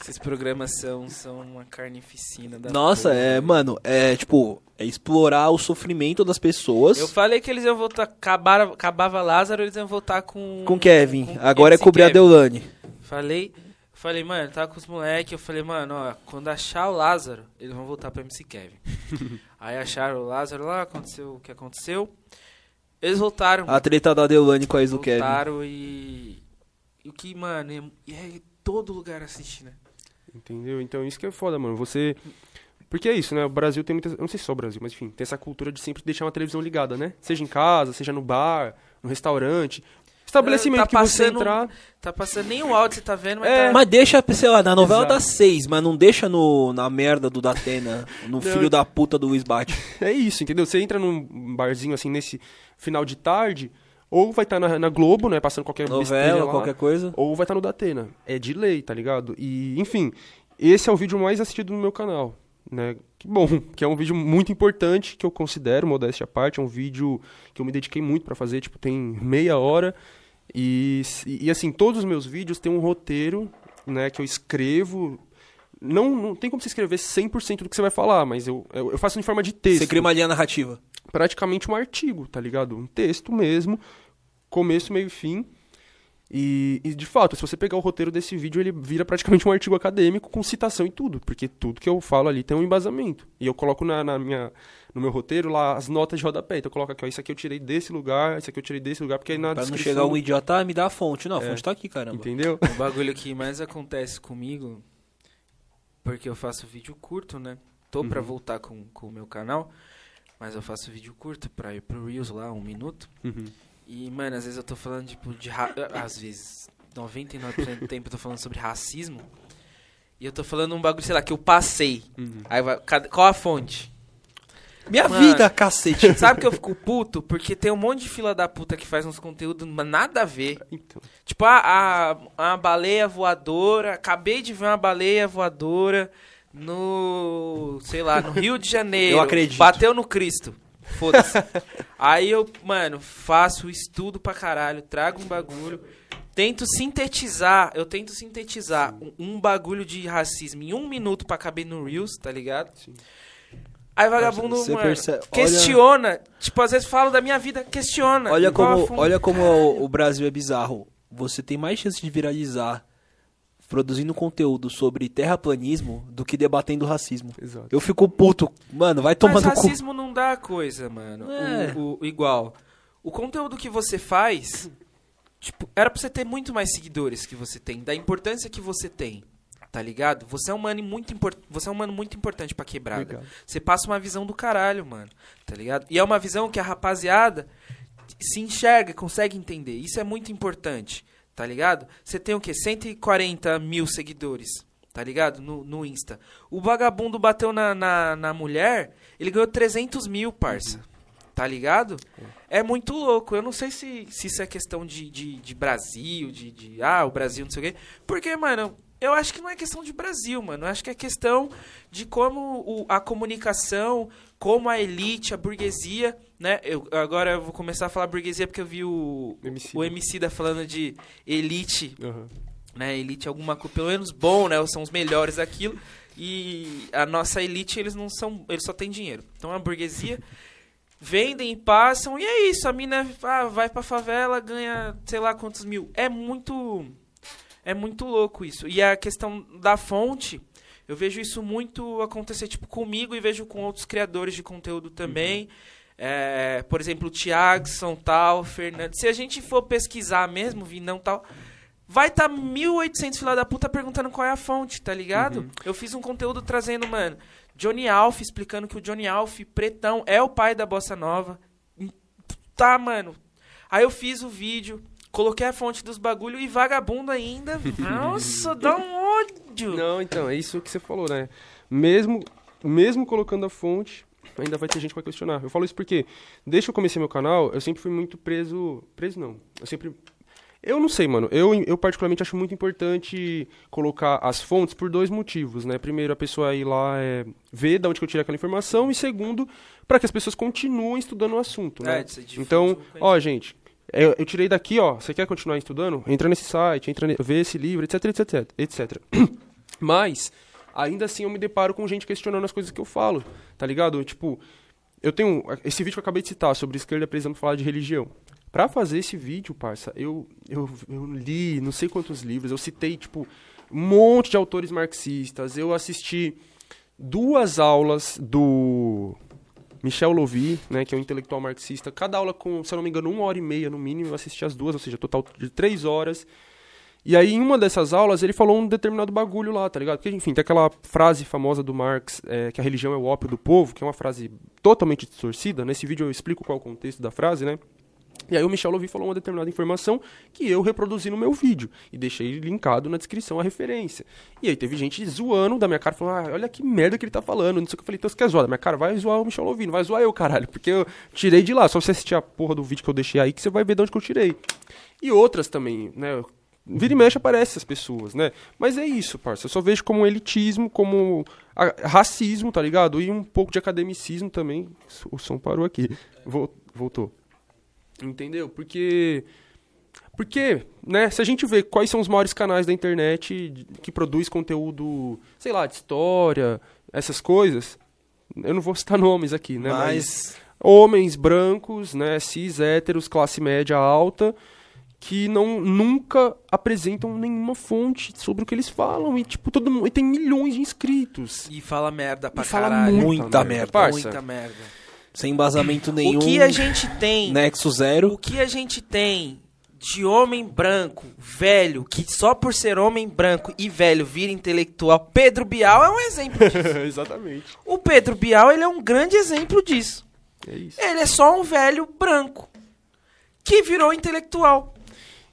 Esses programas são, são uma carnificina da Nossa, porra. é, mano, é tipo, é explorar o sofrimento das pessoas. Eu falei que eles iam voltar, acabar, acabava Lázaro, eles iam voltar com... Com Kevin. com Agora é cobrir a Kevin. Deolane. Falei, falei, mano, tava com os moleques, eu falei, mano, ó, quando achar o Lázaro, eles vão voltar pra MC Kevin. Aí acharam o Lázaro lá, aconteceu o que aconteceu. Eles voltaram. A treta da Deolane com a ex do Kevin. voltaram e. E o que, mano, é, e é todo lugar assistir, né? Entendeu? Então isso que é foda, mano. Você. Porque é isso, né? O Brasil tem muita. Eu não sei se só o Brasil, mas enfim, tem essa cultura de sempre deixar uma televisão ligada, né? Seja em casa, seja no bar, no restaurante. Estabelecimento Tá que você entrar. Tá passando nem o áudio, você tá vendo, mas É. tá. Mas deixa, sei lá, na novela Exato. das seis, mas não deixa no, na merda do Datena, no filho da puta do Luiz Bate. É isso, entendeu? Você entra num barzinho assim nesse final de tarde, ou vai estar na, na Globo, né? Passando qualquer Novela, lá, qualquer coisa. ou vai estar no Datena. É de lei, tá ligado? E, enfim, esse é o vídeo mais assistido no meu canal, né? Que bom, que é um vídeo muito importante, que eu considero, modéstia à parte, é um vídeo que eu me dediquei muito pra fazer, tipo, tem meia hora. E, e assim, todos os meus vídeos têm um roteiro, né, que eu escrevo. Não, não tem como você escrever 100% do que você vai falar, mas eu, eu, eu faço em forma de texto Você cria uma linha narrativa. praticamente um artigo, tá ligado? Um texto mesmo, começo, meio e fim. E, e, de fato, se você pegar o roteiro desse vídeo, ele vira praticamente um artigo acadêmico com citação e tudo, porque tudo que eu falo ali tem um embasamento. E eu coloco na, na minha, no meu roteiro lá as notas de rodapé. Então eu coloco aqui, ó, isso aqui eu tirei desse lugar, isso aqui eu tirei desse lugar, porque aí na Pra não descrição... chegar um idiota, ah, me dá a fonte. Não, a É. fonte tá aqui, caramba. Entendeu? O bagulho que mais acontece comigo, porque eu faço vídeo curto, né? Tô pra Uhum. voltar com, com o meu canal, mas eu faço vídeo curto pra ir pro Reels lá, um minuto. Uhum. E, mano, às vezes eu tô falando, tipo, de. ra- Às vezes, 99% do tempo eu tô falando sobre racismo. E eu tô falando um bagulho, sei lá, que eu passei. Uhum. Aí vai. Qual a fonte? Minha Mano. vida, cacete. Sabe que eu fico puto? Porque tem um monte de fila da puta que faz uns conteúdos mas nada a ver. Então, Tipo, a, a, a baleia voadora. Acabei de ver uma baleia voadora no. sei lá, no Rio de Janeiro. Eu acredito. Bateu no Cristo. Foda-se. Aí eu, mano, faço estudo pra caralho, trago um bagulho. Tento sintetizar, eu tento sintetizar um, um bagulho de racismo em um minuto pra caber no Reels, tá ligado? Sim. Aí vagabundo, Você mano, percebe- olha- questiona. Tipo, às vezes falo da minha vida, questiona. Olha como, olha como o, o Brasil é bizarro. Você tem mais chance de viralizar produzindo conteúdo sobre terraplanismo do que debatendo racismo. exato. Eu fico puto. Mano, vai tomar Mas no cu. racismo não dá coisa, mano. É. O, o- igual. O conteúdo que você faz, tipo, era pra você ter muito mais seguidores que você tem, da importância que você tem. Tá ligado? Você é um mano muito, import... você é um mano muito importante pra quebrada. Obrigado. Você passa uma visão do caralho, mano. Tá ligado? E é uma visão que a rapaziada se enxerga, consegue entender. Isso é muito importante. Tá ligado? Você tem o quê? 140 mil seguidores. Tá ligado? No, no Insta. O vagabundo bateu na, na, na mulher, ele ganhou 300 mil, parça. Tá ligado? É muito louco. Eu não sei se, se isso é questão de, de, de Brasil, de, de. Ah, o Brasil, não sei o quê. Porque, mano, eu acho que não é questão de Brasil, mano. Eu acho que é questão de como o- a comunicação, como a elite, a burguesia, né? Eu, agora eu vou começar a falar burguesia porque eu vi o, Emicida. o Emicida falando de elite Aham. né? Elite alguma coisa, pelo menos bom, né? São os melhores daquilo. E a nossa elite, eles não são, eles só têm dinheiro. Então a burguesia vendem e passam e é isso. A mina ah, vai pra favela, ganha sei lá quantos mil. É muito é muito louco isso. E a questão da fonte, eu vejo isso muito acontecer tipo comigo e vejo com outros criadores de conteúdo também. É, por exemplo, o Thiagson, tal, Fernando. Se a gente for pesquisar mesmo, Vinão tal, vai estar tá 1800 fila da puta perguntando qual é a fonte, tá ligado? Eu fiz um conteúdo trazendo, mano, Johnny Alf, explicando que o Johnny Alf, pretão, é o pai da bossa nova. Tá, mano. Aí eu fiz o vídeo, coloquei a fonte dos bagulho e vagabundo ainda. Nossa, dá um ódio. Não, então, é isso que você falou, né? Mesmo, mesmo colocando a fonte, ainda vai ter gente que vai questionar. Eu falo isso porque, desde que eu comecei meu canal, eu sempre fui muito preso. Preso não. Eu sempre. Eu não sei, mano. Eu, eu particularmente acho muito importante colocar as fontes por dois motivos, né? Primeiro, a pessoa ir lá é, ver de onde que eu tirei aquela informação, e segundo, para que as pessoas continuem estudando o assunto, né? É, é então, ó, gente, eu, eu tirei daqui, ó. Você quer continuar estudando? Entra nesse site, entra ne- vê esse livro, etc, etc, etc. Mas, ainda assim, eu me deparo com gente questionando as coisas que eu falo, tá ligado? Tipo, eu tenho. Esse vídeo que eu acabei de citar sobre esquerda precisando falar de religião. Pra fazer esse vídeo, parça, eu, eu, eu li não sei quantos livros, eu citei, tipo, um monte de autores marxistas, eu assisti duas aulas do Michel Louvi, né, que é um intelectual marxista, cada aula com, se eu não me engano, uma hora e meia no mínimo, eu assisti as duas, ou seja, total de três horas. E aí, em uma dessas aulas, ele falou um determinado bagulho lá, tá ligado? Porque, enfim, tem aquela frase famosa do Marx, é, que a religião é o ópio do povo, que é uma frase totalmente distorcida. Nesse vídeo eu explico qual é o contexto da frase, né? E aí o Michel Louvi falou uma determinada informação que eu reproduzi no meu vídeo. E deixei linkado na descrição a referência. E aí teve gente zoando da minha cara, falando, ah, olha que merda que ele tá falando. Não sei o que eu falei, então você quer zoar da minha cara? Vai zoar o Michel Louvi, não vai zoar eu, caralho. Porque eu tirei de lá. Só você assistir a porra do vídeo que eu deixei aí que você vai ver de onde que eu tirei. E outras também, né? Vira e mexe aparece essas pessoas, né? Mas é isso, parça. Eu só vejo como elitismo, como racismo, tá ligado? E um pouco de academicismo também. O som parou aqui. Vol- Voltou. Entendeu? Porque. Porque, né, se a gente vê quais são os maiores canais da internet que produz conteúdo, sei lá, de história, essas coisas, eu não vou citar nomes aqui, né? Mas homens brancos, né, cis, héteros, classe média alta, que não nunca apresentam nenhuma fonte sobre o que eles falam. E, tipo, todo mundo. E tem milhões de inscritos. E fala merda pra E fala caralho. Muita merda, parça. Muita merda. Sem embasamento nenhum. O que a gente tem Nexo zero. O que a gente tem de homem branco, velho, que só por ser homem branco e velho vira intelectual, Pedro Bial é um exemplo disso. Exatamente. o Pedro Bial, ele é um grande exemplo disso. É isso. Ele é só um velho branco que virou intelectual.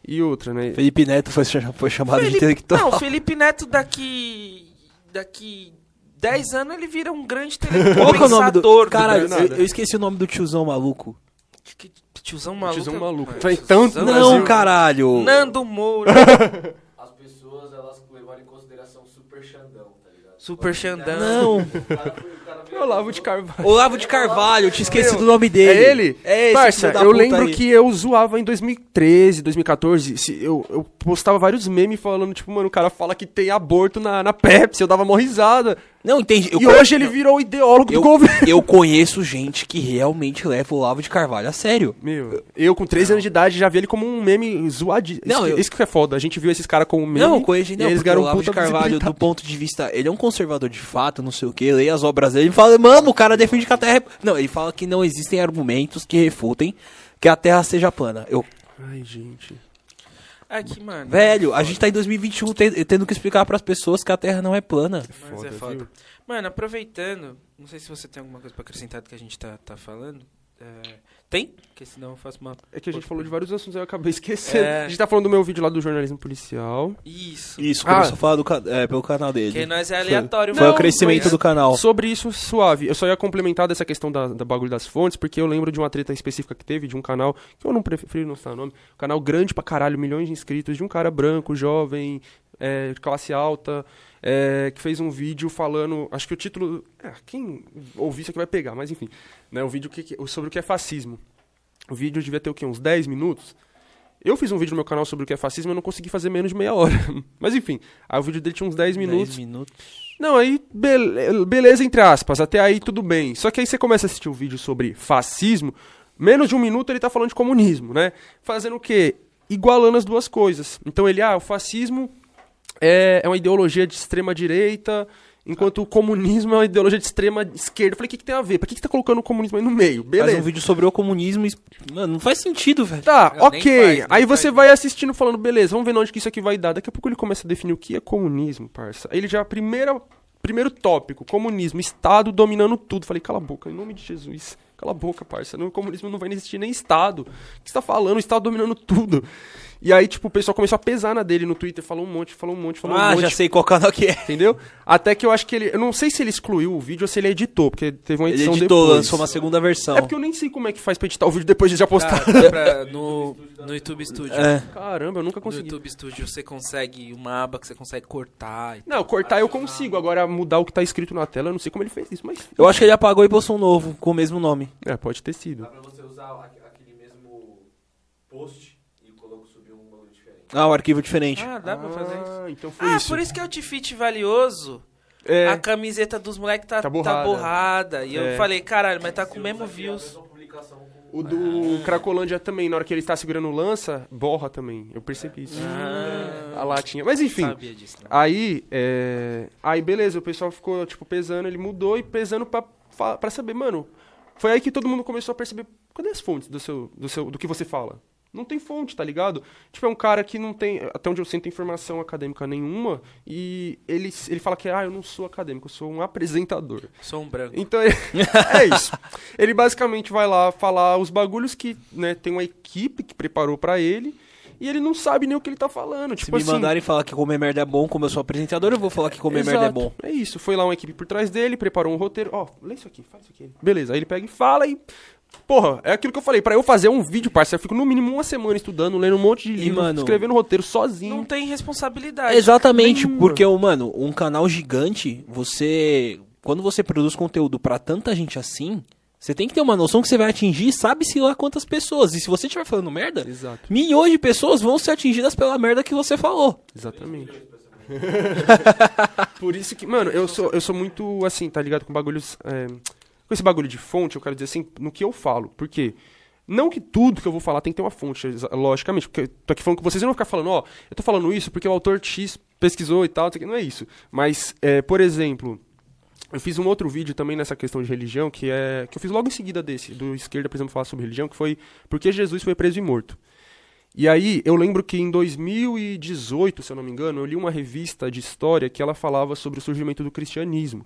E outra, né? Felipe Neto foi, cha- foi chamado de Felipe- intelectual. Não, Felipe Neto daqui daqui 10 anos ele vira um grande que é do... Caralho, eu, eu esqueci o nome do tiozão maluco. Que- Tiozão maluco. Tiozão é- maluco. tiozão tanto Não, Brasil. caralho. Nando Moura. As pessoas, elas levaram em consideração super Xandão, tá ligado? Super Xandão. Não. Foi, veio Olavo de Carvalho. Olavo de Carvalho, eu tinha esquecido Meu, o nome dele. É ele? É esse Parça, eu puta lembro aí. que eu zoava em 2013, 2014. se- Eu, eu postava vários memes falando, tipo, mano, o cara fala que tem aborto na, na Pepsi. Eu dava mó risada. Não, entendi. Eu e hoje ele virou o ideólogo eu, do governo. eu conheço gente que realmente leva o Olavo de Carvalho a sério. Meu, eu com 13 anos de idade já vi ele como um meme zoado. Não, isso, que- eu- isso que é foda. A gente viu esses caras como meme. Não, conheço não, eles o Olavo de Carvalho, do ponto de vista, ele é um conservador de fato, não sei o que, leia as obras dele e fala, mano, o cara defende que a Terra é... Não, ele fala que não existem argumentos que refutem que a Terra seja plana. Eu, Ai, gente. É que, mano. velho, a gente tá em 2021 te- tendo que explicar pras pessoas que a Terra não é plana. Mas é foda. Mano, aproveitando, não sei se você tem alguma coisa pra acrescentar do que a gente tá, tá falando. É, Tem? Porque senão eu faço uma. É que a gente falou de vários assuntos, eu acabei esquecendo. É. A gente tá falando do meu vídeo lá do jornalismo policial. Isso. Isso, Ah. começou a falar do, é, pelo canal dele. Porque nós é aleatório, Foi mano. o crescimento Mas- do canal. Sobre isso, suave. Eu só ia complementar dessa questão da, da bagulho das fontes, porque eu lembro de uma treta específica que teve de um canal, que eu não prefiro não citar o nome, um canal grande pra caralho, milhões de inscritos, de um cara branco, jovem, é, de classe alta, é, que fez um vídeo falando. Acho que o título. é, quem ouvir isso aqui vai pegar, mas enfim. Né, o vídeo que, sobre o que é fascismo. O vídeo devia ter o quê? Uns 10 minutos? Eu fiz um vídeo no meu canal sobre o que é fascismo e eu não consegui fazer menos de meia hora. Mas enfim, aí o vídeo dele tinha uns 10 minutos. 10 minutos. Não, aí bele- beleza, entre aspas, até aí tudo bem. Só que aí você começa a assistir o vídeo sobre fascismo, menos de um minuto ele tá falando de comunismo, né? Fazendo o quê? Igualando as duas coisas. Então ele, ah, o fascismo é, é uma ideologia de extrema direita, enquanto o comunismo é uma ideologia de extrema esquerda. Eu falei, o que, que tem a ver? Pra que, que tá colocando o comunismo aí no meio? Faz Beleza. um vídeo sobre o comunismo e... Mano, não faz sentido, velho. Tá, nem ok. faz, nem aí você faz. vai assistindo falando, beleza, vamos ver onde que isso aqui vai dar. Daqui a pouco ele começa a definir o que é comunismo, parça. Aí ele já, primeira, primeiro tópico, comunismo, Estado dominando tudo. Falei, cala a boca, em nome de Jesus. Cala a boca, parça. No comunismo não vai existir nem Estado. O que você tá falando? O Estado dominando tudo. E aí, tipo, o pessoal começou a pesar na dele no Twitter, falou um monte, falou um monte, falou um Ah, monte. já sei qual canal que é. Entendeu? Até que eu acho que ele. Eu não sei se ele excluiu o vídeo ou se ele editou, porque teve uma Ele edição editou, depois. lançou uma segunda versão. É porque eu nem sei como é que faz pra editar o vídeo depois de já postar. Cara, no, no YouTube Studio. É. Caramba, eu nunca No consegui. YouTube Studio você consegue uma aba que você consegue cortar. e- Não, cortar eu consigo. Agora mudar o que tá escrito na tela, eu não sei como ele fez isso, mas. Eu acho que ele apagou e postou um novo, com o mesmo nome. É, pode ter sido. Dá pra você usar aque- aquele mesmo post e colocar subir um bagulho diferente. Ah, um arquivo diferente. Ah, dá pra fazer isso. Ah, então foi Ah, isso. por isso que é o Tifit valioso. É, A camiseta dos moleques tá, Tá tá borrada. borrada. E É. eu falei, caralho, mas tá com o mesmo views. o do Cracolândia também, na hora que ele está segurando o lança, borra também. Eu percebi isso. Ah, A latinha. Mas enfim. sabia disso. Não. Aí, é... aí beleza, o pessoal ficou, tipo, pesando, ele mudou e pesando pra, pra saber, mano, foi aí que todo mundo começou a perceber, cadê as fontes do seu, do seu, do que você fala? Não tem fonte, tá ligado? Tipo, é um cara que não tem, até onde eu sinto informação acadêmica nenhuma, e ele, ele fala que, ah, eu não sou acadêmico, eu sou um apresentador. Sou um branco. Então, ele- é isso. Ele basicamente vai lá falar os bagulhos que, né, tem uma equipe que preparou pra ele, e ele não sabe nem o que ele tá falando. Se tipo me assim, mandarem falar que comer merda é bom, como eu sou apresentador, eu vou falar que comer merda é Exato. bom. É isso. Foi lá uma equipe por trás dele, preparou um roteiro. Ó, lê isso aqui, faz isso aqui. Beleza, aí ele pega e fala e. Porra, é aquilo que eu falei. Pra eu fazer um vídeo, parceiro, eu fico no mínimo uma semana estudando, lendo um monte de E, livro, mano, escrevendo roteiro sozinho. Não tem responsabilidade. Exatamente, nenhuma. porque, mano, um canal gigante, você. Quando você produz conteúdo pra tanta gente assim, você tem que ter uma noção que você vai atingir, sabe-se lá quantas pessoas. E se você estiver falando merda, Exato, milhões de pessoas vão ser atingidas pela merda que você falou. exatamente. Por isso que, mano, eu sou, eu sou muito assim, tá ligado? Com bagulhos. é, Com esse bagulho de fonte, eu quero dizer assim, no que eu falo. Por quê? Não que tudo que eu vou falar tem que ter uma fonte, logicamente. Porque eu tô aqui falando com vocês não vou ficar falando, ó, eu tô falando isso porque o autor X pesquisou e tal, não é isso. Mas, é, por exemplo, eu fiz um outro vídeo também nessa questão de religião, que é. que eu fiz logo em seguida desse, do esquerda, por exemplo, falar sobre religião, que foi Por que Jesus foi preso e morto. E aí, eu lembro que em 2018, se eu não me engano, eu li uma revista de história que ela falava sobre o surgimento do cristianismo.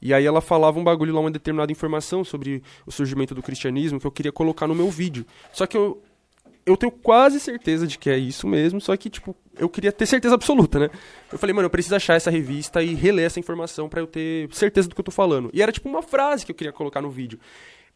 E aí ela falava um bagulho lá, uma determinada informação sobre o surgimento do cristianismo que eu queria colocar no meu vídeo. Só que eu, eu tenho quase certeza de que é isso mesmo, só que, tipo, eu queria ter certeza absoluta, né? Eu falei, mano, eu preciso achar essa revista e reler essa informação pra eu ter certeza do que eu tô falando. E era, tipo, uma frase que eu queria colocar no vídeo.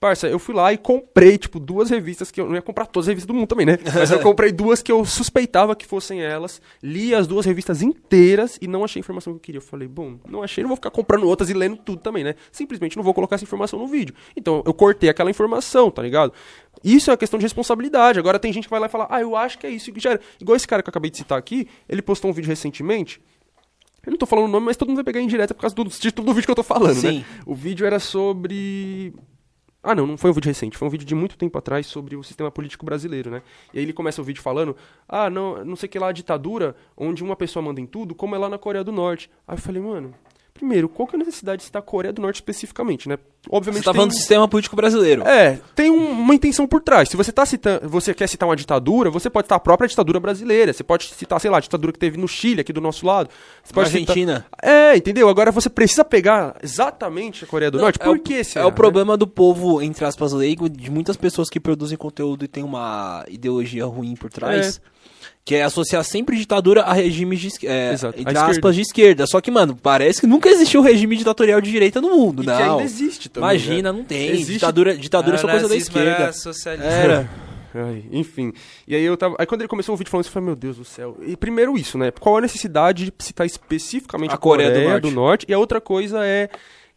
Parça, eu fui lá e comprei, tipo, duas revistas que eu não ia comprar todas as revistas do mundo também, né? Mas eu comprei duas que eu suspeitava que fossem elas, li as duas revistas inteiras e não achei a informação que eu queria. Eu falei, bom, não achei, não vou ficar comprando outras e lendo tudo também, né? Simplesmente não vou colocar essa informação no vídeo. Então, eu cortei aquela informação, tá ligado? Isso é uma questão de responsabilidade. Agora tem gente que vai lá e fala, ah, eu acho que é isso. Já era. Igual esse cara que eu acabei de citar aqui, ele postou um vídeo recentemente. Eu não tô falando o nome, mas todo mundo vai pegar em direto por causa do título do vídeo que eu tô falando, Sim. né? O vídeo era sobre. Ah, não, não foi um vídeo recente, foi um vídeo de muito tempo atrás sobre o sistema político brasileiro, né? E aí ele começa o vídeo falando: ah, não, não sei que lá, a ditadura, onde uma pessoa manda em tudo, como é lá na Coreia do Norte. Aí eu falei, mano, primeiro, qual que é a necessidade de citar a Coreia do Norte especificamente, né? Obviamente Você tá falando do sistema político brasileiro. é, tem um- uma intenção por trás. Se você tá citando, você quer citar uma ditadura, você pode citar a própria ditadura brasileira. Você pode citar, sei lá, a ditadura que teve no Chile, aqui do nosso lado. Você pode citar- Argentina. É, entendeu? Agora você precisa pegar exatamente a Coreia do Não, Norte. é Por o- que É o problema do povo, entre aspas, leigo, de muitas pessoas que produzem conteúdo e tem uma ideologia ruim por trás. Que é associar sempre ditadura a regimes de, é, Exato, entre esquerda. aspas, de esquerda. Só que, mano, parece que nunca existiu regime ditatorial de direita no mundo, E que não. ainda existe também. Imagina, né? não tem. Existe- Ditadura, ditadura é só coisa da nazismo esquerda. Era socialismo. Era. Ai, enfim. E aí eu tava. Aí quando ele começou o vídeo falando isso, eu falei, meu Deus do céu. E primeiro isso, né? Qual a necessidade de citar especificamente A a, Coreia, Coreia do, do Norte. E a outra coisa é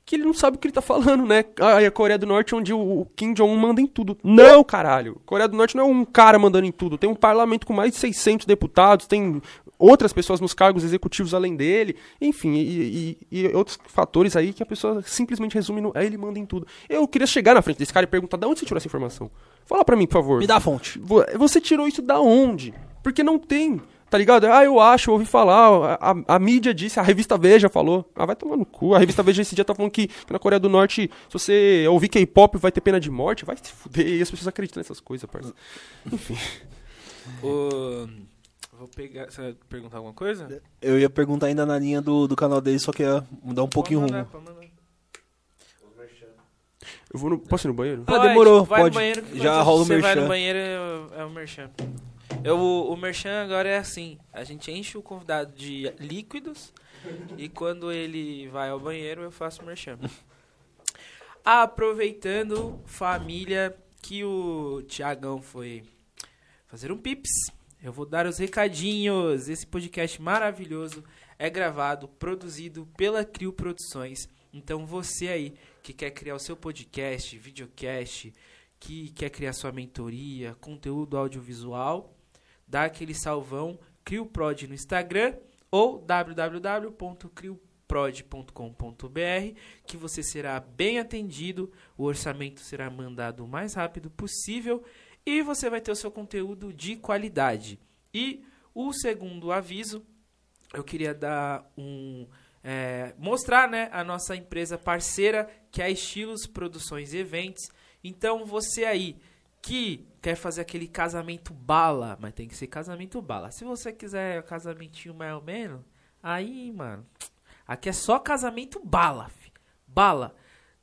que ele não sabe o que ele tá falando, né? Ah, a Coreia do Norte onde o, Kim Jong-un manda em tudo. Não, caralho. Coreia do Norte não é um cara mandando em tudo. Tem um parlamento com mais de 600 deputados, tem outras pessoas nos cargos executivos além dele. Enfim, e, e- e outros fatores aí que a pessoa simplesmente resume no. Aí ele manda em tudo. Eu queria chegar na frente desse cara e perguntar de onde você tirou essa informação. Fala pra mim, por favor. Me dá a fonte. Vo- Você tirou isso da onde? Porque não tem. Tá ligado? Ah, eu acho, eu ouvi falar, a, a- a mídia disse, a revista Veja falou. Ah, vai tomar no cu. A revista Veja esse dia tá falando que, na Coreia do Norte, se você ouvir K-pop, vai ter pena de morte. Vai se fuder. E as pessoas acreditam nessas coisas, parça. Enfim. O- Vou pegar. Você vai perguntar alguma coisa? Eu ia perguntar ainda na linha do, do canal dele, só que ia mudar um pouquinho rumo. mandar, mandar. Eu vou no, posso ir no banheiro? Ah, demorou, vai pode. No banheiro, Já rola o Você vai merchan. no banheiro, é, é o merchan. Eu, o, merchan agora é assim: a gente enche o convidado de líquidos e quando ele vai ao banheiro, eu faço o merchan. Aproveitando, família, que o Tiagão foi fazer um pips, eu vou dar os recadinhos. Esse podcast maravilhoso é gravado, produzido pela Crio Produções. Então você aí que quer criar o seu podcast, videocast, que quer criar sua mentoria, conteúdo audiovisual, dá aquele salvão, CrioProd no Instagram ou www.crioprod.com.br que você será bem atendido, o orçamento será mandado o mais rápido possível e você vai ter o seu conteúdo de qualidade. E o segundo aviso, eu queria dar um é, mostrar né, a nossa empresa parceira, que é a Estilos Produções e Eventos. Então, você aí que quer fazer aquele casamento bala, mas tem que ser casamento bala. Se você quiser casamentinho mais ou menos, aí, mano, aqui é só casamento bala, bala.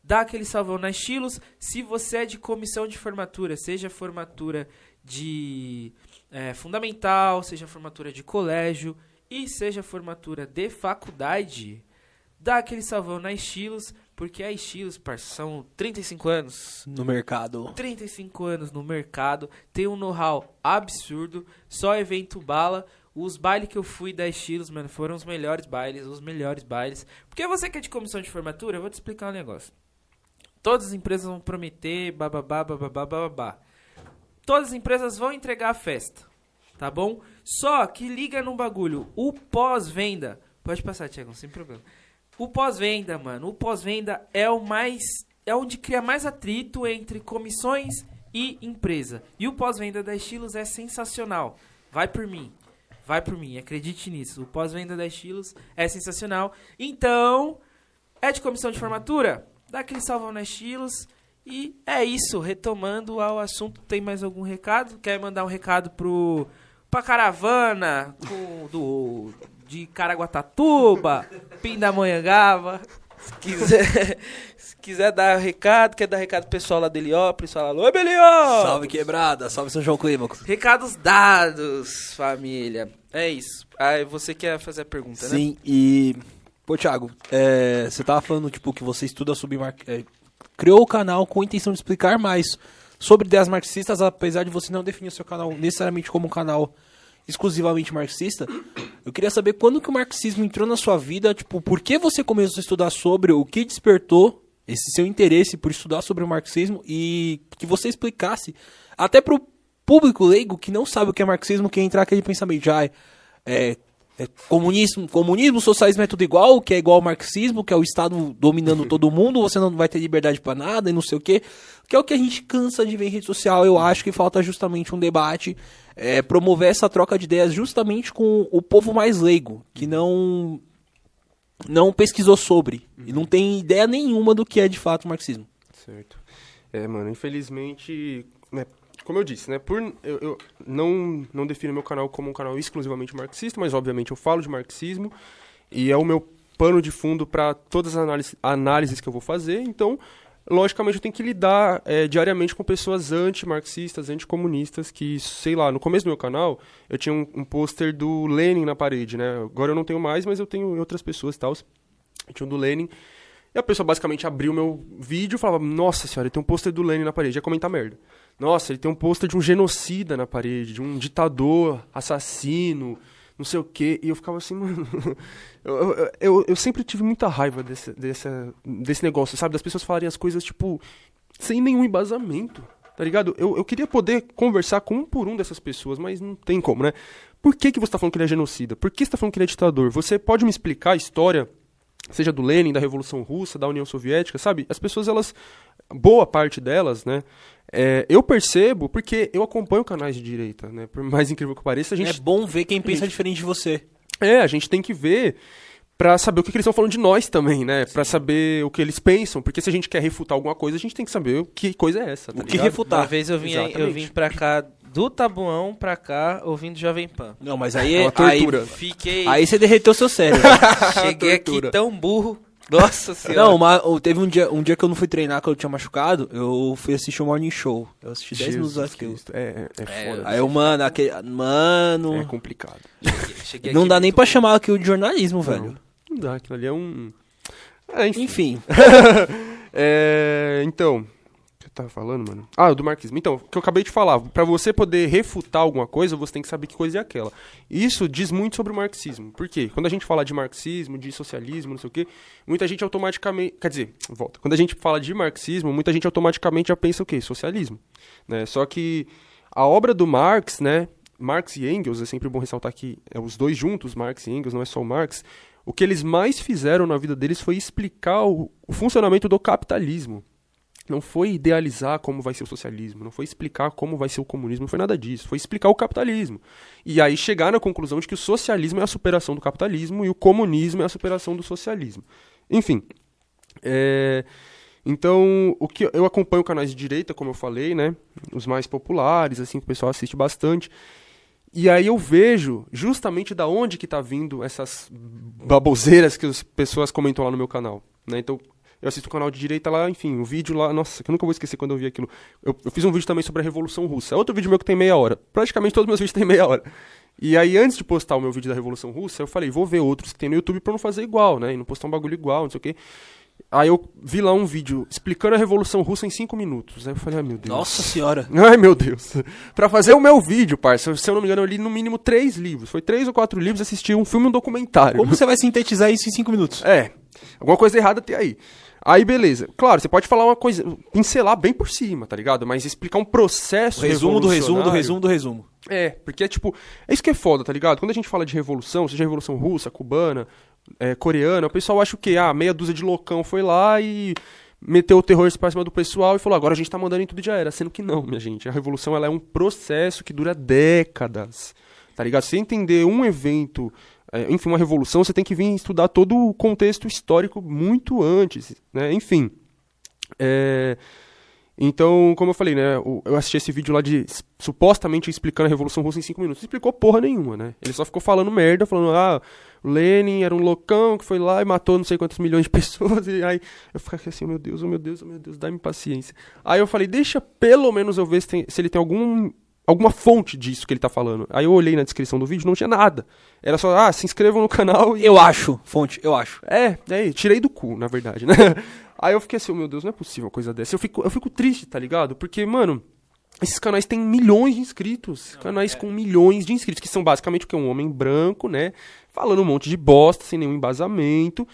Dá aquele salvão na Estilos. Se você é de comissão de formatura, seja formatura de é, fundamental, seja formatura de colégio e seja formatura de faculdade, dá aquele salvão na Estilos, porque a Estilos, parça, são 35 anos. No mercado. 35 anos no mercado, tem um know-how absurdo, só evento bala. Os bailes que eu fui da Estilos, mano, foram os melhores bailes, os melhores bailes. Porque você que é de comissão de formatura, eu vou te explicar um negócio. Todas as empresas vão prometer, bababá, bababá, bababá. Todas as empresas vão entregar a festa, tá bom? Só que liga num bagulho, o pós-venda, pode passar, Thiago, sem problema. O pós-venda, mano, o pós-venda é o mais é onde cria mais atrito entre comissões e empresa. E o pós-venda da Estilos é sensacional. Vai por mim. Vai por mim, acredite nisso. O pós-venda da Estilos é sensacional. Então, é de comissão de formatura? Dá aquele salvão na Estilos. E é isso, retomando ao assunto, tem mais algum recado? Quer mandar um recado pro pra caravana com, do, de Caraguatatuba, Pindamonhangaba? Se quiser, se quiser dar recado, quer dar recado pro pessoal lá do Heliópolis, fala, alô, Beliópolis! Salve quebrada, salve São João Clímaco. Recados dados, família. É isso. Aí você quer fazer a pergunta, né? Sim, e. Pô, Thiago, é, você tava falando, tipo, que você estuda sobre. mar- é, criou o canal com a intenção de explicar mais sobre ideias marxistas, apesar de você não definir o seu canal necessariamente como um canal exclusivamente marxista. Eu queria saber quando que o marxismo entrou na sua vida, tipo, por que você começou a estudar sobre, o que despertou esse seu interesse por estudar sobre o marxismo e que você explicasse até pro público leigo que não sabe o que é marxismo, que entrar aquele pensamento ah, é, é comunismo, comunismo, socialismo é tudo igual, que é igual ao marxismo, que é o Estado dominando todo mundo, você não vai ter liberdade pra nada e não sei o quê. Que é o que a gente cansa de ver em rede social. Eu acho que falta justamente um debate, é, promover essa troca de ideias justamente com o povo mais leigo, que não não pesquisou sobre e não tem ideia nenhuma do que é de fato o marxismo. Certo. É, mano, infelizmente, né, como eu disse, né, por eu, eu não não defino meu canal como um canal exclusivamente marxista, mas obviamente eu falo de marxismo e é o meu pano de fundo para todas as análises, análises que eu vou fazer. Então, logicamente, eu tenho que lidar é, diariamente com pessoas anti-marxistas, anticomunistas, que, sei lá, no começo do meu canal, eu tinha um, um pôster do Lenin na parede, né? Agora eu não tenho mais, mas eu tenho outras pessoas e tal. Eu tinha um do Lenin. E a pessoa basicamente abriu meu vídeo e falava: Nossa senhora, tem um pôster do Lenin na parede. Ia comentar merda. Nossa, ele tem um pôster de um genocida na parede, de um ditador, assassino, não sei o quê. E eu ficava assim, mano. eu, eu, eu, eu sempre tive muita raiva desse, desse, desse negócio, sabe? Das pessoas falarem as coisas, tipo, sem nenhum embasamento. Tá ligado? Eu, eu queria poder conversar com um por um dessas pessoas, mas não tem como, né? Por que, que você tá falando que ele é genocida? Por que você tá falando que ele é ditador? Você pode me explicar a história seja do Lenin, da Revolução Russa, da União Soviética, sabe? As pessoas, elas, boa parte delas, né? é, eu percebo porque eu acompanho canais de direita, né? Por mais incrível que pareça, a gente É bom ver quem pensa diferente de você. é, a gente tem que ver pra saber o que, que eles estão falando de nós também, né? Pra saber o que eles pensam, porque se a gente quer refutar alguma coisa, a gente tem que saber o que coisa é essa, tá O que ligado? refutar? Uma vez eu vim, aí- eu vim pra cá, do Tabuão pra cá, ouvindo Jovem Pan. Não, mas aí É uma aí, tortura. Fiquei. aí você derreteu seu cérebro. cheguei aqui tão burro. Nossa senhora. Não, uma- teve um dia, um dia que eu não fui treinar, que eu tinha machucado, eu fui assistir o Morning Show. Eu assisti 10 minutos daquilo. Cristo. É, é, é foda. Aí eu, mano, aquele, mano, É complicado. Cheguei não dá nem pra chamar aquilo de jornalismo, velho. Não dá, aquilo ali é um... É, enfim. Enfim, É, então, tava falando, mano? Ah, do marxismo. Então, o que eu acabei de falar, pra você poder refutar alguma coisa, você tem que saber que coisa é aquela. Isso diz muito sobre o marxismo. Por quê? Quando a gente fala de marxismo, de socialismo, não sei o quê, muita gente automaticamente, quer dizer, volta. Quando a gente fala de marxismo, muita gente automaticamente já pensa o quê? Socialismo, né? Só que a obra do Marx, né, Marx e Engels, é sempre bom ressaltar que é os dois juntos, Marx e Engels, não é só o Marx, o que eles mais fizeram na vida deles foi explicar o, o funcionamento do capitalismo. Não foi idealizar como vai ser o socialismo, não foi explicar como vai ser o comunismo, não foi nada disso. Foi explicar o capitalismo. E aí chegar na conclusão de que o socialismo é a superação do capitalismo e o comunismo é a superação do socialismo. Enfim. é, Então, o que eu acompanho canais de direita, como eu falei, né? Os mais populares, assim, que o pessoal assiste bastante. E aí eu vejo justamente da onde que tá vindo essas baboseiras que as pessoas comentam lá no meu canal, né? Então, eu assisto o canal de direita lá, enfim, o vídeo lá, nossa, que eu nunca vou esquecer quando eu vi aquilo. Eu, eu fiz um vídeo também sobre a Revolução Russa. É outro vídeo meu que tem meia hora. Praticamente todos os meus vídeos têm meia hora. E aí, antes de postar o meu vídeo da Revolução Russa, eu falei, vou ver outros que tem no YouTube pra não fazer igual, né? E não postar um bagulho igual, não sei o quê. Aí eu vi lá um vídeo explicando a Revolução Russa em 5 minutos. Aí eu falei, ai meu Deus. nossa senhora. Ai, meu Deus. Pra fazer o meu vídeo, parça, se eu não me engano, eu li no mínimo três livros. Foi três ou quatro livros, assisti um filme e um documentário. Como você vai sintetizar isso em 5 minutos? É, alguma coisa errada tem aí. Aí, beleza. Claro, você pode falar uma coisa, pincelar bem por cima, tá ligado? Mas explicar um processo Resumo do resumo do resumo do resumo. É, porque é tipo. É isso que é foda, tá ligado? Quando a gente fala de revolução, seja revolução russa, cubana, é, coreana, o pessoal acha o quê? Ah, meia dúzia de loucão foi lá e meteu o terror pra cima do pessoal e falou, agora a gente tá mandando em tudo e já era. Sendo que não, minha gente. A revolução ela é um processo que dura décadas. Tá ligado? Se entender um evento, enfim, uma revolução, você tem que vir estudar todo o contexto histórico muito antes, né? Enfim. É, Então, como eu falei, né? Eu assisti esse vídeo lá de supostamente explicando a Revolução Russa em 5 minutos. Explicou porra nenhuma, né? Ele só ficou falando merda, falando, ah, o Lenin era um loucão que foi lá e matou não sei quantos milhões de pessoas. E aí eu ficava assim, meu Deus, oh meu Deus, oh meu Deus, dá-me paciência. Aí eu falei, deixa pelo menos eu ver se, tem- se ele tem algum. Alguma fonte disso que ele tá falando. Aí eu olhei na descrição do vídeo, não tinha nada. Era só, ah, se inscrevam no canal e Eu acho, fonte, eu acho. é, é, tirei do cu, na verdade, né? Aí eu fiquei assim, oh, meu Deus, não é possível uma coisa dessa. Eu fico, eu fico triste, tá ligado? Porque, mano, esses canais têm milhões de inscritos. canais com milhões de inscritos, que são basicamente o que? Um homem branco, né? Falando um monte de bosta, sem nenhum embasamento.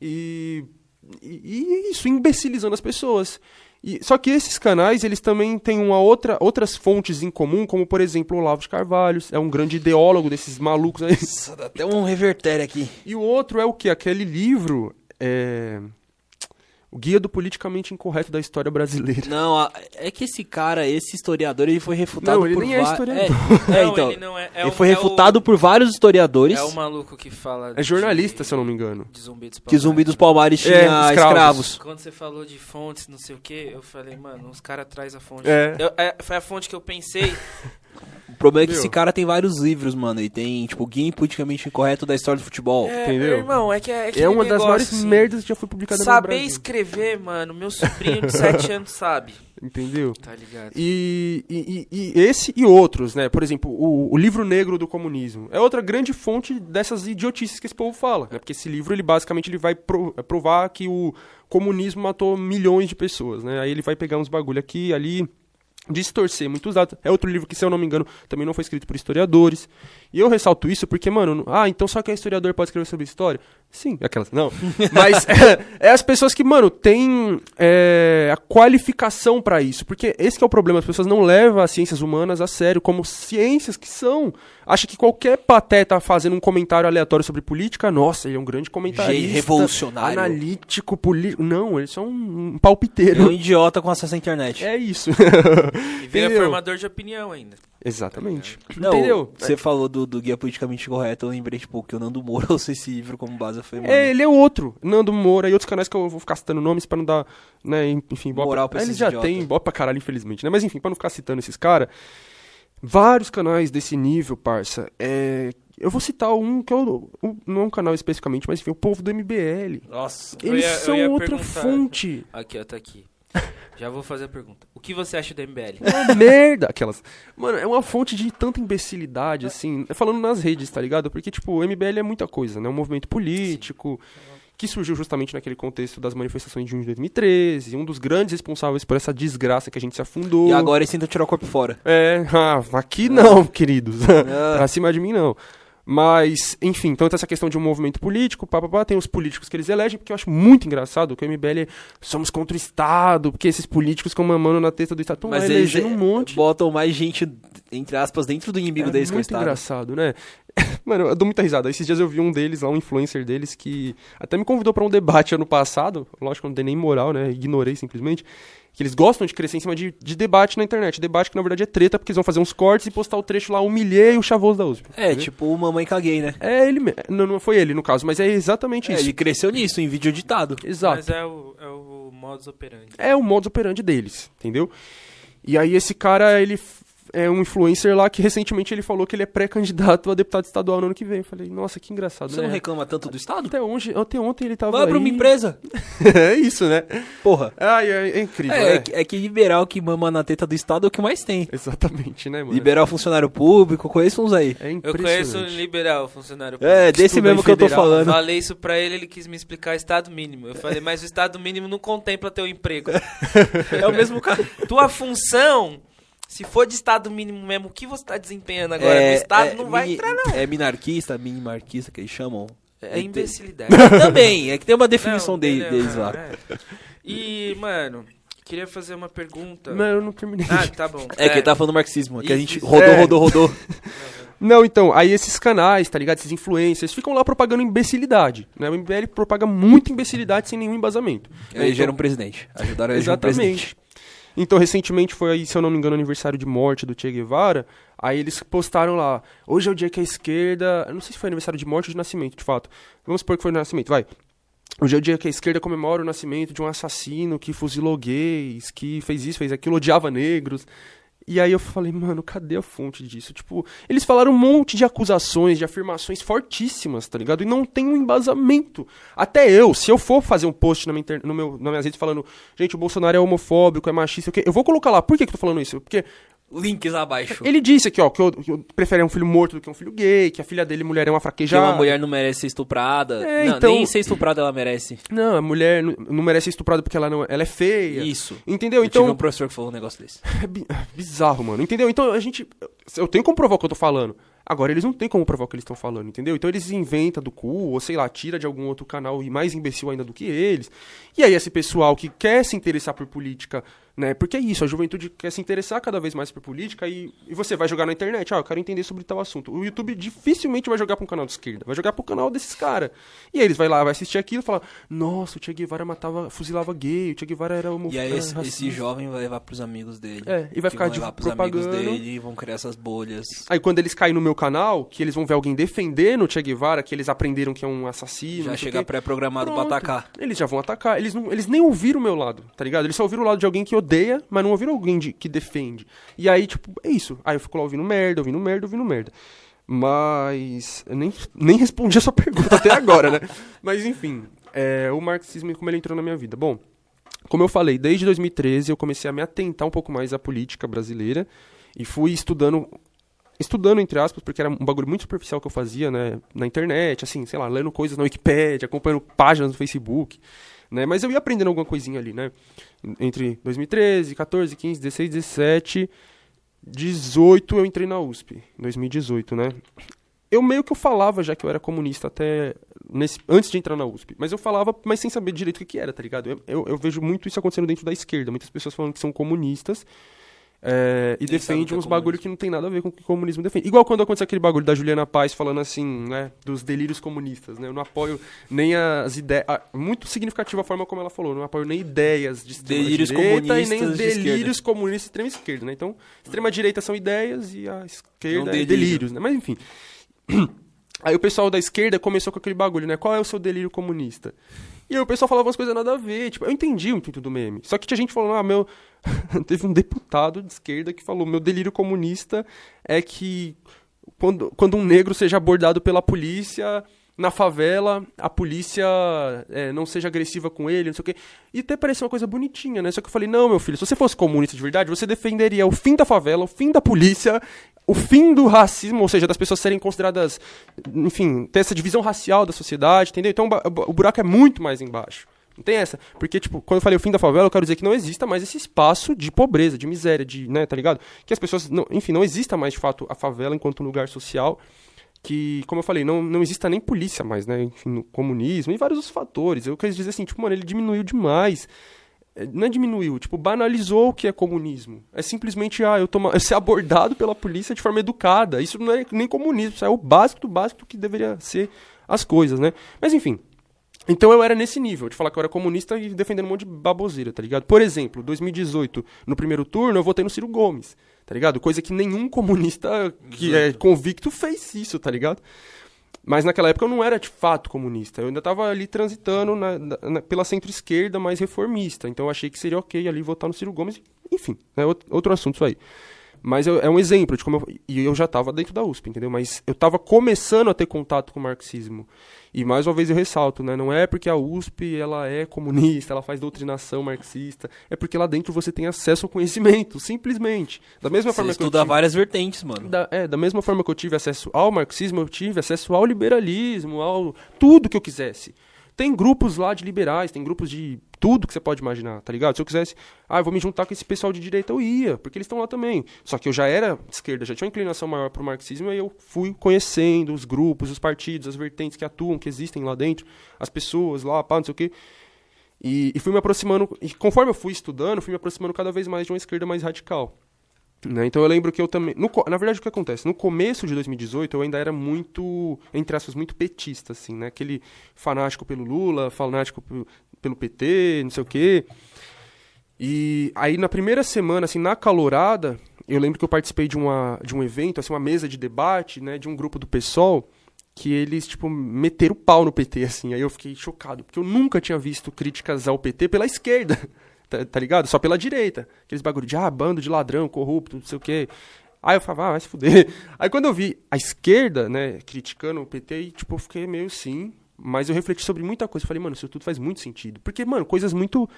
E, e, e isso, imbecilizando as pessoas. E, só que esses canais, eles também têm uma outra, outras fontes em comum, como, por exemplo, o Olavo de Carvalho. É um grande ideólogo desses malucos aí. Nossa, dá até um revertério aqui. E o outro é o que? Aquele livro. É... O Guia do Politicamente Incorreto da História Brasileira. Não, é que esse cara, esse historiador, ele foi refutado Não, ele por nem é historiador. É, é, Não, então. ele não é- é ele um- foi é refutado por vários historiadores É o maluco que fala. É jornalista, de- se eu não me engano. De zumbi dos que Zumbi dos Palmares. Palmares tinha É, escravos. escravos. Quando você falou de fontes, não sei o que, eu falei, mano, os caras traz a fonte. É. Eu- é, foi a fonte que eu pensei. O problema é que Meu. esse cara tem vários livros, mano. Ele tem, tipo, Guia Politicamente Incorreto da História do Futebol. É, Entendeu? Irmão, é que é, É aquele uma das negócio, maiores assim, merdas que já foi publicada no Saber Brasil. escrever, mano, meu sobrinho de 7 anos sabe. Entendeu? Tá ligado? E, e, e- e esse e outros, né? Por exemplo, o, o livro negro do comunismo é outra grande fonte dessas idiotices que esse povo fala, né? Porque esse livro, ele basicamente ele vai é, provar que o comunismo matou milhões de pessoas, né? Aí ele vai pegar uns bagulho aqui e ali, distorcer muitos dados. É outro livro que, se eu não me engano, também não foi escrito por historiadores. E eu ressalto isso porque, mano, ah, então só que historiador pode escrever sobre história? Sim, aquelas, não. Mas é, é as pessoas que, mano, têm é, a qualificação pra isso. Porque esse que é o problema, as pessoas não levam as ciências humanas a sério como ciências que são. Acha que qualquer pateta fazendo um comentário aleatório sobre política, nossa, ele é um grande comentarista. Gente, revolucionário. Analítico, político. Não, ele é só um, um É palpiteiro. um idiota com acesso à internet. É isso. E vira formador de opinião ainda. Exatamente. Não, Entendeu? Você falou do, do Guia Politicamente Correto, eu lembrei, tipo, que o Nando Moura usou esse livro como base. Mano, É, ele é outro. Nando Moura e outros canais que eu vou ficar citando nomes pra não dar, né, enfim, boa Moral pra... pra Eles esses já idiota. têm boa pra caralho, infelizmente, né? Mas enfim, pra não ficar citando esses caras, vários canais desse nível, parça, é... Eu vou citar um que eu, um- não é um canal especificamente, mas enfim, o povo do MBL. Nossa. Eu Eles ia- eu são ia outra fonte. Aqui, ó, tá aqui. Já vou fazer a pergunta. O que você acha do MBL? Uma merda. Aquelas. Mano, é uma fonte de tanta imbecilidade, assim. Falando nas redes, tá ligado? Porque, tipo, o MBL é muita coisa, né? Um movimento político. Que surgiu justamente naquele contexto das manifestações de junho de 2013. Um dos grandes responsáveis por essa desgraça que a gente se afundou. E agora eles tentam tirar o corpo fora. É, ah, aqui não, queridos. Ah. pra cima de mim, não. Mas, enfim, então tem essa questão de um movimento político, pá, pá, pá, tem os políticos que eles elegem, porque eu acho muito engraçado que o MBL é, somos contra o Estado, porque esses políticos ficam mamando na testa do Estado, estão elegendo um monte. botam mais gente, entre aspas, dentro do inimigo É deles é o muito Estado. engraçado, né? Mano, eu dou muita risada. Esses dias eu vi um deles lá, um influencer deles, que até me convidou pra um debate ano passado. Lógico que eu não dei nem moral, né? Ignorei simplesmente. Que eles gostam de crescer em cima de, de debate na internet. Debate que na verdade é treta, porque eles vão fazer uns cortes e postar o trecho lá, humilhei o chavoso da USP. É, tipo o Mamãe Caguei, né? É ele mesmo. Não, não foi ele, no caso, mas é exatamente É, isso. ele cresceu nisso, em vídeo editado. Exato. Mas é o, é o modus operandi. É o modus operandi deles, entendeu? E aí esse cara, ele é um influencer lá que recentemente ele falou que ele é pré-candidato a deputado estadual no ano que vem. Eu falei, nossa, que engraçado, Você né? não reclama tanto do Estado? Até, onde, até ontem ele tava Vai pra aí. uma empresa. é isso, né? Porra. Ai, é, é incrível, É, né? é, que- é que liberal que mama na teta do Estado é o que mais tem. Exatamente, né, mano? Liberal funcionário público, conheço uns aí. É Eu conheço um liberal, funcionário público. É, desse mesmo que eu tô federal, falando. Falei isso pra ele, ele quis me explicar estado mínimo. Eu falei, mas o estado mínimo não contempla teu emprego. É o mesmo cara. Tua função, se for de estado mínimo mesmo, o que você tá desempenhando agora no estado não vai mini- entrar, não. É minarquista, minimarquista que eles chamam. É imbecilidade. Também, é que tem uma definição Não, de- deles lá. É. E, mano, queria fazer uma pergunta. Não, eu não terminei. Ah, tá bom. É, que ele tá falando marxismo, que a gente rodou, é. rodou, rodou. Não, então, aí esses canais, tá ligado? Esses influencers ficam lá propagando imbecilidade. Né? O MBL propaga muita imbecilidade sem nenhum embasamento. Elegeram um presidente. Ajudaram a eleger um Exatamente. Então, recentemente foi aí, se eu não me engano, aniversário de morte do Che Guevara. Aí eles postaram lá, hoje é o dia que a esquerda. Eu não sei se foi aniversário de morte ou de nascimento, de fato. Vamos supor que foi no nascimento, vai. Hoje é o dia que a esquerda comemora o nascimento de um assassino que fuzilou gays, que fez isso, fez aquilo, odiava negros. E aí eu falei, mano, cadê a fonte disso? Tipo, eles falaram um monte de acusações, de afirmações fortíssimas, tá ligado? E não tem um embasamento. Até eu, se eu for fazer um post na minha, inter... no meu, nas minhas redes falando, gente, o Bolsonaro é homofóbico, é machista, eu vou colocar lá. Por que, que eu tô falando isso? Porque Links abaixo. ele disse aqui, ó, que eu, que eu prefere um filho morto do que um filho gay, que a filha dele, mulher, é uma Que fraquejada. uma mulher não merece ser estuprada. É, não, então- nem ser estuprada ela merece. Não, a mulher não, não merece ser estuprada porque ela, não, ela é feia. Isso. Entendeu? Eu Então, tive um professor que falou um negócio desse. É bi- bizarro, mano. Entendeu? Então a gente. Eu tenho como provar o que eu tô falando. Agora, eles não têm como provar o que eles estão falando, entendeu? Então eles inventam do cu, ou sei lá, tira de algum outro canal e mais imbecil ainda do que eles. E aí esse pessoal que quer se interessar por política, né? Porque é isso, a juventude quer se interessar cada vez mais por política e, e você vai jogar na internet, ah, eu quero entender sobre tal assunto. O YouTube dificilmente vai jogar pra um canal de esquerda, vai jogar pro canal desses caras. E aí eles vai lá, vai assistir aquilo e falar, nossa, o Che Guevara matava, fuzilava gay, o Che Guevara era homofóbico. E aí esse, racista." esse jovem vai levar pros amigos dele. É, e vai ficar de- levar pros amigos propagando. dele e vão criar essas bolhas. Aí quando eles caem no meu canal, que eles vão ver alguém defendendo o Che Guevara, que eles aprenderam que é um assassino. Já o chega pré-programado pra pronto. atacar. Eles já vão atacar. Eles, não, eles nem ouviram o meu lado, tá ligado? Eles só ouviram o lado de alguém que odeia, mas não ouviram alguém de- que defende. E aí, tipo, é isso. Aí eu fico lá ouvindo merda, ouvindo merda, ouvindo merda. Mas. Nem, nem respondi a sua pergunta até agora, né? Mas enfim, é, o marxismo e como ele entrou na minha vida. Bom, como eu falei, desde 2013 eu comecei a me atentar um pouco mais à política brasileira e fui estudando estudando entre aspas, porque era um bagulho muito superficial que eu fazia, né, na internet, assim, sei lá, lendo coisas na Wikipédia, acompanhando páginas no Facebook, né? Mas eu ia aprendendo alguma coisinha ali, né? Entre 2013, 14, 15, 16, 17, 18 eu entrei na USP, em 2018, né? Eu meio que eu falava já que eu era comunista até nesse, antes de entrar na USP. Mas eu falava, mas sem saber direito o que, que era, tá ligado? Eu, eu, eu vejo muito isso acontecendo dentro da esquerda. Muitas pessoas falando que são comunistas é, e defendem que é uns bagulho que não tem nada a ver com o que o comunismo defende. Igual quando aconteceu aquele bagulho da Juliana Paz falando assim, né, dos delírios comunistas, né? Eu não apoio nem as ideias... Muito significativa a forma como ela falou. eu Não apoio nem ideias de extrema Delírios direita e nem comunistas de delírios comunistas de extrema esquerda, né? Então, extrema direita são ideias e a esquerda Não é delírio. delírios, né? Mas enfim... Aí o pessoal da esquerda começou com aquele bagulho, né? Qual é o seu delírio comunista? E aí o pessoal falava umas coisas nada a ver. Tipo, eu entendi o intuito do meme. Só que tinha gente falando, ah, meu. Teve um deputado de esquerda que falou: meu delírio comunista é que quando, quando um negro seja abordado pela polícia na favela, a polícia é, não seja agressiva com ele, não sei o quê. E até parece uma coisa bonitinha, né? Só que eu falei, não, meu filho, se você fosse comunista de verdade, você defenderia o fim da favela, o fim da polícia, o fim do racismo, ou seja, das pessoas serem consideradas, enfim, ter essa divisão racial da sociedade, entendeu? Então o buraco é muito mais embaixo. Não tem essa. Porque, tipo, quando eu falei o fim da favela, eu quero dizer que não exista mais esse espaço de pobreza, de miséria, de, né, tá ligado? Que as pessoas, não, enfim, não exista mais, de fato, a favela enquanto lugar social que, como eu falei, não, não exista nem polícia mais, né? Enfim, no comunismo e vários outros fatores. Eu quero dizer assim, tipo, mano, ele diminuiu demais. É, Não é diminuiu, tipo, banalizou o que é comunismo. É simplesmente, ah, eu, toma, eu ser abordado pela polícia de forma educada. Isso não é nem comunismo, isso é o básico do básico que deveria ser as coisas, né? Mas enfim. Então eu era nesse nível, de falar que eu era comunista e defendendo um monte de baboseira, tá ligado? Por exemplo, 2018, no primeiro turno, eu votei no Ciro Gomes, tá ligado? Coisa que nenhum comunista que é convicto fez isso, tá ligado? Mas naquela época eu não era de fato comunista. Eu ainda estava ali transitando na- na- pela centro-esquerda mais reformista. Então eu achei que seria ok ali votar no Ciro Gomes. Enfim, é out- outro assunto isso aí. Mas eu- é um exemplo de como eu, e eu já estava dentro da USP, entendeu? Mas eu estava começando a ter contato com o marxismo. E mais uma vez eu ressalto, né? Não é porque a USP ela é comunista, ela faz doutrinação marxista, é porque lá dentro você tem acesso ao conhecimento, simplesmente. Da mesma Você forma que eu estuda tive- várias vertentes, mano. da, é, da mesma forma que eu tive acesso ao marxismo, eu tive acesso ao liberalismo, ao tudo que eu quisesse. Tem grupos lá de liberais, tem grupos de tudo que você pode imaginar, tá ligado? Se eu quisesse, ah, eu vou me juntar com esse pessoal de direita, eu ia, porque eles estão lá também. Só que eu já era esquerda, já tinha uma inclinação maior pro marxismo, e eu fui conhecendo os grupos, os partidos, as vertentes que atuam, que existem lá dentro, as pessoas lá, pá, não sei o quê. E, e fui me aproximando, e conforme eu fui estudando, fui me aproximando cada vez mais de uma esquerda mais radical. Né? Então eu lembro que eu também. no na verdade, o que acontece? No começo de 2018, eu ainda era muito, entre aspas, muito petista, assim, né? Aquele fanático pelo Lula, fanático pelo, pelo PT, não sei o quê. E aí, na primeira semana, assim, na calorada, eu lembro que eu participei de, uma, de um evento, assim, uma mesa de debate, né? De um grupo do PSOL, que eles, tipo, meteram o pau no PT, assim. Aí eu fiquei chocado, porque eu nunca tinha visto críticas ao PT pela esquerda, tá, tá ligado? Só pela direita. Aqueles bagulho de, ah, bando de ladrão, corrupto, não sei o quê. Aí eu falava, ah, vai se fuder. Aí quando eu vi a esquerda, né, criticando o PT, tipo, eu fiquei meio sim. Mas eu refleti sobre muita coisa. Falei, mano, isso tudo faz muito sentido. Porque, mano, coisas muito.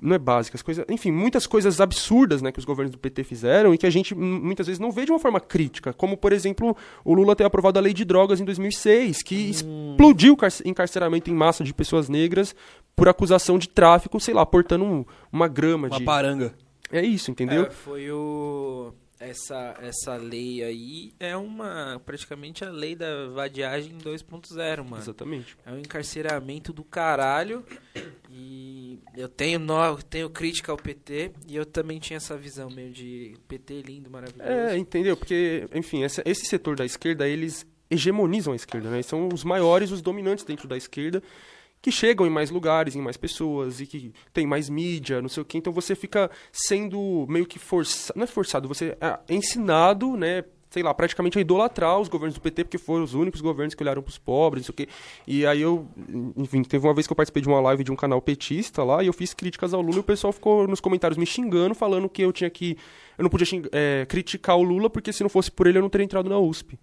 Não é básicas, coisas. Enfim, muitas coisas absurdas, né, que os governos do PT fizeram e que a gente hum, muitas vezes não vê de uma forma crítica. Como, por exemplo, o Lula ter aprovado a lei de drogas em 2006, que explodiu o carce- encarceramento em massa de pessoas negras por acusação de tráfico, sei lá, portando um- uma grama Uma de. paranga. É isso, entendeu? É, foi o. Essa, essa lei aí é uma. praticamente a lei da vadiagem 2.0, mano. Exatamente. É um encarceramento do caralho. E eu tenho, eu tenho crítica ao PT. E eu também tinha essa visão meio de PT lindo, maravilhoso. É, entendeu? Porque, enfim, essa- esse setor da esquerda, eles hegemonizam a esquerda, né? São os maiores, os dominantes dentro da esquerda, que chegam em mais lugares, em mais pessoas, e que tem mais mídia, não sei o quê. Então você fica sendo meio que forçado, não é forçado, você é ensinado, né? Sei lá, praticamente a idolatrar os governos do PT, porque foram os únicos governos que olharam pros pobres, não sei o quê. E aí eu, enfim, teve uma vez que eu participei de uma live de um canal petista lá, e eu fiz críticas ao Lula, e o pessoal ficou nos comentários me xingando, falando que eu tinha que. Eu não podia xing- é, criticar o Lula, porque se não fosse por ele eu não teria entrado na USP.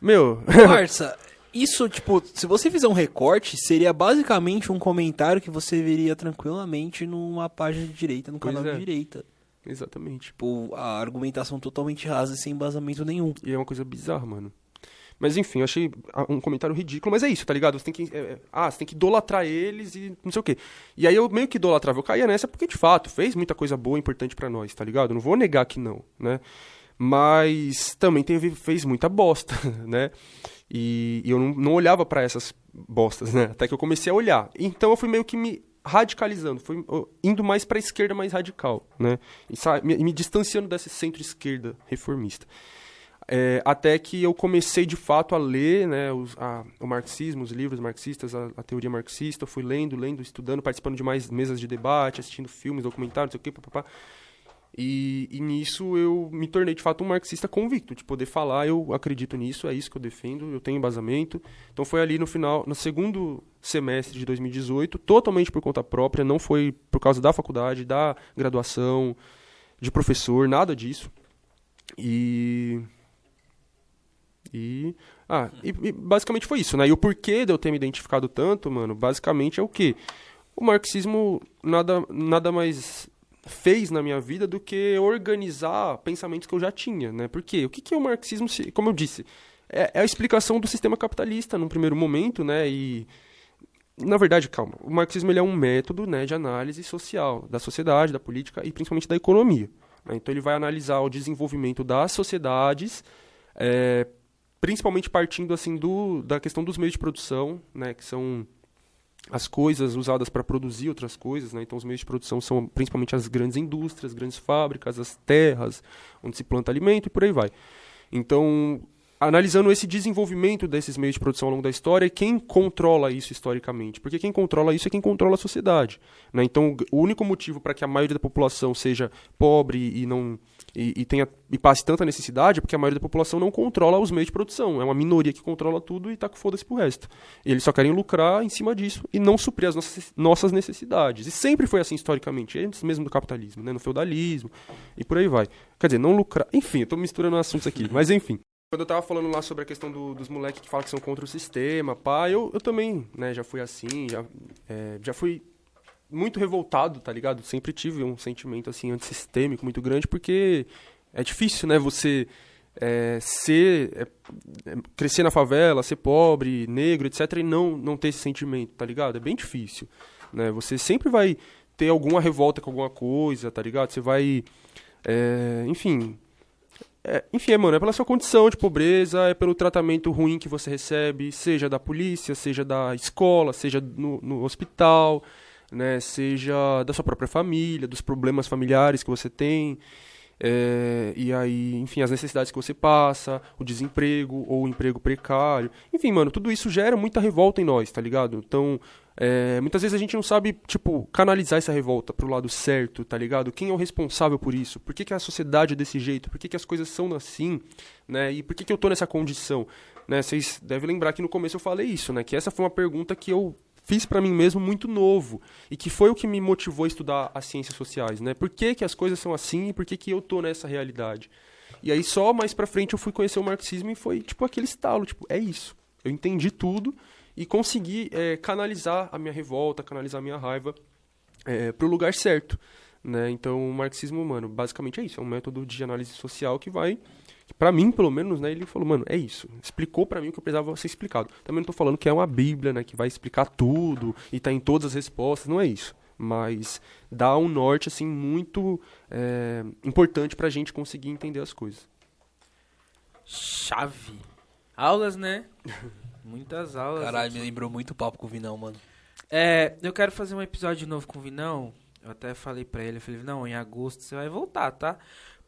Meu, Parça, isso, tipo, se você fizer um recorte, seria basicamente um comentário que você veria tranquilamente numa página de direita, no canal é. de direita. exatamente. Tipo, a argumentação totalmente rasa e sem embasamento nenhum. E é uma coisa bizarra, mano. Mas enfim, eu achei ah, um comentário ridículo, mas é isso, tá ligado? Você tem que. é, é, ah, você tem que idolatrar eles e não sei o quê. E aí eu meio que idolatrava, eu caía nessa porque, de fato, fez muita coisa boa e importante pra nós, tá ligado? Não vou negar que não, né? Mas também teve, fez muita bosta, né? E, e eu não, não olhava pra essas bostas, né? Até que eu comecei a olhar. Então eu fui meio que me radicalizando, fui indo mais pra esquerda mais radical, né? E me, me distanciando dessa centro-esquerda reformista. É, até que eu comecei de fato a ler né, os- a- o marxismo, os livros marxistas, a, a teoria marxista. Eu fui lendo, lendo, estudando, participando de mais mesas de debate, assistindo filmes, documentários, não sei o quê, papapá. E, e nisso eu me tornei de fato um marxista convicto, de poder falar, eu acredito nisso, é isso que eu defendo, eu tenho embasamento. Então foi ali no final, no segundo semestre de 2018, totalmente por conta própria, não foi por causa da faculdade, da graduação, de professor, nada disso. E e. Ah, e, e basicamente foi isso, né? E o porquê de eu ter me identificado tanto, mano, basicamente é o quê? O marxismo nada, nada mais fez na minha vida do que organizar pensamentos que eu já tinha, né? Por quê? O que, que é o marxismo? Como eu disse, é, é a explicação do sistema capitalista num primeiro momento, né? E. Na verdade, calma, o marxismo ele é um método né, de análise social da sociedade, da política e principalmente da economia. né? Então ele vai analisar o desenvolvimento das sociedades é, principalmente partindo assim do, da questão dos meios de produção, né, que são as coisas usadas para produzir outras coisas, né? Então os meios de produção são principalmente as grandes indústrias, grandes fábricas, as terras onde se planta alimento e por aí vai. Então, analisando esse desenvolvimento desses meios de produção ao longo da história, quem controla isso historicamente? Porque quem controla isso é quem controla a sociedade, né? Então, o único motivo para que a maioria da população seja pobre e não e, e tenha e passe tanta necessidade é porque a maioria da população não controla os meios de produção. É uma minoria que controla tudo e tá com foda-se pro resto. E eles só querem lucrar em cima disso e não suprir as nossas, necessidades. E sempre foi assim historicamente, antes mesmo do capitalismo, né? no feudalismo e por aí vai. Quer dizer, não lucrar. Enfim, tô misturando assuntos aqui, mas enfim. Quando eu tava falando lá sobre a questão do- dos moleques que falam que são contra o sistema, pá, eu, eu também, né, já fui assim, já, é, já fui muito revoltado, tá ligado? Sempre tive um sentimento, assim, antissistêmico muito grande, porque é difícil, né, você é, ser, é, é, crescer na favela, ser pobre, negro, etc, e não, não ter esse sentimento, tá ligado? É bem difícil, né? Você sempre vai ter alguma revolta com alguma coisa, tá ligado? Você vai, é, enfim, é, enfim, é, mano, é pela sua condição de pobreza, é pelo tratamento ruim que você recebe, seja da polícia, seja da escola, seja no, no hospital, né, seja da sua própria família, dos problemas familiares que você tem. É, e aí, enfim, as necessidades que você passa, o desemprego ou o emprego precário. Enfim, mano, tudo isso gera muita revolta em nós, tá ligado? Então, é, muitas vezes a gente não sabe, tipo, canalizar essa revolta pro lado certo, tá ligado? Quem é o responsável por isso? Por que, que a sociedade é desse jeito? Por que, que as coisas são assim? Né? E por que, que eu tô nessa condição? Né? Vocês devem lembrar que no começo eu falei isso, né? Que essa foi uma pergunta que eu fiz para mim mesmo muito novo e que foi o que me motivou a estudar as ciências sociais, né? Por que, que as coisas são assim e por que, que eu tô nessa realidade? E aí só mais pra frente eu fui conhecer o marxismo e foi tipo aquele estalo, tipo, é isso. Eu entendi tudo e consegui é, canalizar a minha revolta, canalizar a minha raiva é, pro lugar certo, né? Então o marxismo, mano, basicamente é isso, é um método de análise social que vai pra mim, pelo menos, né, ele falou, mano, é isso. Explicou pra mim o que eu precisava ser explicado. Também não tô falando que é uma bíblia, né, que vai explicar tudo e tá em todas as respostas, não é isso. Mas dá um norte, assim, muito é, importante pra gente conseguir entender as coisas. Chave. Aulas, né? Muitas aulas. Caralho, aqui. me lembrou muito o papo com o Vinão, mano. É, eu quero fazer um episódio novo com o Vinão. Eu até falei pra ele, eu falei, não, em agosto você vai voltar, tá?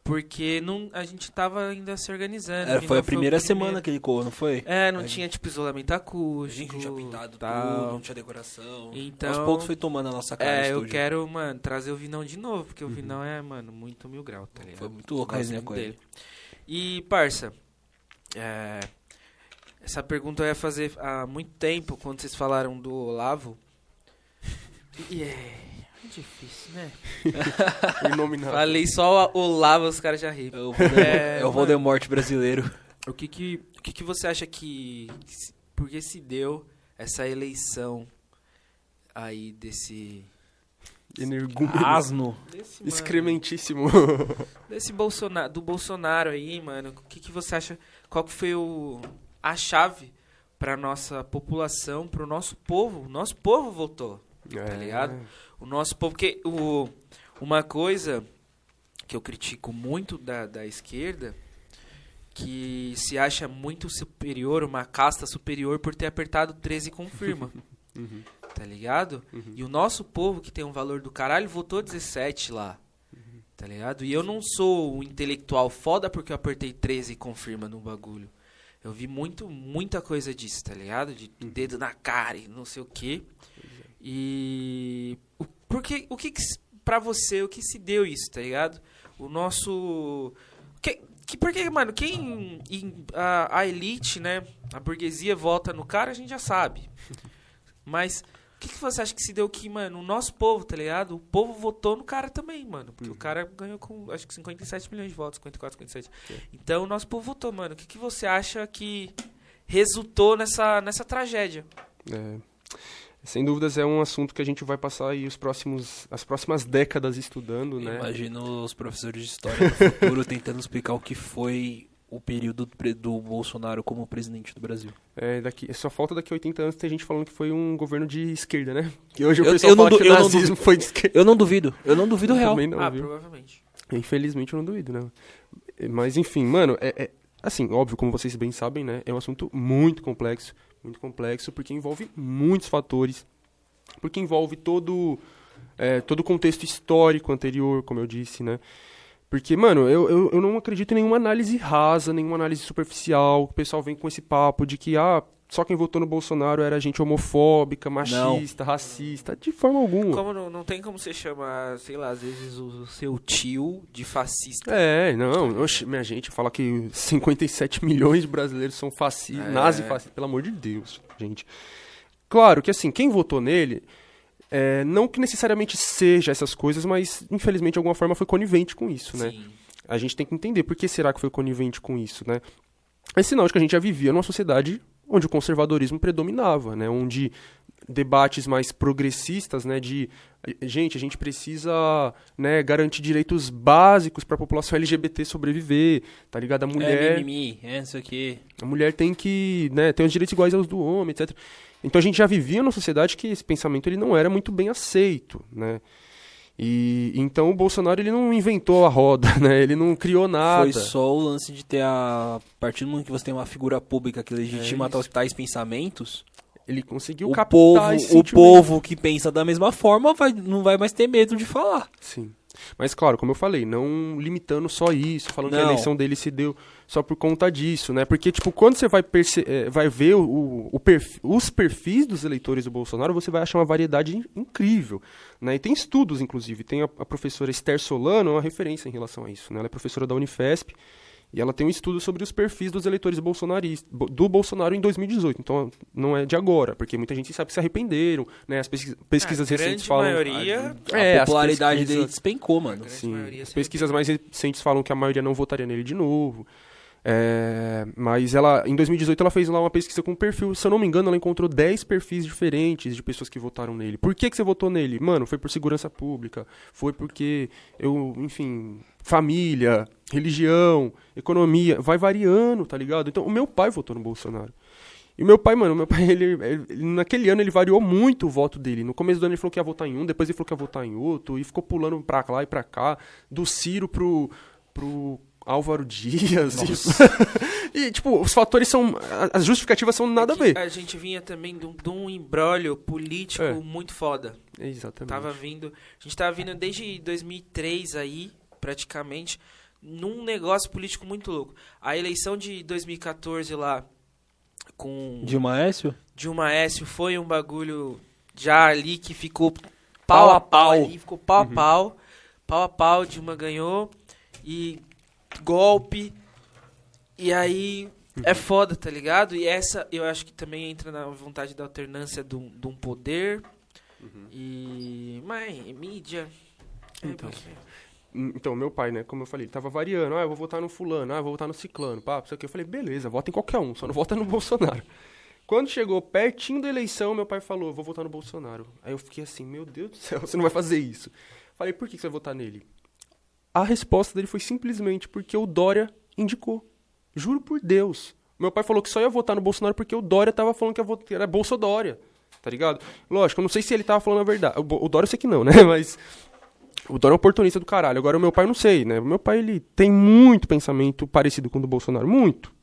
Porque não, a gente tava ainda se organizando. Era, o foi a primeira primeiro. semana que ele colou, não foi? É, não A tinha, tipo, isolamento A acústico. gente não tinha pintado tal. tudo, não tinha decoração. Então- Aos poucos foi tomando a nossa cara É, eu quero, mano, trazer o Vinão de novo, porque o Vinão é, mano, muito mil grau, tá ligado? Foi muito louco a resenha com ele. E, parça, é, essa pergunta eu ia fazer há muito tempo, quando vocês falaram do Olavo. E é, é difícil, né? O inominável. Falei só o Olavo, os caras já riram. É o Voldemort, É, é o Voldemort brasileiro. O que que, o que que você acha que... Por que se deu essa eleição aí desse... Energúmeno. Asno. desse Excrementíssimo. desse Bolsonaro, do Bolsonaro aí, mano, o que, que você acha? Qual que foi o, a chave pra nossa população, pro nosso povo? O nosso povo votou, tá ligado? O nosso povo, porque o, uma coisa que eu critico muito da, da esquerda, que se acha muito superior, uma casta superior por ter apertado 13 e confirma. Uhum. Tá ligado? E o nosso povo, que tem um valor do caralho, votou 17 lá. Tá ligado? E eu não sou um intelectual foda porque eu apertei 13 e confirma no bagulho. Eu vi muito, muita coisa disso, tá ligado? De dedo na cara e não sei o quê. E. O, porque, o que, que pra você, o que se deu isso, tá ligado? O nosso. Que, que, porque, mano, quem. em- a, a elite, né? A burguesia vota no cara, a gente já sabe. Mas. O que, que você acha que se deu que, mano, o nosso povo, tá ligado? O povo votou no cara também, mano. Porque o cara ganhou com, acho que 57 milhões de votos, 54, 57. Então o nosso povo votou, mano. O que, que você acha que resultou nessa, nessa tragédia? É, sem dúvidas é um assunto que a gente vai passar aí os próximos, as próximas décadas estudando, né? Imagino os professores de história do futuro tentando explicar o que foi o período do, Bolsonaro como presidente do Brasil. É, daqui, só falta daqui a 80 anos ter gente falando que foi um governo de esquerda, né? Que hoje o Eu- pessoal eu não fala du- que o eu não nazismo duvido. foi de esquerda. Eu não duvido, eu não duvido real. Também não, ah, viu? provavelmente. Infelizmente eu não duvido, né? Mas enfim, mano, é, é- assim, óbvio, como vocês bem sabem, né? É um assunto muito complexo, muito complexo, porque envolve muitos fatores, porque envolve todo é, todo o contexto histórico anterior, como eu disse, né? Porque, mano, eu, eu, eu não acredito em nenhuma análise rasa, nenhuma análise superficial. O pessoal vem com esse papo de que, ah, só quem votou no Bolsonaro era gente homofóbica, machista, racista. De forma alguma. Como não, não tem como você chamar, sei lá, às vezes o, seu tio de fascista. É, não, oxe, minha gente, fala que 57 milhões de brasileiros são fascistas, É. nazi-fascistas, pelo amor de Deus, gente. Claro que assim, quem votou nele, é, não que necessariamente seja essas coisas, mas infelizmente de alguma forma foi conivente com isso, né? Sim. A gente tem que entender por que será que foi conivente com isso, né? É sinal de que a gente já vivia numa sociedade onde o conservadorismo predominava, né? Onde debates mais progressistas, né? De gente, a gente precisa, né? Garantir direitos básicos para a população LGBT sobreviver, tá ligado? A É mulher, mimimi, é isso aqui. a mulher tem que, né? Ter os direitos iguais aos do homem, etc. Então a gente já vivia numa sociedade que esse pensamento ele não era muito bem aceito, né? E então o Bolsonaro ele não inventou a roda, né? Ele não criou nada. Foi só o lance de ter a. A partir do momento que você tem uma figura pública que legitima É tais pensamentos, Ele conseguiu o captar povo, o povo que pensa da mesma forma vai, não vai mais ter medo de falar. Sim. Mas claro, como eu falei, não limitando só isso, falando que a Não. eleição dele se deu só por conta disso, né? Porque, tipo, quando você vai, perce- eh, vai ver o, o- os perfis dos eleitores do Bolsonaro, você vai achar uma variedade in- incrível, né? E tem estudos, inclusive. Tem a, a professora Esther Solano, é uma referência em relação a isso, né? Ela é professora da Unifesp, e ela tem um estudo sobre os perfis dos eleitores bolsonaristas, bo- do Bolsonaro em 2018. Então, não é de agora, porque muita gente sabe que se arrependeram, né? As pesquis- pesquisas A recentes grande falam... maioria- É, a as popularidade pesquisas- dele despencou, mano. Sim, maioria as pesquisas mais recentes falam que a maioria não votaria nele de novo. É, mas ela, em 2018, ela fez lá uma pesquisa com perfil. Se eu não me engano, ela encontrou 10 perfis diferentes de pessoas que votaram nele. Por que, que você votou nele? Mano, foi por segurança pública. Foi porque eu, enfim, família, religião, economia. Vai variando, tá ligado? Então, o meu pai votou no Bolsonaro. E o meu pai, mano, meu pai, ele- ele- naquele ano ele variou muito o voto dele. No começo do ano ele falou que ia votar em um, depois ele falou que ia votar em outro, e ficou pulando pra lá e pra cá, do Ciro pro, pro Álvaro Dias. E, e, tipo, os fatores são. a- As justificativas são nada a É que ver. A gente vinha também de um, de um embrólio político É. muito foda. Exatamente. Tava vindo. A gente tava vindo desde 2003 aí, praticamente, num negócio político muito louco. A eleição de 2014 lá, com Dilma Écio? Dilma Écio, foi um bagulho já ali que ficou pau a pau. Ali, ficou pau a pau. Pau a pau, Dilma ganhou. E golpe. E aí é foda, tá ligado? E essa eu acho que também entra na vontade da alternância de um, de um poder. E. Mas, mídia. é Então. você. Hum, Então, meu pai, né, como eu falei, ele tava variando. Ah, eu vou votar no fulano, ah, eu vou votar no ciclano, pá, não sei o que. Eu falei, beleza, vota em qualquer um, só não vota no Bolsonaro. Quando chegou pertinho da eleição, meu pai falou, vou votar no Bolsonaro. Aí eu fiquei assim, meu Deus do céu, você não vai fazer isso. Falei, por que que você vai votar nele? A resposta dele foi simplesmente porque o Dória indicou. Juro por Deus. Meu pai falou que só ia votar no Bolsonaro porque o Dória tava falando que ia votar, era Bolsodória. Tá ligado? Lógico, eu não sei se ele tava falando a verdade. O, Dória eu sei que não, né? Mas o Dória é um oportunista do caralho. Agora o meu pai não sei, né? O meu pai ele tem muito pensamento parecido com o do Bolsonaro. Muito.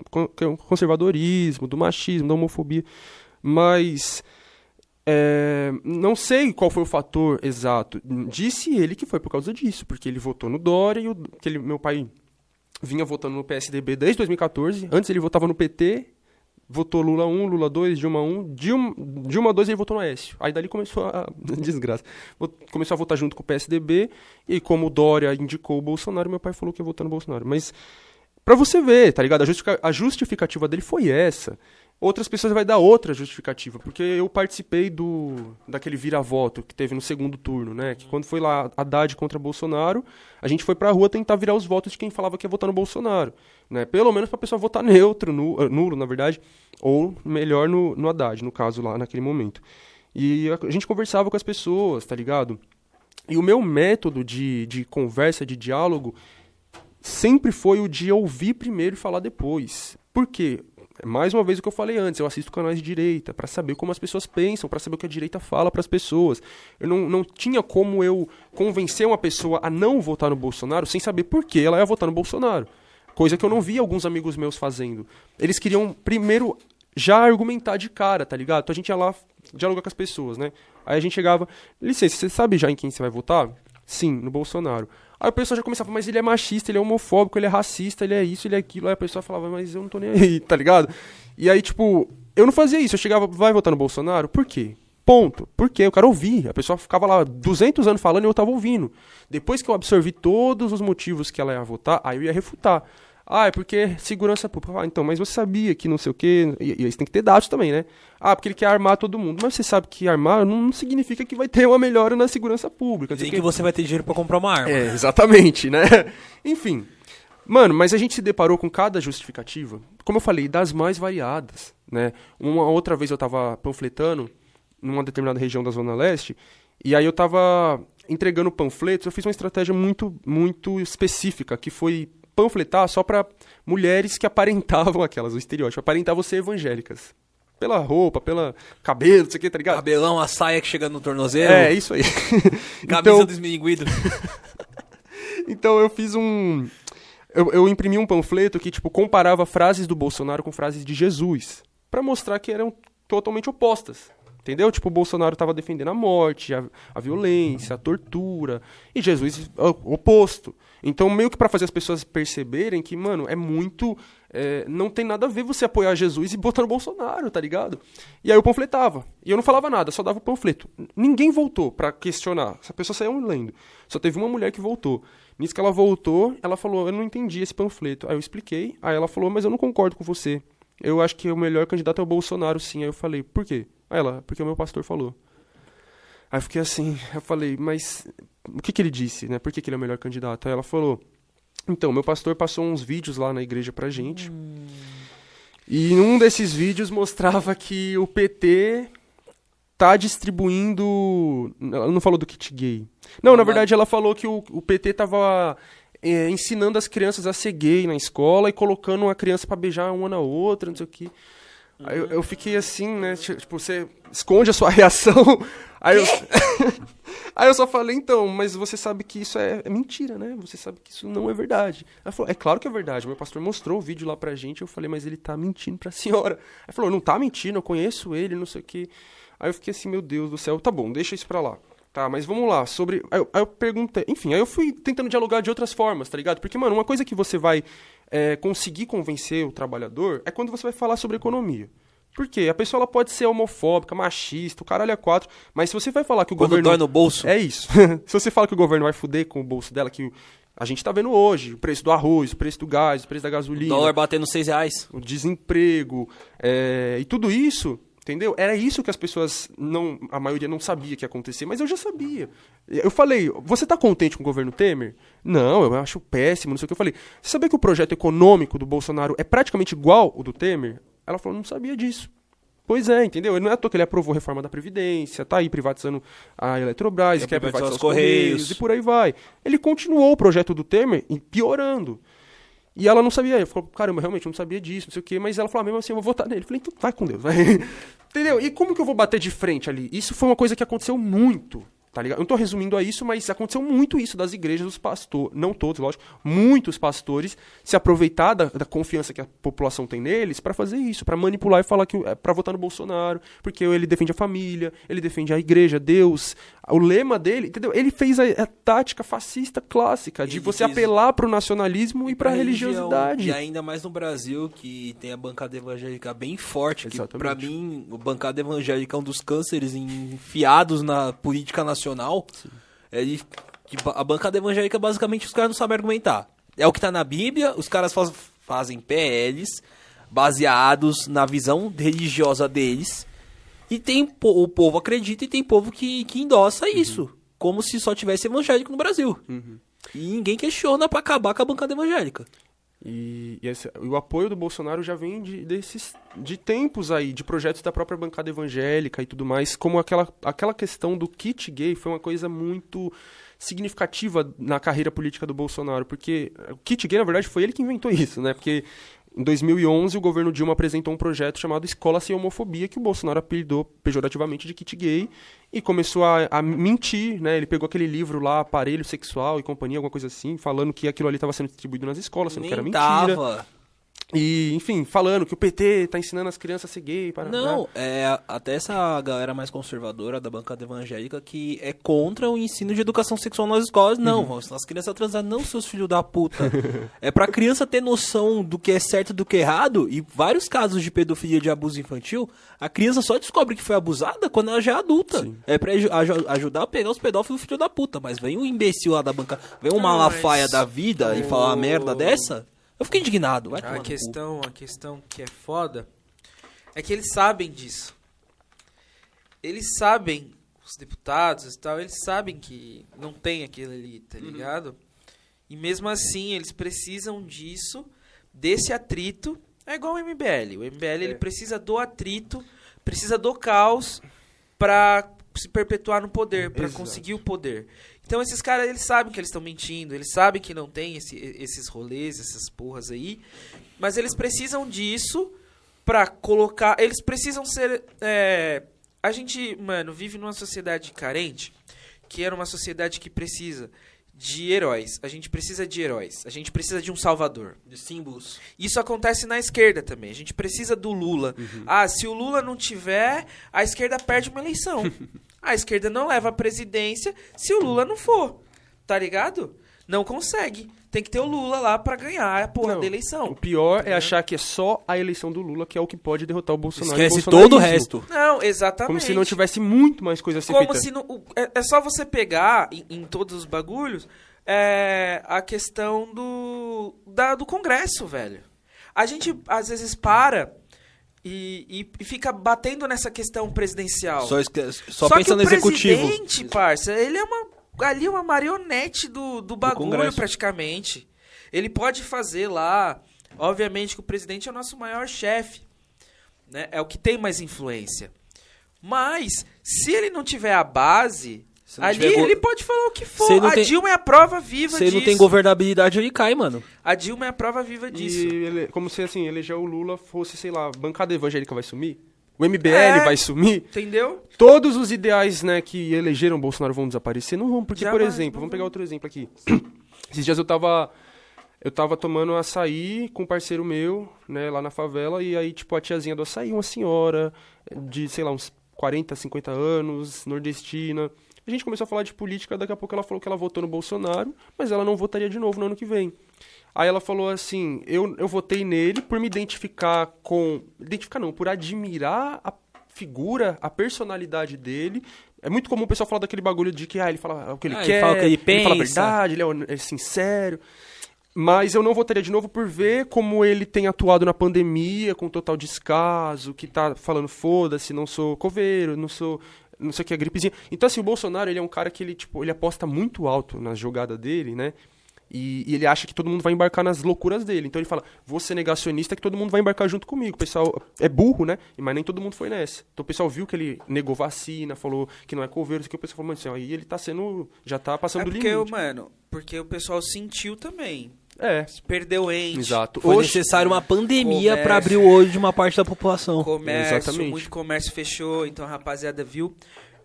Conservadorismo, do machismo, da homofobia. Mas. É, não sei qual foi o fator exato. Disse ele que foi por causa disso, porque ele votou no Dória e o, ele, meu pai vinha votando no PSDB desde 2014. Antes ele votava no PT, votou Lula 1, Lula 2, Dilma 1, Dilma, Dilma 2 ele votou no Aécio. Aí dali começou a desgraça. Começou a votar junto com o PSDB e como o Dória indicou o Bolsonaro, meu pai falou que ia votar no Bolsonaro. Mas pra você ver, tá ligado? A justificativa dele foi essa. Outras pessoas vai dar outra justificativa, porque eu participei do daquele vira-voto que teve no segundo turno, né? Que quando foi lá Haddad contra Bolsonaro, a gente foi pra rua tentar virar os votos de quem falava que ia votar no Bolsonaro, né? Pelo menos pra pessoa votar neutro, nu- eh, nulo, na verdade, ou melhor no, no Haddad, no caso lá naquele momento. E a, a gente conversava com as pessoas, tá ligado? E o meu método de, de conversa, de diálogo, sempre foi o de ouvir primeiro e falar depois. Por quê? Mais uma vez o que eu falei antes, eu assisto canais de direita para saber como as pessoas pensam, para saber o que a direita fala para as pessoas. Eu não, não tinha como eu convencer uma pessoa a não votar no Bolsonaro sem saber por que ela ia votar no Bolsonaro. Coisa que eu não vi alguns amigos meus fazendo. Eles queriam primeiro já argumentar de cara, tá ligado? Então a gente ia lá dialogar com as pessoas, né? Aí a gente chegava, licença, você sabe já em quem você vai votar? Sim, no Bolsonaro. Aí o pessoal já começava, mas ele é machista, ele é homofóbico, ele é racista, ele é isso, ele é aquilo. Aí a pessoa falava, mas eu não tô nem aí, tá ligado? E aí, tipo, eu não fazia isso. Eu chegava, vai votar no Bolsonaro? Por quê? Ponto. Por quê? Eu quero ouvir. A pessoa ficava lá 200 anos falando e eu tava ouvindo. Depois que eu absorvi todos os motivos que ela ia votar, aí eu ia refutar. Ah, é porque segurança pública. Ah, então, mas você sabia que não sei o quê. E, e aí você tem que ter dados também, né? Ah, porque ele quer armar todo mundo. Mas você sabe que armar não, não significa que vai ter uma melhora na segurança pública. Dizem Tem que você vai ter dinheiro pra comprar uma arma. é, exatamente, né? Enfim. Mano, mas a gente se deparou com cada justificativa, como eu falei, das mais variadas, né? Uma outra vez eu tava panfletando numa determinada região da Zona Leste, e aí eu tava entregando panfletos, eu fiz uma estratégia muito, muito específica, que foi panfletar só pra mulheres que aparentavam aquelas, o estereótipo, aparentavam ser evangélicas. Pela roupa, pela cabelo, não sei o que, tá ligado? Cabelão, a saia que chega no tornozelo. É, isso aí. Camisa então. Então eu fiz um. Eu, eu imprimi um panfleto que, tipo, comparava frases do Bolsonaro com frases de Jesus. Pra mostrar que eram totalmente opostas. Entendeu? Tipo, o Bolsonaro tava defendendo a morte, a, a violência, a tortura. E Jesus, o oposto. Então, meio que pra fazer as pessoas perceberem que, mano, é muito. é, não tem nada a ver você apoiar Jesus e botar no Bolsonaro, tá ligado? E aí eu panfletava. E eu não falava nada, só dava o panfleto. Ninguém voltou pra questionar. Essa pessoa saiu lendo. Só teve uma mulher que voltou. Nisso que ela voltou, ela falou: Eu não entendi esse panfleto. Aí eu expliquei. Aí ela falou: Mas eu não concordo com você. Eu acho que o melhor candidato é o Bolsonaro, sim. Aí eu falei: Por quê? Aí ela: Porque o meu pastor falou. Aí eu fiquei assim. Eu falei: Mas o que, que ele disse, né? Por que, que ele é o melhor candidato? Aí ela falou: Então, meu pastor passou uns vídeos lá na igreja pra gente. E num desses vídeos mostrava que o PT tá distribuindo. Ela não falou do kit gay. Não, na verdade ela falou que o, o PT tava é, ensinando as crianças a ser gay na escola e colocando a criança pra beijar uma na outra, não sei o que. Aí eu, eu fiquei assim, né? ti- Tipo, você esconde a sua reação. Aí eu, aí eu só falei, então, mas você sabe que isso é, é mentira, né? Você sabe que isso não é verdade. Ela falou, é claro que é verdade. Meu pastor mostrou o vídeo lá pra gente. Eu falei, mas ele tá mentindo pra senhora. Aí falou, não tá mentindo, eu conheço ele, não sei o que. Aí eu fiquei assim, meu Deus do céu, tá bom, deixa isso pra lá. Tá, mas vamos lá, sobre. Aí eu, aí eu perguntei. Enfim, aí eu fui tentando dialogar de outras formas, tá ligado? Porque, mano, uma coisa que você vai é, conseguir convencer o trabalhador é quando você vai falar sobre economia. Por quê? A pessoa ela pode ser homofóbica, machista, o caralho é quatro, mas se você vai falar que o Quando governo. dói no bolso. É isso. se você fala que o governo vai fuder com o bolso dela, que a gente tá vendo hoje, o preço do arroz, o preço do gás, o preço da gasolina Dólar batendo 6 reais. o desemprego é, e tudo isso, entendeu? Era isso que as pessoas não, a maioria não sabia que ia acontecer, mas eu já sabia. Eu falei, você tá contente com o governo Temer? Não, eu acho péssimo, não sei o que. Eu falei, você sabia que o projeto econômico do Bolsonaro é praticamente igual ao do Temer? Ela falou, não sabia disso. Pois é, entendeu? Não é à toa que ele aprovou a reforma da Previdência, tá aí privatizando a Eletrobras, Quer privatizar os os Correios. Correios e por aí vai. Ele continuou o projeto do Temer piorando. E ela não sabia. Eu falei, caramba, realmente eu não sabia disso, não sei o quê. Mas ela falou, ah, mesmo assim, eu vou votar nele. Eu falei, então vai com Deus, vai. Entendeu? E como que eu vou bater de frente ali? Isso foi uma coisa que aconteceu muito, tá ligado? Eu não tô resumindo a isso, mas aconteceu muito isso das igrejas dos pastores. Não todos, lógico. Muitos pastores se aproveitar da, da confiança que a população tem neles pra fazer isso, pra manipular e falar que é pra votar no Bolsonaro, porque ele defende a família, ele defende a igreja, Deus. O lema dele, entendeu? Ele fez a, a tática fascista clássica de Ele você apelar pro nacionalismo e pra religião. religiosidade. E ainda mais no Brasil, que tem a bancada evangélica bem forte, que pra mim, a bancada evangélica é um dos cânceres enfiados na política nacional. É de- que ba- a bancada evangélica, basicamente, os caras não sabem argumentar. É o que tá na Bíblia, os caras faz- fazem PLs baseados na visão religiosa deles. E tem o povo acredita e tem povo que, que endossa isso. Como se só tivesse evangélico no Brasil. E ninguém questiona pra acabar com a bancada evangélica. E, e esse- o apoio do Bolsonaro já vem de, desses, de tempos aí, de projetos da própria bancada evangélica e tudo mais, como aquela, aquela questão do kit gay foi uma coisa muito significativa na carreira política do Bolsonaro, porque o kit gay, na verdade, foi ele que inventou isso, né? Porque em 2011 o governo Dilma apresentou um projeto chamado Escola Sem Homofobia, que o Bolsonaro apelidou pejorativamente de kit gay, e começou a, a mentir, né? Ele pegou aquele livro lá, Aparelho Sexual e Companhia, alguma coisa assim, falando que aquilo ali estava sendo distribuído nas escolas, sendo que era Nem mentira. tava. E, enfim, falando que o PT tá ensinando as crianças a ser gay. Para, Não, é até essa galera mais conservadora da bancada evangélica que é contra o ensino de educação sexual nas escolas. Não, Uhum. vão ensinar as crianças a transar, não, seus filhos da puta. é pra criança ter noção do que é certo e do que é errado. E vários casos de pedofilia de abuso infantil, a criança só descobre que foi abusada quando ela já é adulta. Sim. É pra aju- ajudar a pegar os pedófilos filho da puta. Mas vem um imbecil lá da bancada, vem um Não, malafaia mas da vida e o- falar uma merda dessa. Eu fiquei indignado. Vai A questão, a questão que é foda é que eles sabem disso. Eles sabem, os deputados e tal, eles sabem que não tem aquilo ali, tá ligado? E mesmo assim, eles precisam disso, desse atrito. É igual o MBL. O MBL ele precisa do atrito, precisa do caos pra se perpetuar no poder, Exato. conseguir o poder. Então esses caras, eles sabem que eles estão mentindo, eles sabem que não tem esse- esses rolês, essas porras aí, mas eles precisam disso pra colocar, eles precisam ser, é, a gente, mano, vive numa sociedade carente, que era uma sociedade que precisa de heróis. A gente precisa de heróis. A gente precisa de um salvador. De símbolos. Isso acontece na esquerda também. A gente precisa do Lula. Ah, se o Lula não tiver, a esquerda perde uma eleição. a esquerda não leva a presidência se o Lula não for. Tá ligado? Não consegue. Tem que ter o Lula lá pra ganhar a porra Não, da O eleição. pior é achar que é só a eleição do Lula que é o que pode derrotar o Bolsonaro. Esquece bolsonarismo. todo o resto. Não, exatamente. Como se não tivesse muito mais coisa a ser Como feita. se não, o- é, é só você pegar em, em todos os bagulhos é, a questão do, da- do Congresso, velho. A gente às vezes para e, e- e fica batendo nessa questão presidencial. Só, esque- só, Só pensa que no o executivo. presidente, parça, ele é uma ali é uma marionete do, do bagulho Congresso. praticamente. Ele pode fazer lá, obviamente que o presidente é o nosso maior chefe, né? É o que tem mais influência. Mas se ele não tiver a base, Se ali tiver ele pode falar o que Se for. A tem- Dilma é a prova viva Se ele disso. não tem governabilidade, ele cai, mano. A Dilma é a prova viva disso. E ele, como se assim, eleger o Lula fosse, sei lá, a bancada evangélica vai sumir? O MBL É. vai sumir? Entendeu? Todos os ideais, né, que elegeram Bolsonaro vão desaparecer? Não vão, porque, por Jamais, exemplo, não vamos pegar outro exemplo aqui. Esses dias eu tava. Eu tava tomando açaí com um parceiro meu, né, lá na favela, e aí, tipo, a tiazinha do açaí, uma senhora de, sei lá, uns 40, 50 anos, nordestina. A gente começou a falar de política, daqui a pouco ela falou que ela votou no Bolsonaro, mas ela não votaria de novo no ano que vem. Aí ela falou assim: eu, eu votei nele por me identificar com. Identificar não, por admirar a figura, a personalidade dele. É muito comum o pessoal falar daquele bagulho de que ah, ele fala o que ele Ah, ele quer, fala o que ele fala a verdade, ele é, é sincero. Mas eu não votaria de novo por ver como ele tem atuado na pandemia com total descaso, que tá falando foda-se, não sou coveiro, não sou não sei o que, é gripezinha. Então assim, o Bolsonaro, ele é um cara que ele, tipo, ele aposta muito alto na jogada dele, né? E, e ele acha que todo mundo vai embarcar nas loucuras dele. Então ele fala, vou ser negacionista que todo mundo vai embarcar junto comigo. O pessoal é burro, né? Mas nem todo mundo foi nessa. Então o pessoal viu que ele negou vacina, falou que não é coveiro, isso que o pessoal falou, mano, assim, aí ele tá sendo, já tá passando É do porque, limite. mano, porque o pessoal sentiu também. É, Perdeu ente. exato. Foi Hoje- necessário uma pandemia pra abrir o olho de uma parte da população. comércio, Exatamente. muito comércio fechou, então a rapaziada viu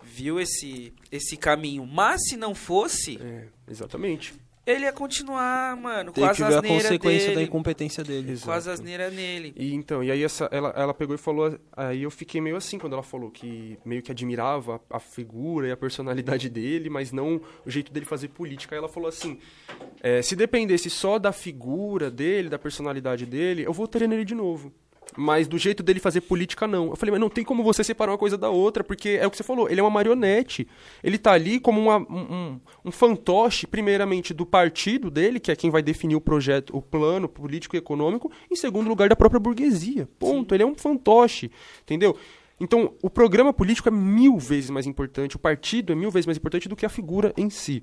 viu esse esse caminho. Mas se não fosse, É, exatamente. Ele ia continuar, mano, com as que ver a asneiras consequência da dele, incompetência dele. com as asneiras nele. E então, e aí essa, ela, ela pegou e falou, aí eu fiquei meio assim quando ela falou que meio que admirava a, a figura e a personalidade dele, mas não o jeito dele fazer política. Aí ela falou assim, é, se dependesse só da figura dele, da personalidade dele, eu votaria nele de novo. Mas do jeito dele fazer política, não. Eu falei, mas não tem como você separar uma coisa da outra, porque é o que você falou, ele é uma marionete. Ele tá ali como uma- um, um, fantoche, primeiramente, do partido dele, que é quem vai definir o projeto, o plano político e econômico, em segundo lugar, da própria burguesia. Ponto. Ele é um fantoche, entendeu? Então, o programa político é mil vezes mais importante, o partido é mil vezes mais importante do que a figura em si.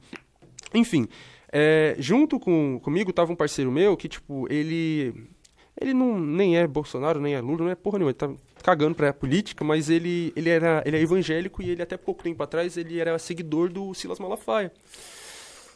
Enfim, é, junto com, comigo tava um parceiro meu que, tipo, ele. Ele não nem é Bolsonaro, nem é Lula, não é porra nenhuma, ele tá cagando pra política, mas ele, ele, era, ele é evangélico e ele até pouco tempo atrás ele era seguidor do Silas Malafaia.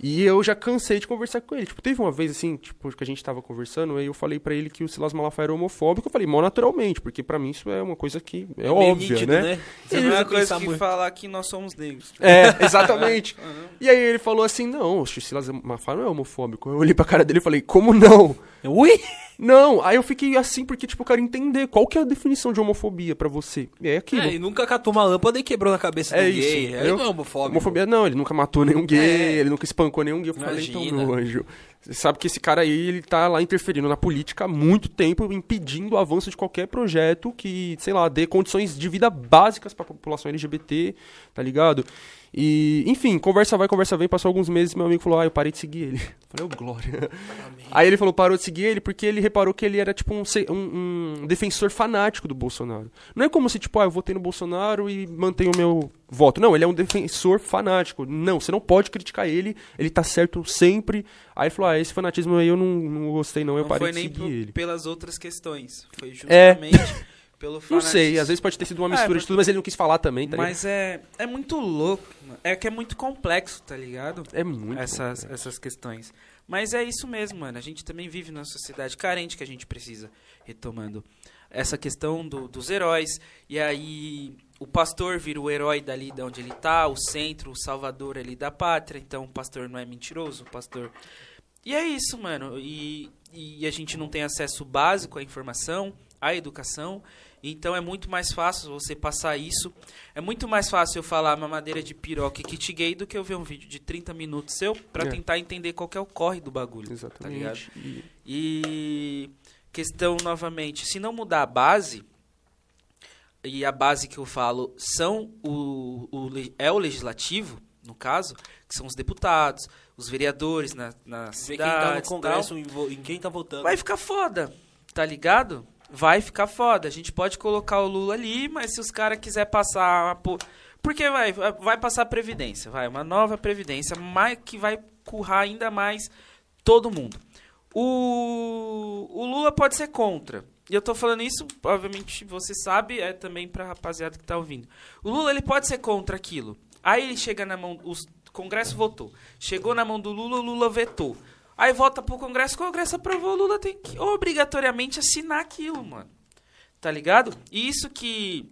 E eu já cansei de conversar com ele. Tipo, teve uma vez assim, tipo, que a gente tava conversando, aí eu falei pra ele que o Silas Malafaia era homofóbico, eu falei, mal naturalmente, porque pra mim isso é uma coisa que é Meio óbvia, nítido, né? É a Ele mesma vai coisa que muito. falar que nós somos negros. É, exatamente. E aí ele falou assim, não, o Silas Malafaia não é homofóbico. Eu olhei pra cara dele e falei, como não? Ui! Não, aí eu fiquei assim porque, tipo, eu quero entender qual que é a definição de homofobia pra você. E é aquilo. É, ele nunca catou uma lâmpada e quebrou na cabeça É do isso, gay. Ele não é homofóbico. Homofobia não, ele nunca matou nenhum gay, É. ele nunca espancou nenhum gay. Eu falei, então, Imagina. meu anjo, você sabe que esse cara aí, ele tá lá interferindo na política há muito tempo, impedindo o avanço de qualquer projeto que, sei lá, dê condições de vida básicas pra população LGBT, tá ligado? E, enfim, conversa vai, conversa vem, passou alguns meses, meu amigo falou, ah, eu parei de seguir ele. Eu falei, ô, glória. Aí ele falou, parou de seguir ele porque ele reparou que ele era, tipo, um, um- um defensor fanático do Bolsonaro. Não é como se, tipo, ah, eu votei no Bolsonaro e mantenho o meu voto. Não, ele é um defensor fanático. Não, você não pode criticar ele, ele tá certo sempre. Aí ele falou, ah, esse fanatismo aí eu não, não gostei não, eu Não parei de seguir ele. pelas outras questões. Foi É. pelo Não fanatismo. sei, às vezes pode ter sido uma É, mistura de porque- tudo, mas ele não quis falar também, tá ligado? Mas é, é muito louco. mano. É que é muito complexo, tá ligado? É muito essas, complexo. essas questões. Mas é isso mesmo, mano. A gente também vive numa sociedade carente que a gente precisa, retomando essa questão do- dos heróis. E aí, o pastor vira o herói dali de onde ele tá, o centro, o salvador ali da pátria. Então o pastor não é mentiroso, o pastor. E é isso, mano. E, e a gente não tem acesso básico à informação, à educação. Então é muito mais fácil você passar isso. É muito mais fácil eu falar mamadeira de piroca e kit gay do que eu ver um vídeo de 30 minutos seu pra É. tentar entender qual que é o corre do bagulho. Tá ligado? Exatamente. E- E questão novamente, se não mudar a base, e a base que eu falo são o, o é o legislativo, no caso, que são os deputados, os vereadores na, na Ver quem tá no cidade. Congresso, em, vo- em quem tá votando. Vai ficar foda, tá ligado? Vai ficar foda. A gente pode colocar o Lula ali, mas se os caras quiser passar uma po- porque vai vai passar a previdência, vai uma nova previdência, mais que vai currar ainda mais todo mundo. O, o Lula pode ser contra. E eu tô falando isso, obviamente você sabe, é também pra rapaziada que tá ouvindo. O Lula ele pode ser contra aquilo. Aí ele chega na mão, o Congresso votou. Chegou na mão do Lula, o Lula vetou. Aí volta pro Congresso, o Congresso aprovou, o Lula tem que obrigatoriamente assinar aquilo, mano. Tá ligado? E isso que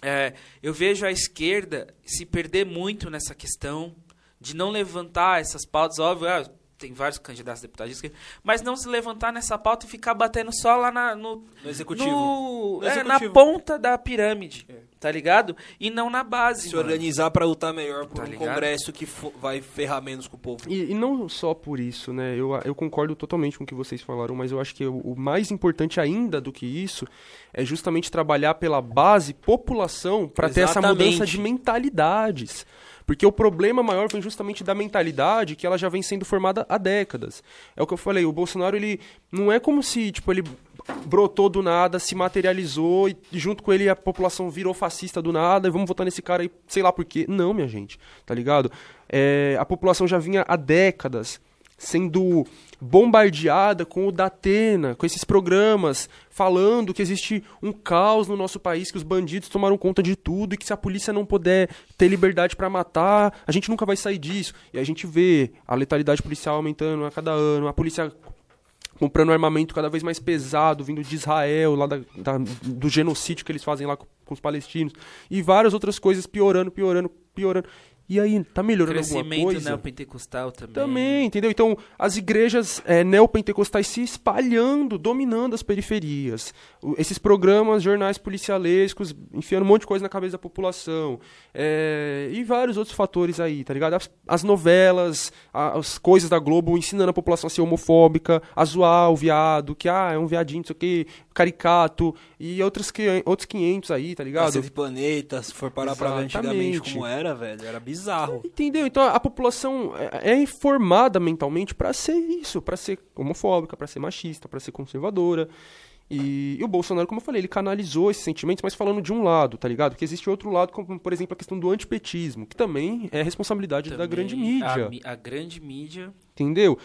é, eu vejo a esquerda se perder muito nessa questão de não levantar essas pautas, óbvio, ah, tem vários candidatos a deputados de esquerda, mas não se levantar nessa pauta e ficar batendo só lá na- no, No executivo. no- No é, na ponta da pirâmide, tá ligado? E não na base, Se mano. organizar pra lutar melhor por Tá um ligado? congresso que vai ferrar menos com o povo. E, e não só por isso, né? Eu, eu concordo totalmente com o que vocês falaram, mas eu acho que o, o mais importante ainda do que isso é justamente trabalhar pela base população para ter essa mudança de mentalidades. Porque o problema maior vem justamente da mentalidade que ela já vem sendo formada há décadas. É o que eu falei, o Bolsonaro ele não é como se, tipo, ele brotou do nada, se materializou e junto com ele a população virou fascista do nada e vamos votar nesse cara aí, sei lá por quê. Não, minha gente, tá ligado? É, a população já vinha há décadas sendo bombardeada com o Datena, com esses programas falando que existe um caos no nosso país, que os bandidos tomaram conta de tudo e que se a polícia não puder ter liberdade pra matar, a gente nunca vai sair disso. E a gente vê a letalidade policial aumentando a cada ano, a polícia comprando armamento cada vez mais pesado, vindo de Israel, lá da- da- do genocídio que eles fazem lá com, com os palestinos, e várias outras coisas piorando, piorando, piorando. E aí, tá melhorando alguma Crescimento coisa? neopentecostal também. Também, entendeu? Então, as igrejas é, neopentecostais se espalhando, dominando as periferias. O- esses programas, jornais policialescos, enfiando um monte de coisa na cabeça da população. É, e vários outros fatores aí, tá ligado? As, as novelas, a- as coisas da Globo ensinando a população a ser homofóbica, a zoar o viado, que ah, é um viadinho, não sei o quê, caricato, e outros, que, outros 500 aí, tá ligado? Cacete Planeta, se for parar pra ver antigamente Exatamente. como era, velho, era bizarro. Entendeu? Então a população é é informada mentalmente pra ser isso, pra ser homofóbica, pra ser machista, pra ser conservadora. E, e o Bolsonaro, como eu falei, ele canalizou esses sentimentos, mas falando de um lado, tá ligado? Porque existe outro lado, como por exemplo a questão do antipetismo, que também é responsabilidade da Também grande A, mídia, mi- a grande mídia. entendeu?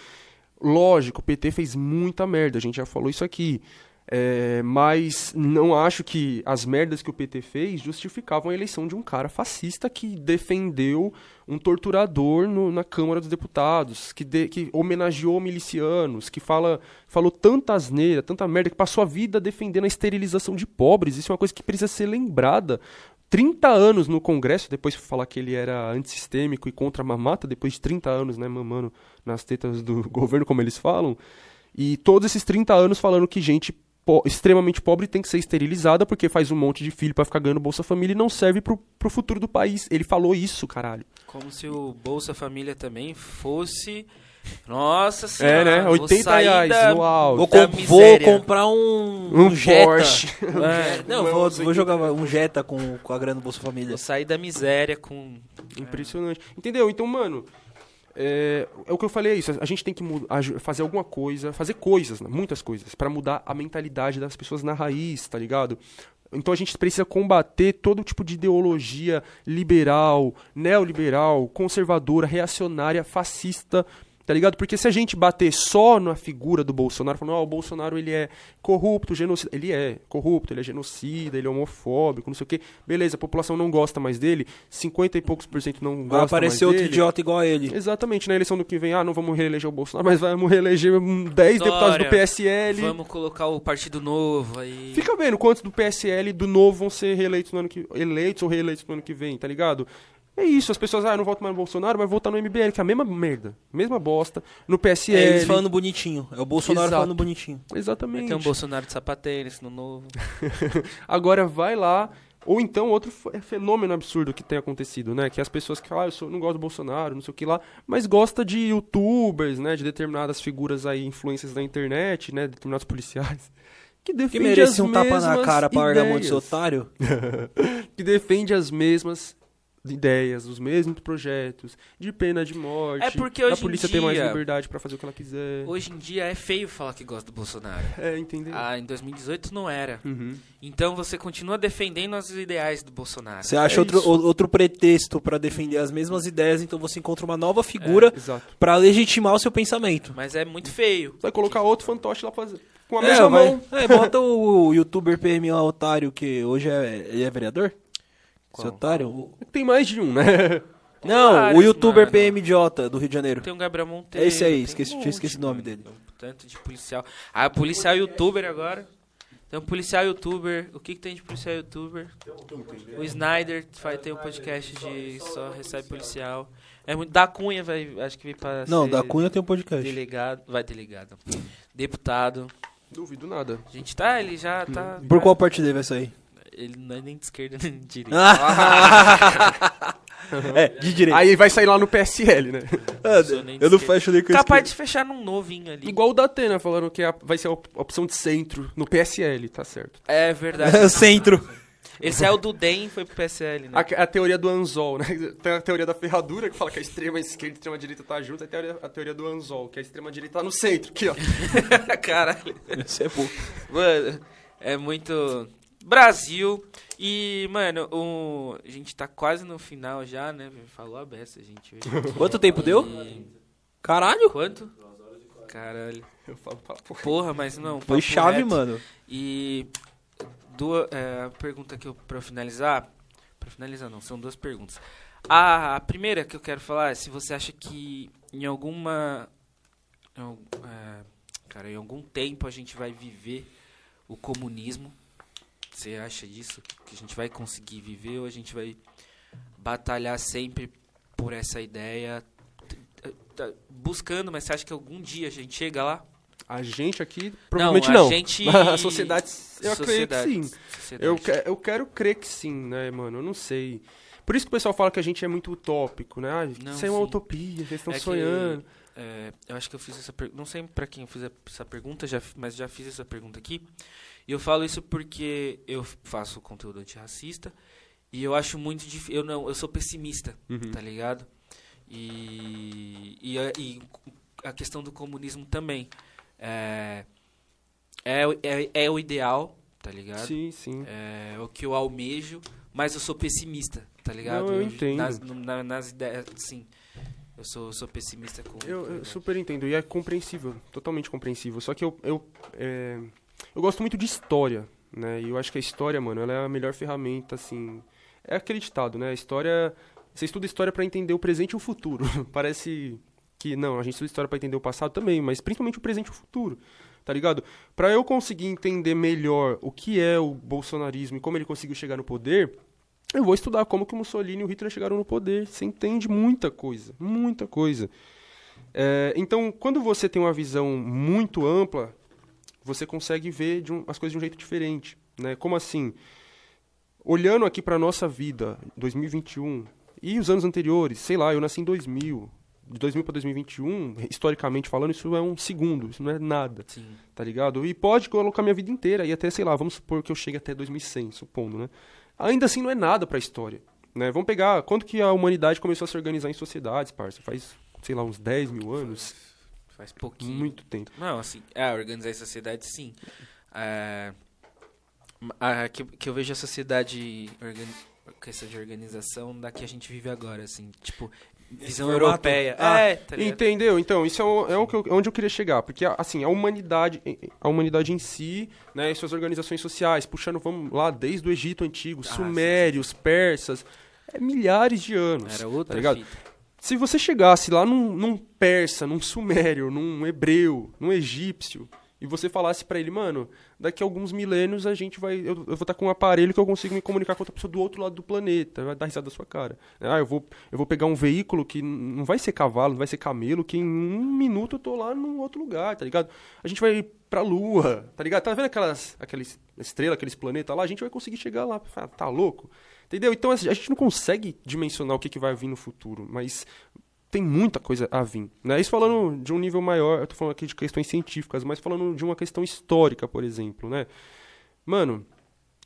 Lógico, o PT fez muita merda, a gente já falou isso aqui. É, mas não acho que as merdas que o PT fez justificavam a eleição de um cara fascista que defendeu um torturador no- na Câmara dos Deputados, que, de- que homenageou milicianos, que fala, falou tanta asneira, tanta merda, que passou a vida defendendo a esterilização de pobres. Isso é uma coisa que precisa ser lembrada. 30 anos no Congresso, depois falar que ele era antissistêmico e contra a mamata, depois de 30 anos, né, mamando nas tetas do governo, como eles falam. E todos esses 30 anos falando que gente po- extremamente pobre tem que ser esterilizada porque faz um monte de filho pra ficar ganhando Bolsa Família e não serve pro, pro futuro do país. Ele falou isso, caralho. Como se o Bolsa Família também fosse. Nossa senhora. É, né? vou 80 sair reais da- no auge. Vou, da com- vou comprar um, Um Jetta. Porsche. É, não, vou, vou jogar um Jetta com, com a grana do Bolsa Família. Vou sair da miséria com. Impressionante. Entendeu? Então, mano, é, é o que eu falei, é isso. A gente tem que fazer alguma coisa, fazer coisas, né? muitas coisas, pra mudar a mentalidade das pessoas na raiz, tá ligado? Então a gente precisa combater todo tipo de ideologia liberal, neoliberal, conservadora, reacionária, fascista, Tá ligado? Porque se a gente bater só na figura do Bolsonaro, falando, ó, o Bolsonaro ele é corrupto, genocida. Ele é corrupto, ele é genocida, ele é homofóbico, não sei o quê. Beleza, a população não gosta mais dele, 50 e poucos por cento não Vai gosta mais aparecer outro dele. idiota igual a ele. Exatamente, na eleição do que vem, ah, não vamos reeleger o Bolsonaro, mas vamos reeleger hum, 10 deputados do PSL. Vamos colocar o Partido Novo aí. Fica vendo quantos do PSL e do novo vão ser reeleitos no ano que eleitos ou reeleitos no ano que vem, tá ligado? É isso, as pessoas, ah, não voto mais no Bolsonaro, mas votar no MBL, que é a mesma merda, mesma bosta, no É PSL. eles falando bonitinho. É o Bolsonaro Exato. falando bonitinho. Vai Exatamente. ter um Bolsonaro de sapatênis no novo. Agora vai lá, ou então outro f- fenômeno absurdo que tem acontecido, né? Que as pessoas que falam, ah, eu sou- não gosto do Bolsonaro, não sei o que lá, mas gosta de youtubers, né? De determinadas figuras aí, influências da internet, né? Determinados policiais. Que Que defende as merece um tapa na cara pra largar a mão de seu ideias. otário. que defende as mesmas ideias, os mesmos projetos, de pena de morte. É porque a hoje em polícia ter mais dia- liberdade pra fazer o que ela quiser. Hoje em dia é feio falar que gosta do Bolsonaro. É, entendeu? Ah, em 2018 não era. Uhum. Então você continua defendendo os ideais do Bolsonaro. Você acha É outro, o- outro pretexto pra defender as mesmas ideias, então você encontra uma nova figura Exato. pra legitimar o seu pensamento. Mas é muito feio. Vai colocar outro fantoche lá fazer. Com a É, mesma vai- mão. é, bota o youtuber PM lá, otário, que hoje é, ele é vereador? Qual? Esse otário? O- Tem mais de um, né? Não, o vários, youtuber mano. PM idiota do Rio de Janeiro. Tem um Gabriel Monteiro. É esse aí, tem esqueci- um tinha esquecido o nome mano. dele. Um tanto de policial. Ah, policial youtuber agora. Tem um policial youtuber. O que, que tem de policial youtuber? O Snyder vai ter um podcast de só recebe policial. É muito. Da Cunha vai. Acho que vai para. Não, ser da Cunha tem um podcast. Delegado. Vai delegado. Deputado. Duvido nada. A gente tá, ele já tá. Por qual partido vai sair? Ele não é nem de esquerda nem de direita. é, de direita. Aí vai sair lá no PSL, né? Sou nem eu não fecho nem com Capaz esse. de fechar num novinho ali. Igual o da Atena, falando que a- vai ser a op- opção de centro no PSL, tá certo. É verdade. Centro. Ele saiu do DEM e foi pro PSL, né? A, a teoria do anzol, né? Tem a teoria da ferradura, que fala que a extrema esquerda e a extrema direita tá junto, a teoria, a teoria do anzol, que a extrema direita tá no centro, aqui, ó. Caralho. Isso é bom. Mano, é muito. Brasil. E, mano, o... a gente tá quase no final já, né? Falou a beça, gente. Quanto tempo deu? E- Caralho. Quanto? Caralho. Eu falo, porra. Porra, mas não. Foi chave, reto. mano. E duas, é, a pergunta que eu pra finalizar, pra finalizar não, são duas perguntas. A, a primeira que eu quero falar é se você acha que em alguma em é, cara, em algum tempo a gente vai viver o comunismo. Você acha disso que a gente vai conseguir viver ou a gente vai batalhar sempre por essa ideia? T- t- t- Buscando, mas você acha que algum dia a gente chega lá? A gente aqui, provavelmente a não. gente- a sociedade, eu acredito que Sociedade. sim. Sociedade. Eu, que- eu quero crer que sim, né, mano? Eu não sei. Por isso que o pessoal fala que a gente é muito utópico, né? Ah, Não, isso é uma sim. utopia, vocês estão É que, sonhando. é, eu acho que eu fiz essa pergunta. Não sei pra quem eu fiz essa pergunta, já, mas já fiz essa pergunta aqui. E eu falo isso porque eu faço conteúdo antirracista e eu acho muito difícil. Eu não, eu sou pessimista, Uhum. tá ligado? E, e, a, e a questão do comunismo também. É, é, é, é o ideal, tá ligado? Sim, sim. É o que eu almejo, mas eu sou pessimista, tá ligado? Não, eu entendo. Nas, na- nas ideias, sim. Eu sou, sou pessimista com. Eu, eu super entendo, e é compreensível, totalmente compreensível. Só que eu, eu, é, eu gosto muito de história, né? E eu acho que a história, mano, ela é a melhor ferramenta, assim. É aquele ditado, né? A história. Você estuda história pra entender o presente e o futuro. Parece que, não, a gente estuda história pra entender o passado também, mas principalmente o presente e o futuro. Tá ligado? Pra eu conseguir entender melhor o que é o bolsonarismo e como ele conseguiu chegar no poder, eu vou estudar como que o Mussolini e o Hitler chegaram no poder. Você entende muita coisa, muita coisa. É, então, quando você tem uma visão muito ampla, você consegue ver de um- as coisas de um jeito diferente. Né? Como assim? Olhando aqui para nossa vida, 2021, e os anos anteriores, sei lá, eu nasci em 2000. De 2000 para 2021, historicamente falando, isso é um segundo, isso não é nada Sim. tá ligado? E pode colocar minha vida inteira, e até, sei lá, vamos supor que eu chegue até 2100, supondo, né? Ainda assim não é nada pra história, né? Vamos pegar, quando que a humanidade começou a se organizar em sociedades, parça? Faz, sei lá, uns 10 mil anos? Faz pouquinho. Muito tempo. Não, assim, é, organizar a sociedade, sim. É, a- que, que eu vejo a sociedade, organi questão de organização da que a gente vive agora, assim. Tipo, visão formato? europeia. Ah, é, tá ligado? Entendeu? Então, isso é, o- é o que eu- onde eu queria chegar. Porque, assim, a humanidade, a humanidade em si, né, e suas organizações sociais, puxando, vamos lá, desde o Egito Antigo, Ah, sumérios, persas, é milhares de anos. Era outra tá ligado? fita. Se você chegasse lá num, num persa, num sumério, num hebreu, num egípcio, e você falasse pra ele, mano, daqui a alguns milênios a gente vai. Eu, eu vou estar com um aparelho que eu consigo me comunicar com outra pessoa do outro lado do planeta. Vai dar risada da sua cara. Ah, eu vou, eu vou pegar um veículo que não vai ser cavalo, não vai ser camelo, que em um minuto eu tô lá num outro lugar, tá ligado? A gente vai pra lua, tá ligado? Tá vendo aquelas, aquelas estrelas, aqueles planetas lá? A gente vai conseguir chegar lá. Ah, Tá louco? Entendeu? Então assim, a gente não consegue dimensionar o que, que vai vir no futuro, mas tem muita coisa a vir. Né? Isso falando de um nível maior, eu tô falando aqui de questões científicas, mas falando de uma questão histórica, por exemplo, né? Mano,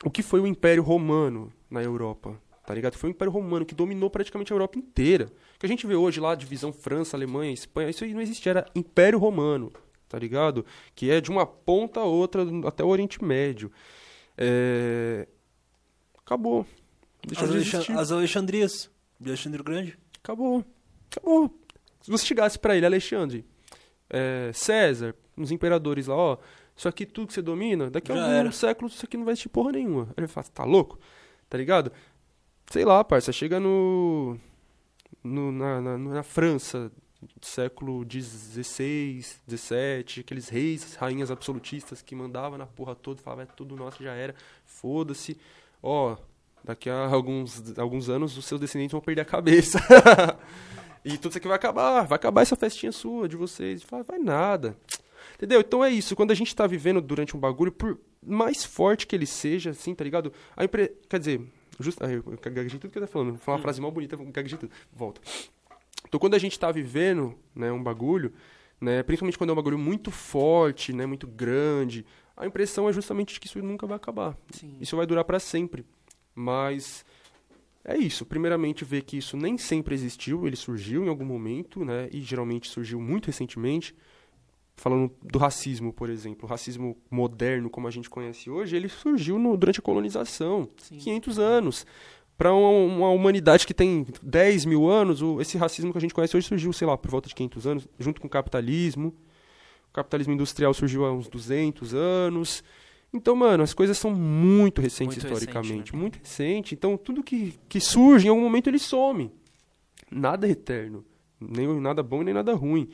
o que foi o Império Romano na Europa? Tá ligado? Foi o Império Romano que dominou praticamente a Europa inteira. O que a gente vê hoje lá, divisão França, Alemanha, Espanha, isso aí não existia, era Império Romano, tá ligado? Que é de uma ponta a outra até o Oriente Médio. É... Acabou. Deixa As, de Alexan- existir. as Alexandrias, de Alexandre o Grande. Acabou. Acabou. Se você chegasse pra ele, Alexandre, é, César, uns imperadores lá, ó, isso aqui tudo que você domina, daqui a Já alguns era. séculos isso aqui não vai existir porra nenhuma. Ele fala, tá louco? Tá ligado? Sei lá, parça, chega no. no na, na, na França, século XVI, XVII, aqueles reis, rainhas absolutistas que mandavam na porra toda, falavam, é tudo nosso, já era, foda-se. Ó, daqui a alguns, alguns anos os seus descendentes vão perder a cabeça. e tudo isso aqui vai acabar, vai acabar essa festinha sua, de vocês. Fala, vai nada. Entendeu? Então é isso, quando a gente tá vivendo durante um bagulho, por mais forte que ele seja, assim, tá ligado? A impre... Quer dizer, justo... ah, eu gaguejei tudo que eu tô falando, vou falar uma frase mal bonita, gaguejei tudo. Volta. Então quando a gente tá vivendo, né, um bagulho, né, principalmente quando é um bagulho muito forte, né, muito grande, a impressão é justamente de que isso nunca vai acabar. Sim. Isso vai durar para sempre. Mas é isso. Primeiramente, ver que isso nem sempre existiu, ele surgiu em algum momento, né? E geralmente surgiu muito recentemente. Falando do racismo, por exemplo, o racismo moderno, como a gente conhece hoje, ele surgiu no- durante a colonização, Sim. 500 anos. Para uma, uma humanidade que tem 10 mil anos, o- esse racismo que a gente conhece hoje surgiu, sei lá, por volta de 500 anos, junto com o capitalismo. O capitalismo industrial surgiu há uns 200 anos. Então, mano, as coisas são muito recentes Muito recente, historicamente, né? muito recente. Então, tudo que, que surge, em algum momento ele some. Nada é eterno, nem nada bom nem nada ruim.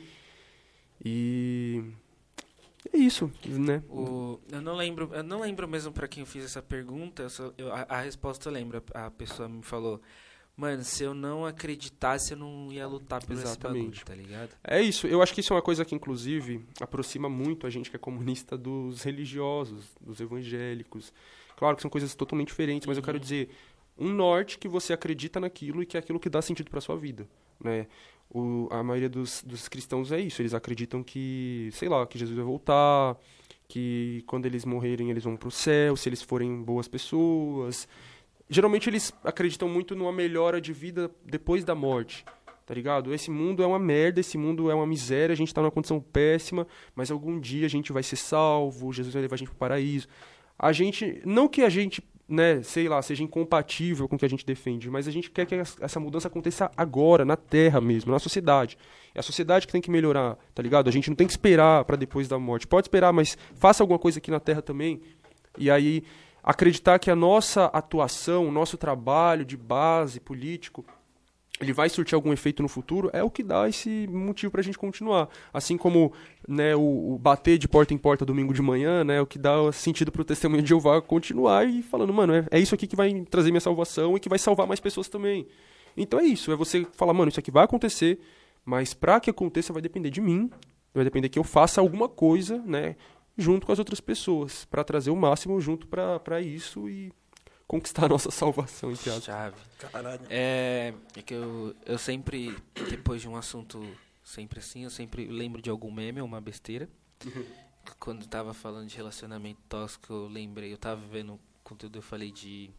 E é isso, né? O- eu não lembro, eu não lembro mesmo pra quem eu fiz essa pergunta. eu só- eu- a, a resposta eu lembro. A, a pessoa me falou, mano, se eu não acreditasse, eu não ia lutar pelo esse Exatamente. bagulho, tá ligado? É isso, eu acho que isso é uma coisa que, inclusive, aproxima muito a gente que é comunista dos religiosos, dos evangélicos. Claro que são coisas totalmente diferentes, mas eu quero dizer, um norte que você acredita naquilo e que é aquilo que dá sentido para sua vida, né? O, a maioria dos, dos cristãos é isso, eles acreditam que, sei lá, que Jesus vai voltar, que quando eles morrerem eles vão pro céu, se eles forem boas pessoas. Geralmente eles acreditam muito numa melhora de vida depois da morte, tá ligado? Esse mundo é uma merda, esse mundo é uma miséria, a gente tá numa condição péssima, mas algum dia a gente vai ser salvo, Jesus vai levar a gente pro paraíso. A gente, não que a gente, né, sei lá, seja incompatível com o que a gente defende, mas a gente quer que essa mudança aconteça agora, na terra mesmo, na sociedade. É a sociedade que tem que melhorar, tá ligado? A gente não tem que esperar pra depois da morte. Pode esperar, mas faça alguma coisa aqui na terra também. E aí acreditar que a nossa atuação, o nosso trabalho de base político, ele vai surtir algum efeito no futuro, é o que dá esse motivo pra gente continuar. Assim como né, o, o bater de porta em porta domingo de manhã, né, é o que dá sentido pro testemunho de Jeová continuar e falando, mano, é, é isso aqui que vai trazer minha salvação e que vai salvar mais pessoas também. Então é isso, é você falar, mano, isso aqui vai acontecer, mas pra que aconteça vai depender de mim, vai depender que eu faça alguma coisa, né, junto com as outras pessoas, pra trazer o máximo junto pra pra isso e conquistar a nossa salvação, entre aspas. Chave. Caralho. É, é que eu, eu sempre, depois de um assunto sempre assim, eu sempre lembro de algum meme ou uma besteira. Quando tava falando de relacionamento tóxico, eu lembrei, eu tava vendo conteúdo, eu falei de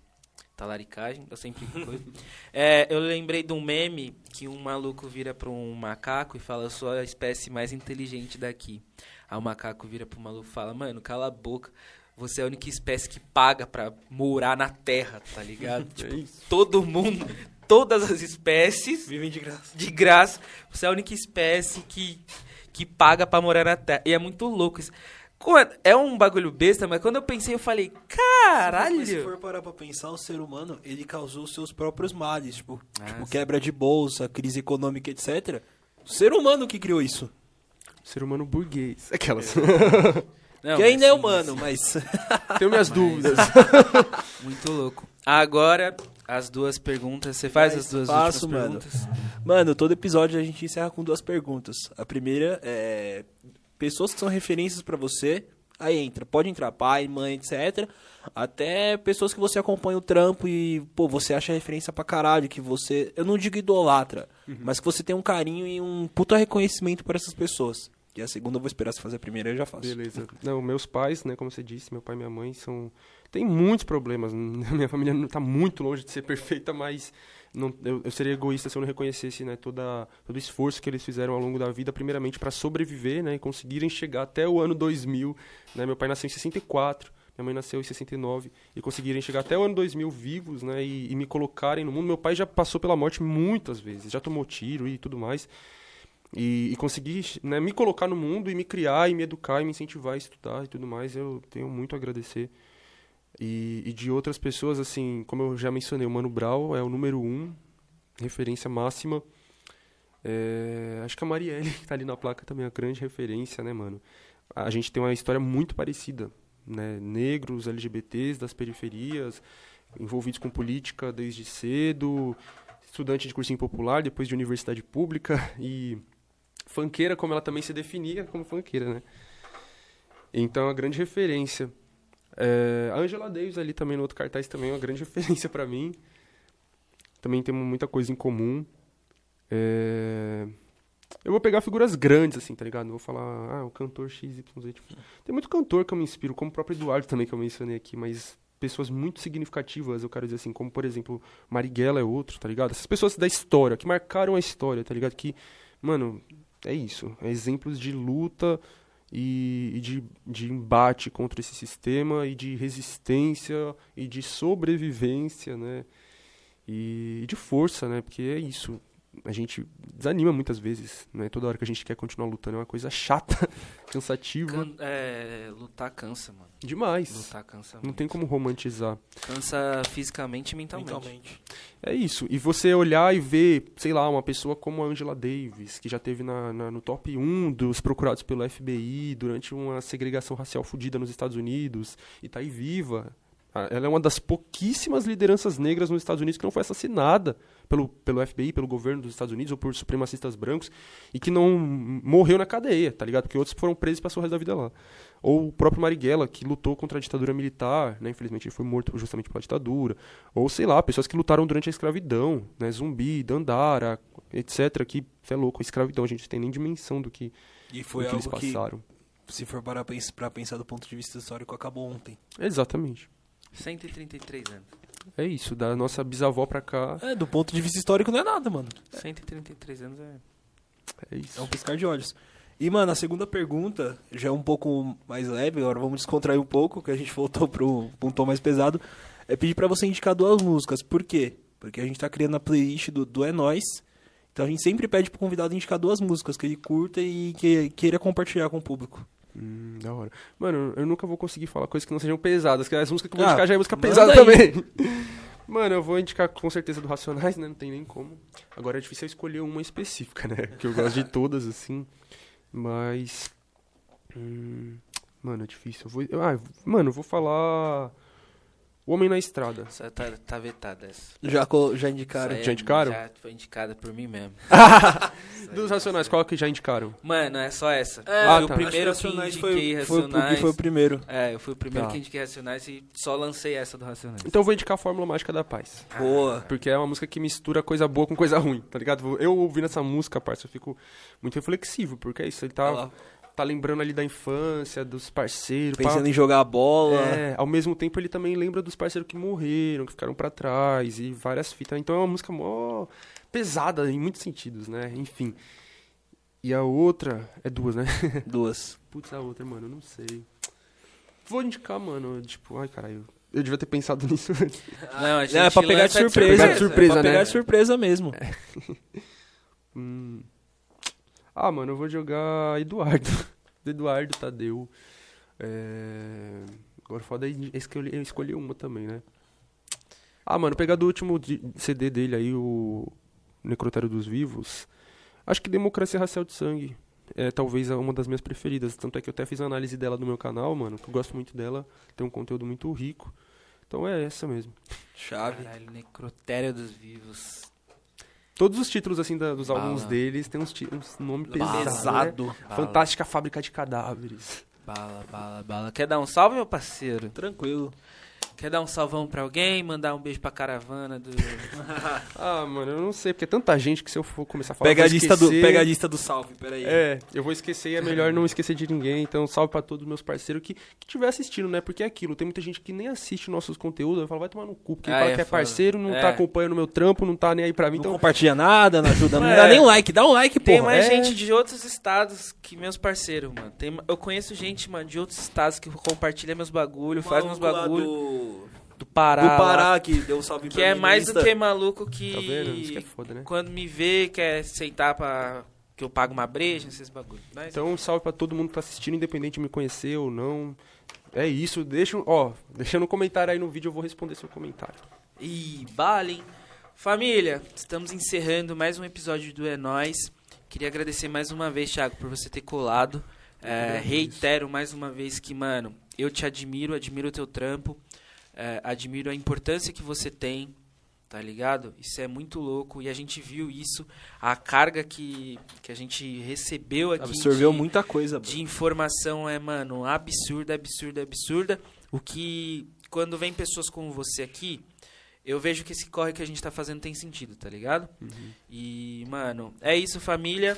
talaricagem, eu sempre coisa. É, eu lembrei de um meme que um maluco vira pra um macaco e fala, eu sou a espécie mais inteligente daqui. Aí o macaco vira pro maluco e fala, mano, cala a boca. Você é a única espécie que paga pra morar na terra, tá ligado? Tipo, É todo mundo todas as espécies Vivem de graça. de graça. Você é a única espécie que, que paga pra morar na Terra. E é muito louco isso. É um bagulho besta, mas quando eu pensei, eu falei, caralho. Se for parar pra pensar, o ser humano, ele causou seus próprios males, tipo, Ah, tipo quebra de bolsa, crise econômica, etc. O ser humano que criou isso. Ser humano burguês. Aquelas. Não, que mas ainda é sim, humano, mas... Tenho minhas dúvidas. Muito louco. Agora, as duas perguntas. Você faz as duas Faço, últimas mano. perguntas? Mano, todo episódio a gente encerra com duas perguntas. A primeira é pessoas que são referências pra você. Aí entra, pode entrar pai, mãe, etc. Até pessoas que você acompanha o trampo e, pô, você acha referência pra caralho, que você, eu não digo idolatra, mas que você tem um carinho e um puta reconhecimento por essas pessoas. E a segunda eu vou esperar você fazer a primeira, eu já faço. Beleza. Não, meus pais, né, como você disse, meu pai e minha mãe são tem muitos problemas. Minha família não tá muito longe de ser perfeita, mas não, eu, eu seria egoísta se eu não reconhecesse, né, toda todo o esforço que eles fizeram ao longo da vida, primeiramente para sobreviver, né, e conseguirem chegar até o ano 2000, né? Meu pai nasceu em 64, minha mãe nasceu em 69 e conseguirem chegar até o ano 2000 vivos, né, e, e me colocarem no mundo. Meu pai já passou pela morte muitas vezes, já tomou tiro e tudo mais. E, e conseguir né, me colocar no mundo e me criar e me educar e me incentivar a estudar e tudo mais, eu tenho muito a agradecer. E, e de outras pessoas, assim, como eu já mencionei, o Mano Brown é o número um, referência máxima. É, acho que a Marielle, que tá ali na placa, também é uma grande referência, né, mano? A gente tem uma história muito parecida, né? Negros, LGBTs das periferias, envolvidos com política desde cedo, estudante de cursinho popular, depois de universidade pública e fanqueira, como ela também se definia como fanqueira, né? Então, é uma grande referência. É, a Angela Davis ali também no outro cartaz também é uma grande referência pra mim. Também temos muita coisa em comum. É, Eu vou pegar figuras grandes, assim, tá ligado? Não vou falar, ah, o cantor XYZ. Tipo, tem muito cantor que eu me inspiro, como o próprio Eduardo também, que eu mencionei aqui, mas pessoas muito significativas, eu quero dizer assim, como, por exemplo, Marighella é outro, tá ligado? Essas pessoas da história, que marcaram a história, tá ligado? Que, mano, é isso. É exemplos de luta e, e de, de embate contra esse sistema e de resistência e de sobrevivência, né? E, e de força, né? Porque é isso. A gente desanima muitas vezes, né? Toda hora que a gente quer continuar lutando é uma coisa chata, cansativa. Can- é, lutar cansa, mano. Demais. Lutar cansa Não muito. tem como romantizar. Cansa fisicamente e mentalmente. Mentalmente. É isso. E você olhar e ver, sei lá, uma pessoa como a Angela Davis, que já teve na, na- no top 1 dos procurados pelo FBI durante uma segregação racial fodida nos Estados Unidos, e tá aí viva. Ela é uma das pouquíssimas lideranças negras nos Estados Unidos que não foi assassinada pelo, pelo FBI, pelo governo dos Estados Unidos ou por supremacistas brancos e que não morreu na cadeia, tá ligado? Porque outros foram presos e passou o resto da vida lá. Ou o próprio Marighella, que lutou contra a ditadura militar, né? Infelizmente ele foi morto justamente pela ditadura. Ou, sei lá, pessoas que lutaram durante a escravidão, né? Zumbi, Dandara, etc. Que, é louco, a escravidão, a gente não tem nem dimensão do que, E do foi que eles algo que, passaram. se for pra pensar do ponto de vista histórico, acabou ontem. Exatamente. 133 anos. É isso, da nossa bisavó pra cá, É, do ponto de vista histórico não é nada, mano. 133 anos é. é É isso. um piscar de olhos. E, mano, a segunda pergunta já é um pouco mais leve, agora vamos descontrair um pouco, que a gente voltou pro, pra um tom mais pesado. É pedir pra você indicar duas músicas. Por quê? Porque a gente tá criando a playlist do, do É Nós. Então a gente sempre pede pro convidado indicar duas músicas que ele curta e que queira compartilhar com o público. Hum, da hora. Mano, eu nunca vou conseguir falar coisas que não sejam pesadas, que as músicas que eu vou Ah, indicar já é música pesada aí. também. Mano, eu vou indicar com certeza do Racionais, né? Não tem nem como. Agora é difícil eu escolher uma específica, né? Que eu gosto de todas, assim. Mas. hum, mano, é difícil. Eu vou, eu- ah, mano, eu vou falar. O Homem na Estrada. Só tá, tá vetada essa. Já, já indicaram. Essa Já indicaram? Já foi indicada por mim mesmo. Dos Racionais, qual que já indicaram? Mano, é só essa. É, Ah, tá. o primeiro que indiquei foi, foi, Racionais. foi o primeiro. É, eu fui o primeiro Tá. que indiquei Racionais e só lancei essa do Racionais. Então eu vou indicar a Fórmula Mágica da Paz. Boa. Porque é uma música que mistura coisa boa com coisa ruim, tá ligado? Eu ouvindo essa música, parça, eu fico muito reflexivo, porque é isso, ele tá, Olha lá, tá lembrando ali da infância, dos parceiros. pá. Pensando em jogar a bola. É, ao mesmo tempo ele também lembra dos parceiros que morreram, que ficaram pra trás e várias fitas. Então é uma música mó pesada em muitos sentidos, né? Enfim. E a outra, é duas, né? Duas. Putz, a outra, mano, eu não sei. Vou indicar, mano, tipo, ai caralho. Eu devia ter pensado nisso antes. Não, a gente Não, é pra pegar de surpresa. Pegar de surpresa, é pra pegar né? de surpresa mesmo. Hum. Ah, mano, eu vou jogar Eduardo. Eduardo, Tadeu. É... Agora foda é escolher, escolher uma também, né? Ah, mano, pegar do último CD dele aí, o Necrotério dos Vivos. Acho que Democracia Racial de Sangue é talvez uma das minhas preferidas. Tanto é que eu até fiz a análise dela no meu canal, mano. Que eu gosto muito dela. Tem um conteúdo muito rico. Então é essa mesmo. Chave. Caralho, Necrotério dos Vivos. Todos os títulos, assim, da- dos álbuns Bala. deles tem uns, uns Bala. pesados. Pesado. Né? Fantástica Fábrica de Cadáveres. Bala, bala, bala. Quer dar um salve, meu parceiro? Tranquilo. Quer dar um salvão pra alguém? Mandar um beijo pra caravana do. Ah, mano, eu não sei, porque é tanta gente que se eu for começar a falar. Pega a, eu vou lista do, esquecer. pega a lista do salve, peraí. É, eu vou esquecer e é melhor não esquecer de ninguém. Então, salve pra todos os meus parceiros que, que tiver assistindo, né? Porque é aquilo, tem muita gente que nem assiste nossos conteúdos. Eu falo, vai tomar no cu, porque Ah, fala é que é parceiro, não É. tá acompanhando meu trampo, não tá nem aí pra mim. Não Então, compartilha nada, não ajuda, não É. dá nem um like. Dá um like, Tem porra. mais É. gente de outros estados que meus parceiros, mano. Tem, eu conheço gente, mano, de outros estados que compartilha meus bagulho, faz meus bagulho. Do, Do Pará. do lá, Pará, que deu um salve que pra é mais do que maluco que. tá vendo? Isso que é foda, né? Quando me vê, quer aceitar pra. Que eu pago uma breja, esses bagulho. Mas, Então, um salve pra todo mundo que tá assistindo, independente de me conhecer ou não. É isso, deixa, ó, deixa no comentário aí no vídeo, eu vou responder seu comentário. Ih, balem. Família, estamos encerrando mais um episódio do É Nós. Queria agradecer mais uma vez, Thiago, por você ter colado. É, reitero mais uma vez que, mano, eu te admiro, admiro o teu trampo, é, admiro a importância que você tem, tá ligado? Isso é muito louco e a gente viu isso, a carga que, que a gente recebeu aqui. Absorveu de- muita coisa. de informação é, mano, absurda, absurda, absurda. O que, quando vem pessoas como você aqui, eu vejo que esse corre que a gente tá fazendo tem sentido, tá ligado? E, mano, é isso, família.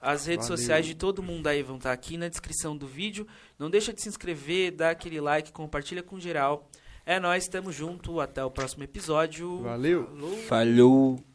As redes Valeu. sociais de todo mundo aí vão estar aqui na descrição do vídeo. Não deixa de se inscrever, dá aquele like, compartilha com geral. É nóis, tamo junto. Até o próximo episódio. Valeu! Falou. Falhou.